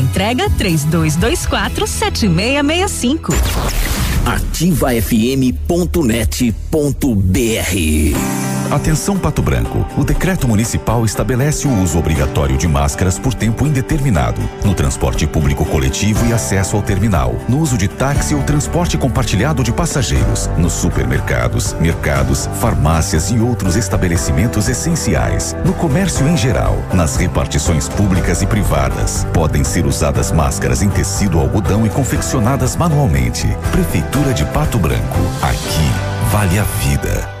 entrega 3224 7665. ativafm.net.br Atenção Pato Branco. O decreto municipal estabelece o uso obrigatório de máscaras por tempo indeterminado no transporte público coletivo e acesso ao terminal, no uso de táxi ou transporte compartilhado de passageiros, nos supermercados, mercados, farmácias e outros estabelecimentos essenciais, no comércio em geral, nas repartições públicas e privadas. Podem ser usadas máscaras em tecido algodão e confeccionadas manualmente. Prefeitura de Pato Branco. Aqui vale a vida.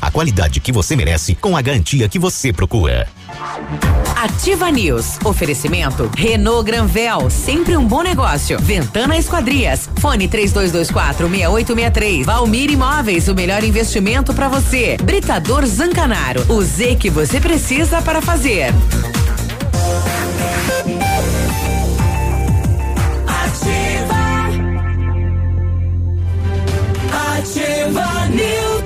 a qualidade que você merece com a garantia que você procura. Ativa News. Oferecimento Renault Granvel, sempre um bom negócio. Ventana Esquadrias. Fone 3224 6863. Valmir Imóveis, o melhor investimento para você. Britador Zancanaro. O Z que você precisa para fazer. Ativa. Ativa News.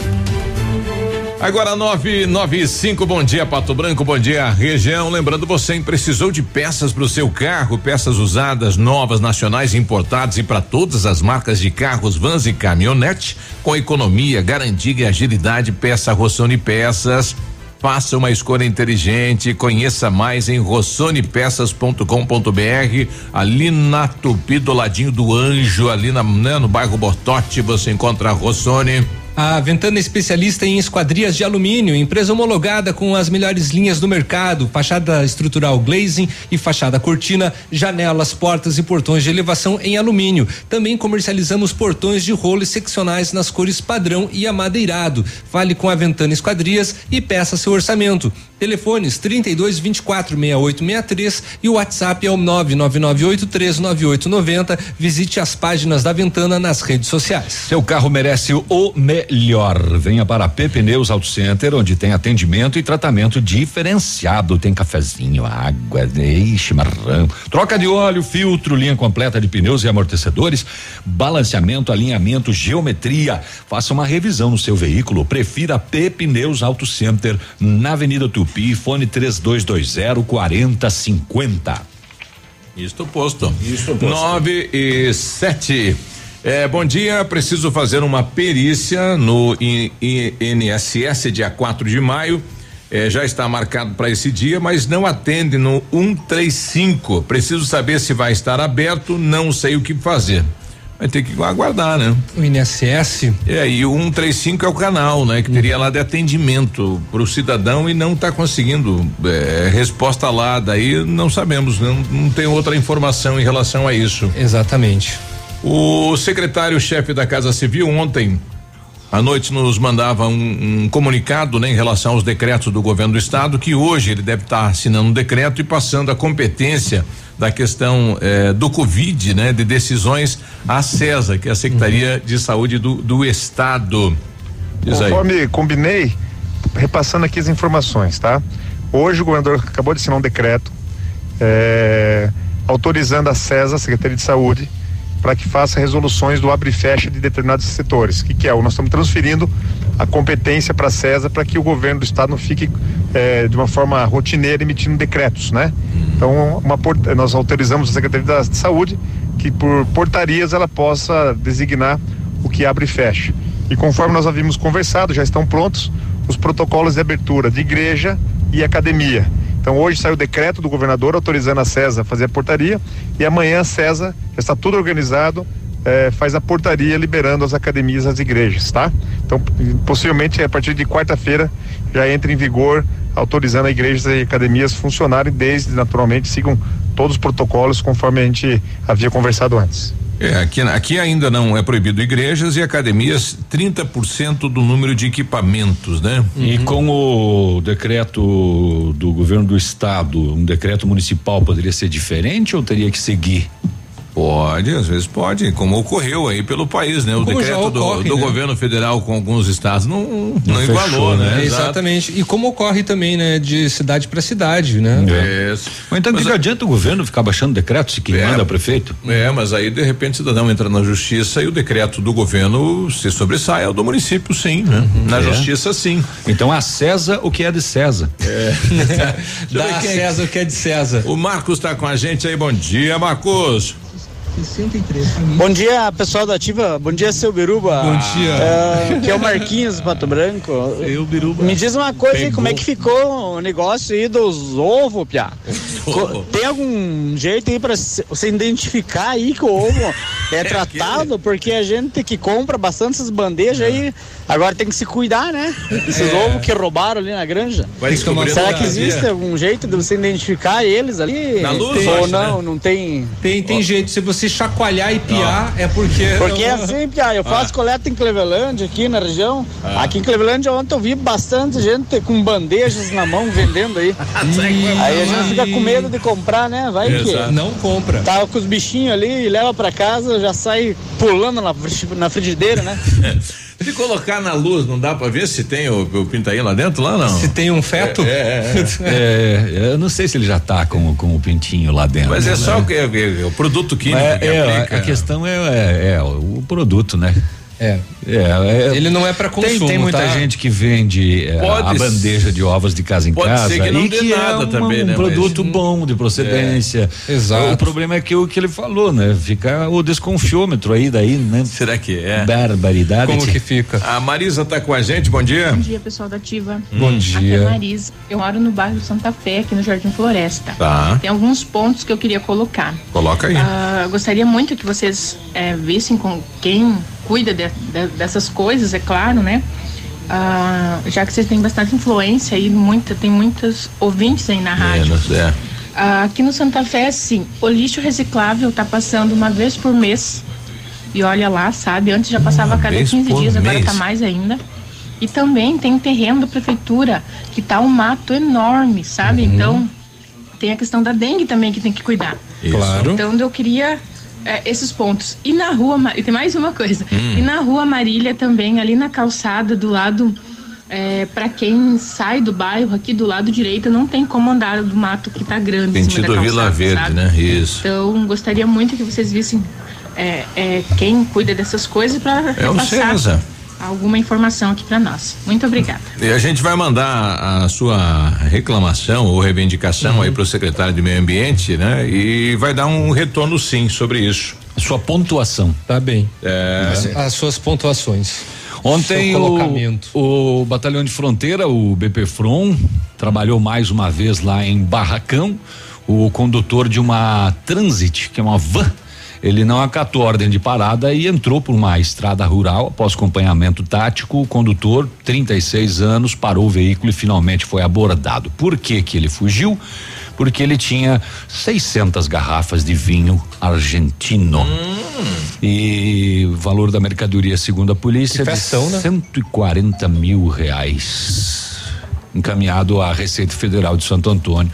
Agora 995, bom dia Pato Branco, bom dia região. Lembrando você, precisou de peças para o seu carro, peças usadas, novas, nacionais, importadas e para todas as marcas de carros, vans e caminhonete, com economia, garantia e agilidade, peça Rossoni Peças. Faça uma escolha inteligente, conheça mais em rossonepeças.com.br, ali na Tupi, do ladinho do Anjo, ali na, né, no bairro Bortote, você encontra a Rossoni. A Ventana é especialista em esquadrias de alumínio, empresa homologada com as melhores linhas do mercado, fachada estrutural glazing e fachada cortina, janelas, portas e portões de elevação em alumínio. Também comercializamos portões de rolo seccionais nas cores padrão e amadeirado. Fale com a Ventana Esquadrias e peça seu orçamento. Telefones 32 24 6863 e o WhatsApp é o 999839890. Visite as páginas da Ventana nas redes sociais. Seu carro merece o melhor. Venha para a P Pneus Auto Center, onde tem atendimento e tratamento diferenciado. Tem cafezinho, água, chimarrão, troca de óleo, filtro, linha completa de pneus e amortecedores, balanceamento, alinhamento, geometria. Faça uma revisão no seu veículo. Prefira P Pneus Auto Center, na Avenida Tupi, fone 3220 4050. Isto posto. Isto posto. Nove e sete. É, bom dia, preciso fazer uma perícia no INSS dia 4 de maio. É, já está marcado para esse dia, mas não atende no 135. Preciso saber se vai estar aberto, não sei o que fazer. Vai ter que aguardar, né? O INSS? É, e o 135 é o canal, né? Que teria lá de atendimento para o cidadão e não está conseguindo é, resposta lá. Daí não sabemos, não, não tem outra informação em relação a isso. Exatamente. O secretário-chefe da Casa Civil ontem à noite nos mandava um, um comunicado né, em relação aos decretos do governo do estado, que hoje ele deve estar assinando um decreto e passando a competência da questão eh, do Covid, né, de decisões à CESA, que é a Secretaria de Saúde do, do Estado. Diz aí. Conforme combinei, repassando aqui as informações, tá? Hoje o governador acabou de assinar um decreto eh, autorizando a CESA, a Secretaria de Saúde, para que faça resoluções do abre e fecha de determinados setores. O que, que é? Nós estamos transferindo a competência para a CESA para que o governo do estado não fique eh, de uma forma rotineira emitindo decretos, né? Então, uma, nós autorizamos a Secretaria da Saúde que por portarias ela possa designar o que abre e fecha. E conforme nós havíamos conversado, já estão prontos os protocolos de abertura de igreja e academia. Então hoje saiu o decreto do governador autorizando a CESA a fazer a portaria e amanhã a CESA já está tudo organizado, eh, faz a portaria liberando as academias as igrejas, tá? Então possivelmente a partir de quarta-feira já entra em vigor autorizando a igrejas e academias funcionarem desde naturalmente sigam todos os protocolos conforme a gente havia conversado antes. É, aqui, aqui ainda não é proibido igrejas e academias 30% do número de equipamentos, né? E com o decreto do governo do estado, um decreto municipal poderia ser diferente ou teria que seguir? Pode, às vezes pode, como ocorreu aí pelo país, né? O Como decreto do, ocorre, do né? governo federal com alguns estados não, não, Não igualou, fechou, né? É, Exatamente. E como ocorre também, né, de cidade para cidade, né? É. Mas então o que, que adianta o governo ficar baixando decreto se quem manda é prefeito? É, mas aí de repente o cidadão entra na justiça e o decreto do governo se sobressai ao do município, sim, né? Na É. justiça, sim. Então a César o que é de César. É. Dá a César o que é de César. O Marcos está com a gente aí, bom dia, Marcos. Bom dia, pessoal da Ativa. Bom dia, seu Biruba. Bom dia. É, que é o Marquinhos do Pato Branco. Eu, Biruba. Me diz uma coisa aí, como é que ficou o negócio aí dos ovos, Piá? Tem algum jeito aí pra se- você identificar aí que o ovo é tratado? Porque a gente que compra bastante essas bandejas aí, agora tem que se cuidar, né? Esses É. ovos que roubaram ali na granja. Vai Será que dia. existe algum jeito de você identificar eles ali? Na luz, Tem- eu Ou acho, não, né? não tem. Tem, tem jeito, se você chacoalhar e piar, é porque. Porque é assim, Pia, eu faço coleta em Cleveland, aqui na região. Ah. Aqui em Cleveland ontem eu vi bastante gente com bandejas na mão vendendo aí. aí a gente fica com medo de comprar, né? Vai que. Exato. Não compra. Tava com os bichinhos ali e leva pra casa, já sai pulando na, na frigideira, né? Se colocar na luz, não dá pra ver se tem o, o pintainho lá dentro, lá não? Se tem um feto? É, é, é. É, eu não sei se ele já tá com, com o pintinho lá dentro. Mas é né? só o, é- é o produto químico É, que é, aplica. a questão é, é, é o produto, né? É. É, Ele não é pra Tem, consumo, tem muita tá? gente que vende é, Pode a bandeja de ovos de casa em pode casa ser que não e dê que nada é uma- também, um né, produto mas- bom de procedência. É, exato. O problema é que o que ele falou, né? Fica o desconfiômetro aí daí, né? Será que é? Barbaridade. Como que fica? A Marisa tá com a gente, bom dia. Bom dia, pessoal da Ativa. Bom Aqui dia. é Marisa. Eu moro no bairro Santa Fé, aqui no Jardim Floresta. Tá. Tem alguns pontos que eu queria colocar. Coloca aí. Ah, gostaria muito que vocês eh, vissem com quem cuida de- de- dessas coisas, é claro, né? Ah, já que vocês têm bastante influência aí, muita, tem muitos ouvintes aí na rádio. Menos, é. Ah, aqui no Santa Fé, sim, o lixo reciclável tá passando uma vez por mês. E olha lá, sabe? Antes já passava a cada vez 15 por dias, agora mês. tá mais ainda. E também tem terreno da prefeitura que tá um mato enorme, sabe? Uhum. Então tem a questão da dengue também que tem que cuidar. Claro. Então eu queria é, esses pontos. E na rua, e tem mais uma coisa. Hum. E na rua Marília também, ali na calçada do lado, é, para quem sai do bairro, aqui do lado direito, não tem como andar do mato que tá grande. Sentido da Vila calçada, Verde, sabe? né? Isso. Então gostaria muito que vocês vissem é, é, quem cuida dessas coisas para É o César. Alguma informação aqui para nós. Muito obrigada. E a gente vai mandar a sua reclamação ou reivindicação aí para o secretário de Meio Ambiente, né? E vai dar um retorno sim sobre isso. Sua pontuação. Tá bem. É. As, as suas pontuações. Ontem o, o Batalhão de Fronteira, o BP From, trabalhou mais uma vez lá em Barracão. O condutor de uma Transit, que é uma van, ele não acatou a ordem de parada e entrou por uma estrada rural após acompanhamento tático. O condutor, 36 anos, parou o veículo e finalmente foi abordado. Por que que ele fugiu? Porque ele tinha 600 garrafas de vinho argentino. E o valor da mercadoria, segundo a polícia, Que festão, de né? 140 mil reais. Encaminhado à Receita Federal de Santo Antônio.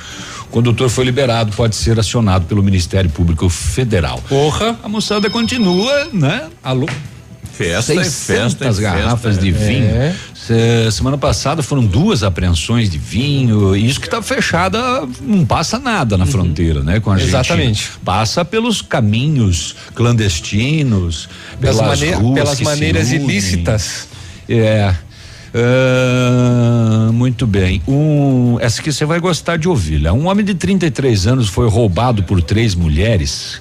O condutor foi liberado, pode ser acionado pelo Ministério Público Federal. Porra. A moçada continua, né? Alô? Festa e 600 festa garrafas festa, de é. vinho. É. Se- semana passada foram duas apreensões de vinho, isso que está fechada não passa nada na fronteira, né? Com a Argentina. Uhum. Exatamente. Passa pelos caminhos clandestinos, Das pelas mane- ruas pelas maneiras ilícitas. É. Ah, muito bem. Um, essa aqui você vai gostar de ouvir. né? Um homem de 33 anos foi roubado por três mulheres.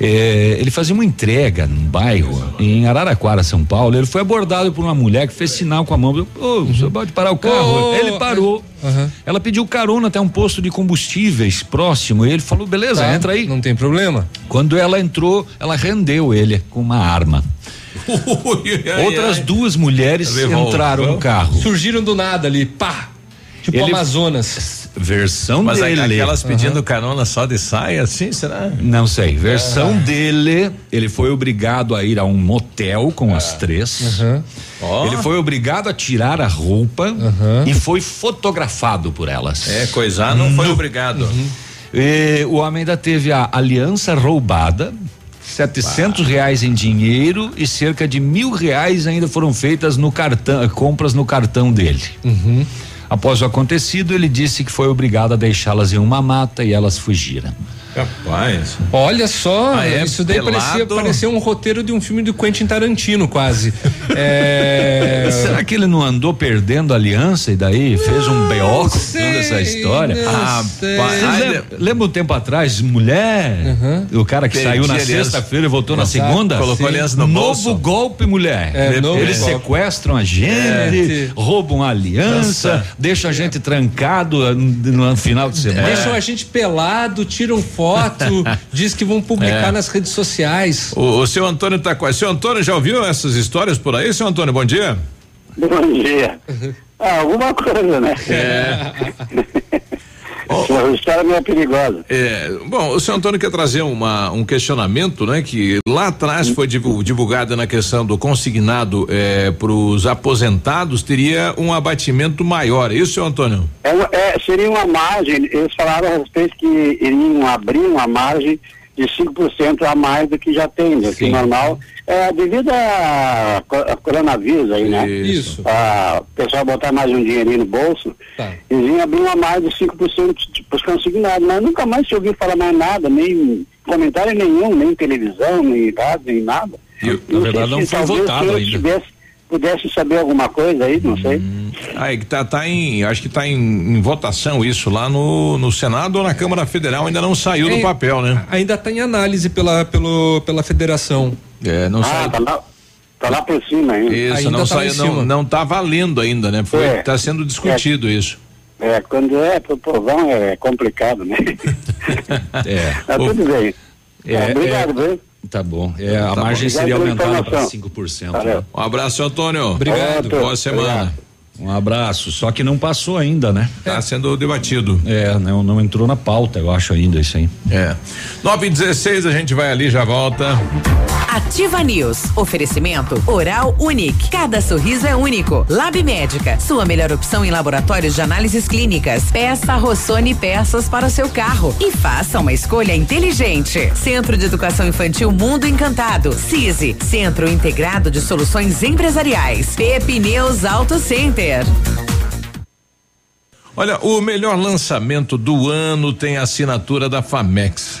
É, ele fazia uma entrega num bairro em Araraquara, São Paulo. Ele foi abordado por uma mulher que fez sinal com a mão. Ô, o senhor pode parar o carro? Ô, ele parou. Ela pediu carona até um posto de combustíveis próximo. E ele falou: beleza, Tá, entra aí. Não tem problema. Quando ela entrou, ela rendeu ele com uma arma. Outras duas mulheres Revolveu. entraram no carro. Surgiram do nada ali, pá. Tipo Ele- Amazonas. Versão Mas dele. aquelas pedindo carona só de saia, assim, será? Não sei. Versão Ah. dele, ele foi obrigado a ir a um motel com as três. Ó. Ele foi obrigado a tirar a roupa e foi fotografado por elas. É, coisar não foi obrigado. E o homem ainda teve a aliança roubada. 700 reais em dinheiro e cerca de mil reais ainda foram feitas no cartão, compras no cartão dele. Após o acontecido, ele disse que foi obrigado a deixá-las em uma mata e elas fugiram. Rapaz. Olha só, Ah, é? isso daí parecia, parecia um roteiro de um filme do Quentin Tarantino, quase. É, Será que ele não andou perdendo a aliança e daí fez um BO contando essa história? Vocês lembram, lembra um tempo atrás, mulher? O cara que Perdi saiu na sexta-feira e voltou na segunda? Colocou a aliança no novo bolso. golpe, mulher. É, novo Eles golpe. sequestram a gente, É. roubam a aliança, Nossa. deixam a gente trancado no, no final de semana. Deixam a gente pelado, tiram foto, diz que vão publicar É. nas redes sociais. O, o seu Antônio tá quase. Seu Antônio já ouviu essas histórias por aí, seu Antônio? Bom dia. Bom dia. Ah, alguma coisa, né? Essa história é meio perigosa. É, bom, o senhor Antônio quer trazer uma, um questionamento, né? Que lá atrás foi divu- divulgado na questão do consignado para os aposentados teria um abatimento maior. É isso, senhor Antônio? É, é, seria uma margem, eles falaram a respeito que iriam abrir uma margem de 5% a mais do que já tem, do que normal, é, devido a, a coronavírus aí, né? Isso. A, o pessoal botar mais um dinheirinho no bolso, Tá. eles iam abrir uma margem de 5% para os consignados, mas nunca mais se ouviu falar mais nada, nem comentário nenhum, nem televisão, nem rádio, nem nada. Eu, Não na verdade, não foi votado ainda. tivesse- pudesse saber alguma coisa aí, não sei. Aí que tá, tá em, acho que tá em, em votação isso lá no, no Senado ou na Câmara Federal, ainda não saiu do É, papel, né? Ainda está em análise pela, pelo, pela federação. É, não ah, saiu. tá lá, tá lá por cima ainda. Isso, ainda não tá saiu, não, não tá valendo ainda, né? Foi, É. tá sendo discutido isso. É, quando é pro povão é complicado, né? É. Mas O- tudo bem. É, obrigado, é, viu? Tá bom. É, a Tá margem bom. seria Obrigado aumentada para informação. 5%. Valeu. né? Um abraço, Antônio. Obrigado. Boa semana. Um abraço. Só que não passou ainda, né? Tá sendo debatido. É, não, não entrou na pauta, eu acho ainda isso aí. É. 9 e 16 a gente vai ali, já volta. Ativa News. Oferecimento Oral Unique. Cada sorriso é único. Lab Médica. Sua melhor opção em laboratórios de análises clínicas. Peça Rossoni peças para o seu carro e faça uma escolha inteligente. Centro de Educação Infantil Mundo Encantado. CISI. Centro Integrado de Soluções Empresariais. Pepineus Auto Center. Olha, o melhor lançamento do ano tem a assinatura da Famex.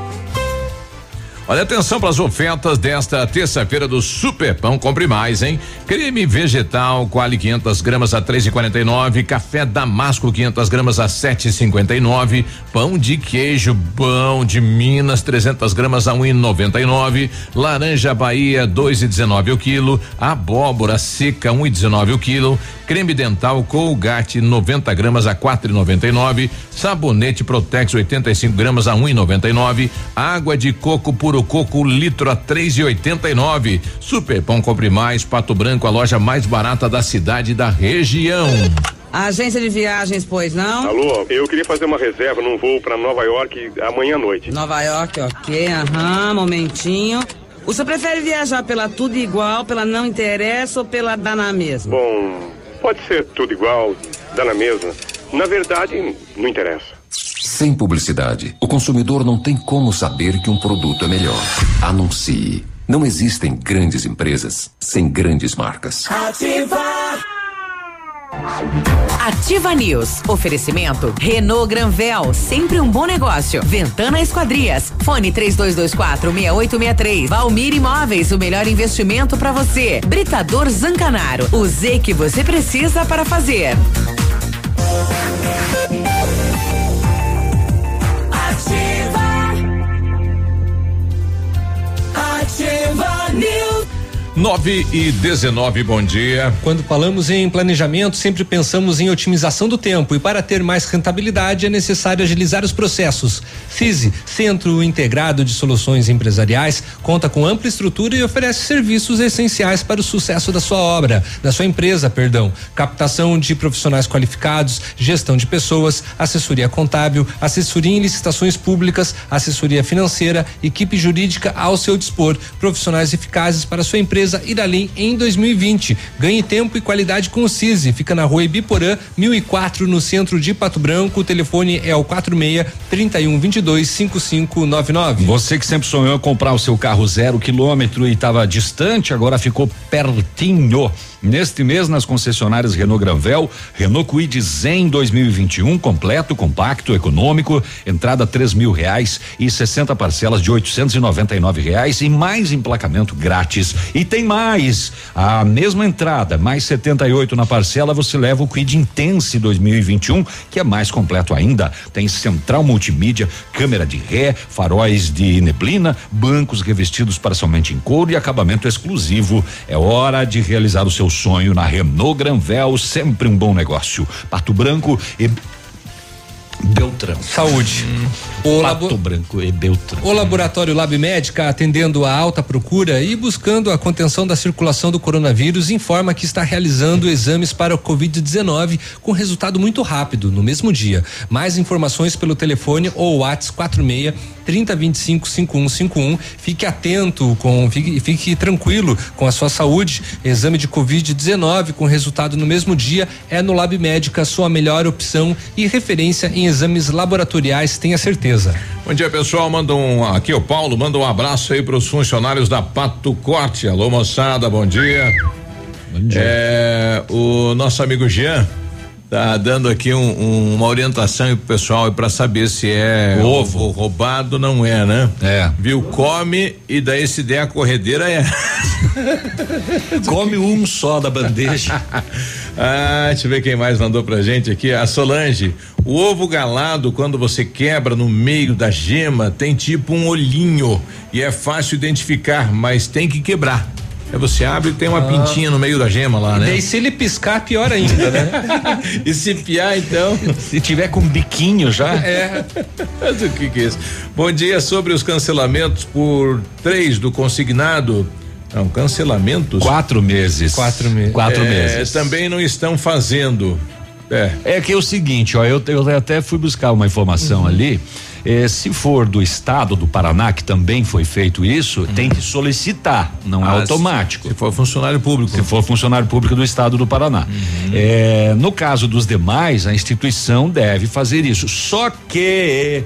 Olha atenção para as ofertas desta terça-feira do Super Pão Compre Mais, hein? Creme vegetal Quali 500 gramas a 3,49, café Damasco 500 gramas a 7,59, pão de queijo pão de Minas 300 gramas a 1,99, laranja Bahia 2,19 o quilo, abóbora seca 1,19 o quilo, creme dental Colgate 90 gramas a 4,99, sabonete Protex 85 gramas a 1,99, água de coco puro coco litro a 3,89. Super Pão Compre Mais, Pato Branco, a loja mais barata da cidade e da região. Agência de viagens, pois não? Alô, eu queria fazer uma reserva num voo para Nova York amanhã à noite. Nova York, ok, aham, momentinho. O senhor prefere viajar pela tudo igual, pela não interessa ou pela dá na mesma? Bom, pode ser tudo igual, dá na mesma. Na verdade, não interessa. Sem publicidade, o consumidor não tem como saber que um produto é melhor. Anuncie. Não existem grandes empresas sem grandes marcas. Ativa! Ativa News. Oferecimento Renault Granvel, sempre um bom negócio. Ventana Esquadrias. Fone 3224 6863. Valmir Imóveis, o melhor investimento para você. Britador Zancanaro. O Z que você precisa para fazer. 9 e 19, bom dia. Quando falamos em planejamento, sempre pensamos em otimização do tempo e para ter mais rentabilidade é necessário agilizar os processos. FISE, Centro Integrado de Soluções Empresariais, conta com ampla estrutura e oferece serviços essenciais para o sucesso da sua obra, da sua empresa, perdão. Captação de profissionais qualificados, gestão de pessoas, assessoria contábil, assessoria em licitações públicas, assessoria financeira, equipe jurídica ao seu dispor, profissionais eficazes para sua empresa ir além em 2020. Ganhe tempo e qualidade com o CISI. Fica na rua Ibiporã, 1004, no centro de Pato Branco. O telefone é o 46 31 22 5599. Você que sempre sonhou comprar o seu carro zero quilômetro e estava distante, agora ficou pertinho. Neste mês, nas concessionárias Renault Granvel, Renault Kwid Zen 2021, completo, compacto, econômico, entrada três mil reais e 60 parcelas de 899 reais e mais emplacamento grátis. E tem mais, a mesma entrada, mais 78 na parcela, você leva o Kwid Intense 2021, que é mais completo ainda. Tem central multimídia, câmera de ré, faróis de neblina, bancos revestidos parcialmente em couro e acabamento exclusivo. É hora de realizar o seu sonho na Renault Granvel, sempre um bom negócio. Pato Branco e Beltrão. Saúde. O Pato. Branco e Beltrão. O laboratório Lab Médica, atendendo a alta procura e buscando a contenção da circulação do coronavírus, informa que está realizando exames para o Covid-19 com resultado muito rápido, no mesmo dia. Mais informações pelo telefone ou WhatsApp 46 3025 5151. Fique atento com fique, fique tranquilo com a sua saúde. Exame de Covid-19 com resultado no mesmo dia é no Lab Médica sua melhor opção e referência em exames laboratoriais, tenha certeza. Bom dia, pessoal. Manda um aqui o Paulo, manda um abraço aí para os funcionários da Pato Corte. Alô, moçada, bom dia. Bom dia. É, o nosso amigo Jean tá dando aqui um, um, uma orientação pro pessoal para saber se é ovo. ovo roubado não é, né? É. Viu? Come e daí se der a corredeira é. Come um só da bandeja. ah, deixa eu ver quem mais mandou pra gente aqui. A Solange. O ovo galado, quando você quebra no meio da gema, tem tipo um olhinho e é fácil identificar, mas tem que quebrar. Aí você abre e tem uma ah. pintinha no meio da gema lá, né? E se ele piscar, pior ainda, né? e se piar, então? se tiver com biquinho já. É. Mas o que, que é isso? Bom dia sobre os cancelamentos por três do consignado. Não, cancelamentos? Quatro meses. Quatro meses. Quatro é, meses. Também não estão fazendo. É. É que é o seguinte, ó, eu, eu até fui buscar uma informação uhum. ali. Eh, se for do estado do Paraná, que também foi feito isso, tem que solicitar, não é Ah, automático. Se for funcionário público. Se for funcionário público do estado do Paraná. Eh, no caso dos demais, a instituição deve fazer isso. Só que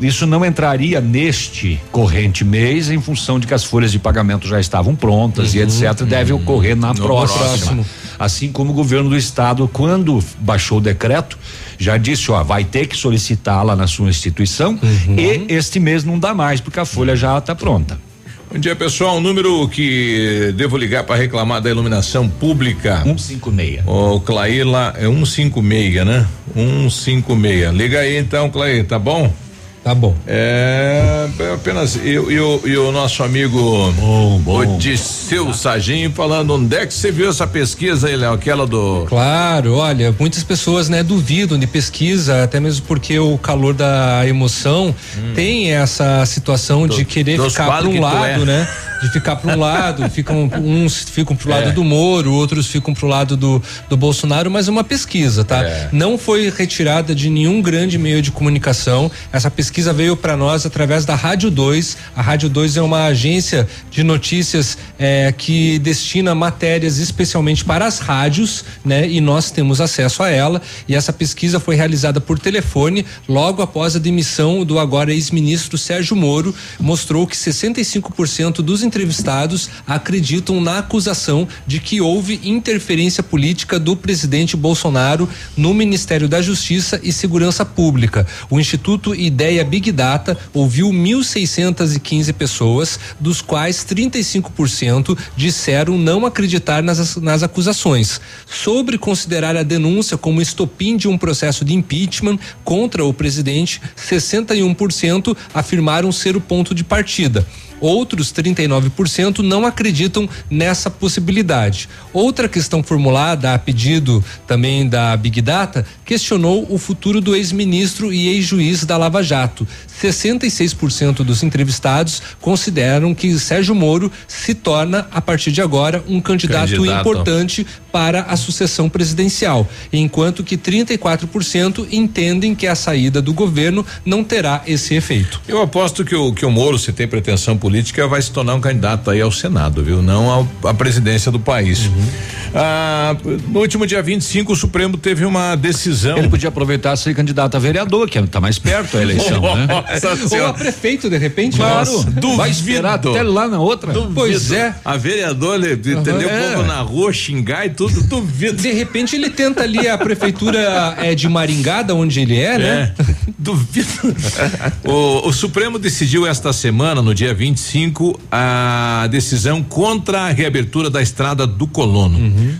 isso não entraria neste corrente mês em função de que as folhas de pagamento já estavam prontas e etc. Deve ocorrer na próxima. próximo. Assim como o governo do estado, quando baixou o decreto, já disse, ó, vai ter que solicitar lá na sua instituição e este mês não dá mais, porque a folha já está pronta. Bom dia, pessoal. O número que devo ligar para reclamar da iluminação pública. 156. Ô, Claíla, é 156, né? 156. Liga aí então, Claí, tá bom? Tá bom. É apenas eu e o, e o nosso amigo Odisseu Sagim falando onde é que você viu essa pesquisa aí, Léo? Aquela do. Claro, olha, muitas pessoas, né, duvidam de pesquisa, até mesmo porque o calor da emoção tem essa situação de querer ficar para um lado, é. né? De ficar para um lado, ficam uns ficam pro lado É. do Moro, outros ficam pro lado do, do Bolsonaro, mas é uma pesquisa, tá? É. Não foi retirada de nenhum grande meio de comunicação. Essa pesquisa veio para nós através da Rádio 2. A Rádio 2 é uma agência de notícias eh, que destina matérias especialmente para as rádios, né? E nós temos acesso a ela. E essa pesquisa foi realizada por telefone logo após a demissão do agora ex-ministro Sérgio Moro. Mostrou que 65% dos entrevistados acreditam na acusação de que houve interferência política do presidente Bolsonaro no Ministério da Justiça e Segurança Pública. O Instituto Ideia Big Data ouviu 1.615 pessoas, dos quais 35% disseram não acreditar nas, nas acusações. Sobre considerar a denúncia como estopim de um processo de impeachment contra o presidente, 61% afirmaram ser o ponto de partida. Outros 39% não acreditam nessa possibilidade. Outra questão formulada a pedido também da Big Data questionou o futuro do ex-ministro e ex-juiz da Lava Jato. 66% dos entrevistados consideram que Sérgio Moro se torna, a partir de agora, um candidato, Candidato. importante para a sucessão presidencial, enquanto que 34% entendem que a saída do governo não terá esse efeito. Eu aposto que o, que o Moro, se tem pretensão política, vai se tornar um candidato aí ao Senado, viu? Não ao, à presidência do país. Ah, no último dia 25, o Supremo teve uma decisão. Ele podia aproveitar e ser candidato a vereador, que está mais perto a eleição, né? Nossa Ou a prefeito, de repente? Claro, Nossa. vai esperar até lá na outra. Pois é. A vereadora, entendeu? É. O povo na rua xingar e tudo, duvido. De repente ele tenta ali a prefeitura é, de Maringá, da onde ele é, né? É, duvido. o, o Supremo decidiu esta semana, no dia 25, a decisão contra a reabertura da estrada do Colono.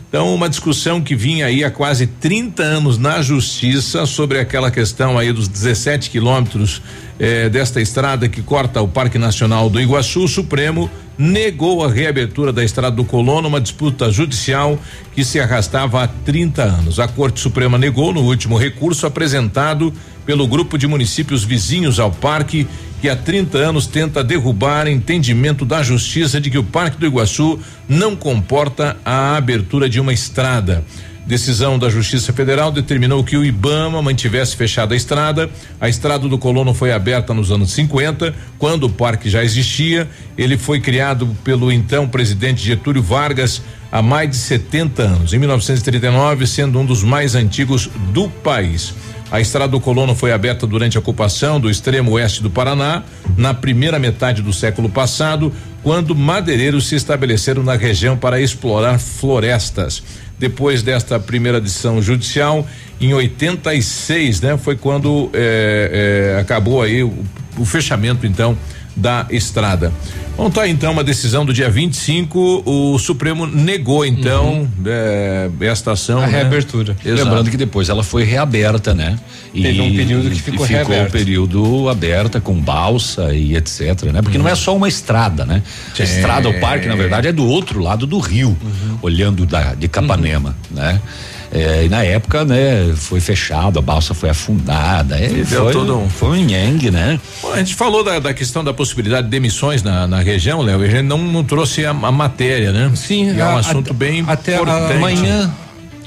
Então, uma discussão que vinha aí há quase 30 anos na justiça sobre aquela questão aí dos 17 quilômetros eh, desta estrada que corta o Parque Nacional do Iguaçu, o Supremo negou a reabertura da estrada do Colono, uma disputa judicial que se arrastava há 30 anos. A Corte Suprema negou no último recurso apresentado pelo grupo de municípios vizinhos ao parque, que há 30 anos tenta derrubar entendimento da justiça de que o Parque do Iguaçu não comporta a abertura de uma estrada. Decisão da Justiça Federal determinou que o Ibama mantivesse fechada a estrada. A estrada do Colono foi aberta nos anos 50, quando o parque já existia. Ele foi criado pelo então presidente Getúlio Vargas há mais de 70 anos, em 1939, sendo um dos mais antigos do país. A estrada do Colono foi aberta durante a ocupação do extremo oeste do Paraná, na primeira metade do século passado, quando madeireiros se estabeleceram na região para explorar florestas. Depois desta primeira decisão judicial, em 86, né, foi quando eh, eh, acabou aí o, o fechamento então da estrada. Bom, tá então uma decisão do dia 25, o Supremo negou então eh, esta ação. A né? reabertura. Exato. Lembrando que depois ela foi reaberta, né? Teve um período que e ficou ficou reaberta. um período aberta com balsa e etc, né? Porque não é só uma estrada, né? A Sim. estrada ao parque, na verdade, é do outro lado do rio, olhando da, de Capanema, né? É, e na época, né, foi fechado, a balsa foi afundada, é, E deu foi, todo um- foi um nhengue, né? Bom, a gente falou da, da questão da possibilidade de demissões na, na região, Léo, e a gente não, não trouxe a, a matéria, né? Sim, E é um a- assunto até- bem até importante. Amanhã,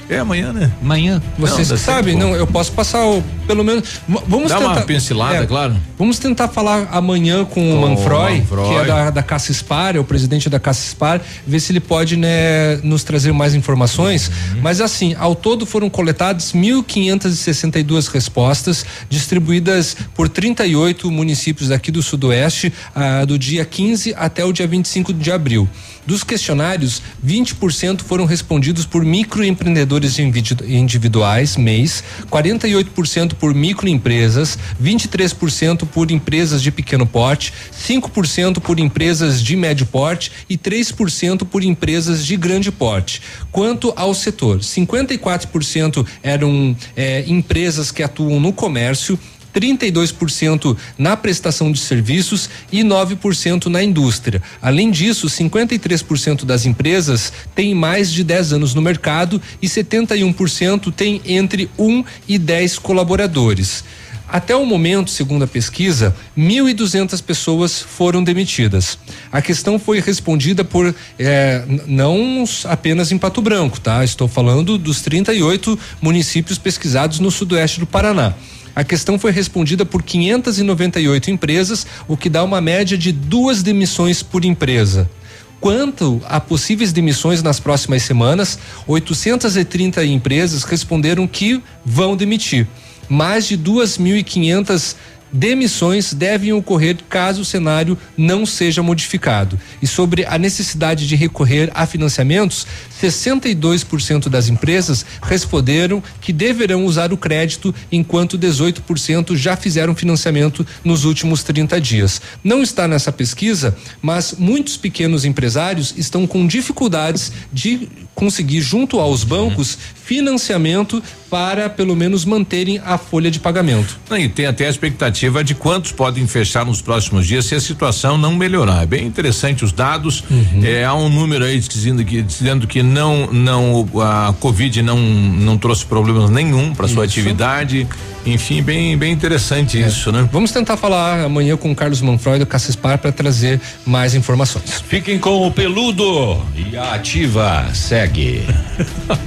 É amanhã, né? Amanhã. Vocês Não, sabem, não, eu posso passar o, pelo menos. Vamos Dá tentar. uma pincelada, claro. Vamos tentar falar amanhã com, o Manfroy, Manfroy. que é da, da Cassispar, é o presidente da Cassispar, ver se ele pode né, nos trazer mais informações. Uhum. Mas assim, ao todo foram coletadas 1.562 respostas, distribuídas por 38 municípios aqui do Sudoeste, ah, do dia 15 até o dia 25 de abril. Dos questionários, 20% foram respondidos por microempreendedores individu- individuais, mês, 48% por microempresas, 23% por empresas de pequeno porte, 5% por empresas de médio porte e 3% por empresas de grande porte. Quanto ao setor, 54% eram eh, empresas que atuam no comércio, 32% na prestação de serviços e 9% na indústria. Além disso, 53% das empresas têm mais de 10 anos no mercado e 71% têm entre 1 e 10 colaboradores. Até o momento, segundo a pesquisa, 1.200 pessoas foram demitidas. A questão foi respondida por eh, não apenas em Pato Branco, tá? Estou falando dos 38 municípios pesquisados no sudoeste do Paraná. A questão foi respondida por 598 empresas, o que dá uma média de duas demissões por empresa. Quanto a possíveis demissões nas próximas semanas, 830 empresas responderam que vão demitir. Mais de 2.500 demissões devem ocorrer caso o cenário não seja modificado. E sobre a necessidade de recorrer a financiamentos, 62% das empresas responderam que deverão usar o crédito, enquanto 18% já fizeram financiamento nos últimos 30 dias. Não está nessa pesquisa, mas muitos pequenos empresários estão com dificuldades de conseguir junto aos bancos financiamento para pelo menos manterem a folha de pagamento. E tem até a expectativa de quantos podem fechar nos próximos dias se a situação não melhorar. É bem interessante os dados. É, há um número aí dizendo que, dizendo que não, não a Covid não, não trouxe problemas nenhum para sua atividade. Enfim, bem, bem interessante isso, né? Vamos tentar falar amanhã com o Carlos Manfroy do Cassispar para trazer mais informações. Fiquem com o peludo e a ativa segue.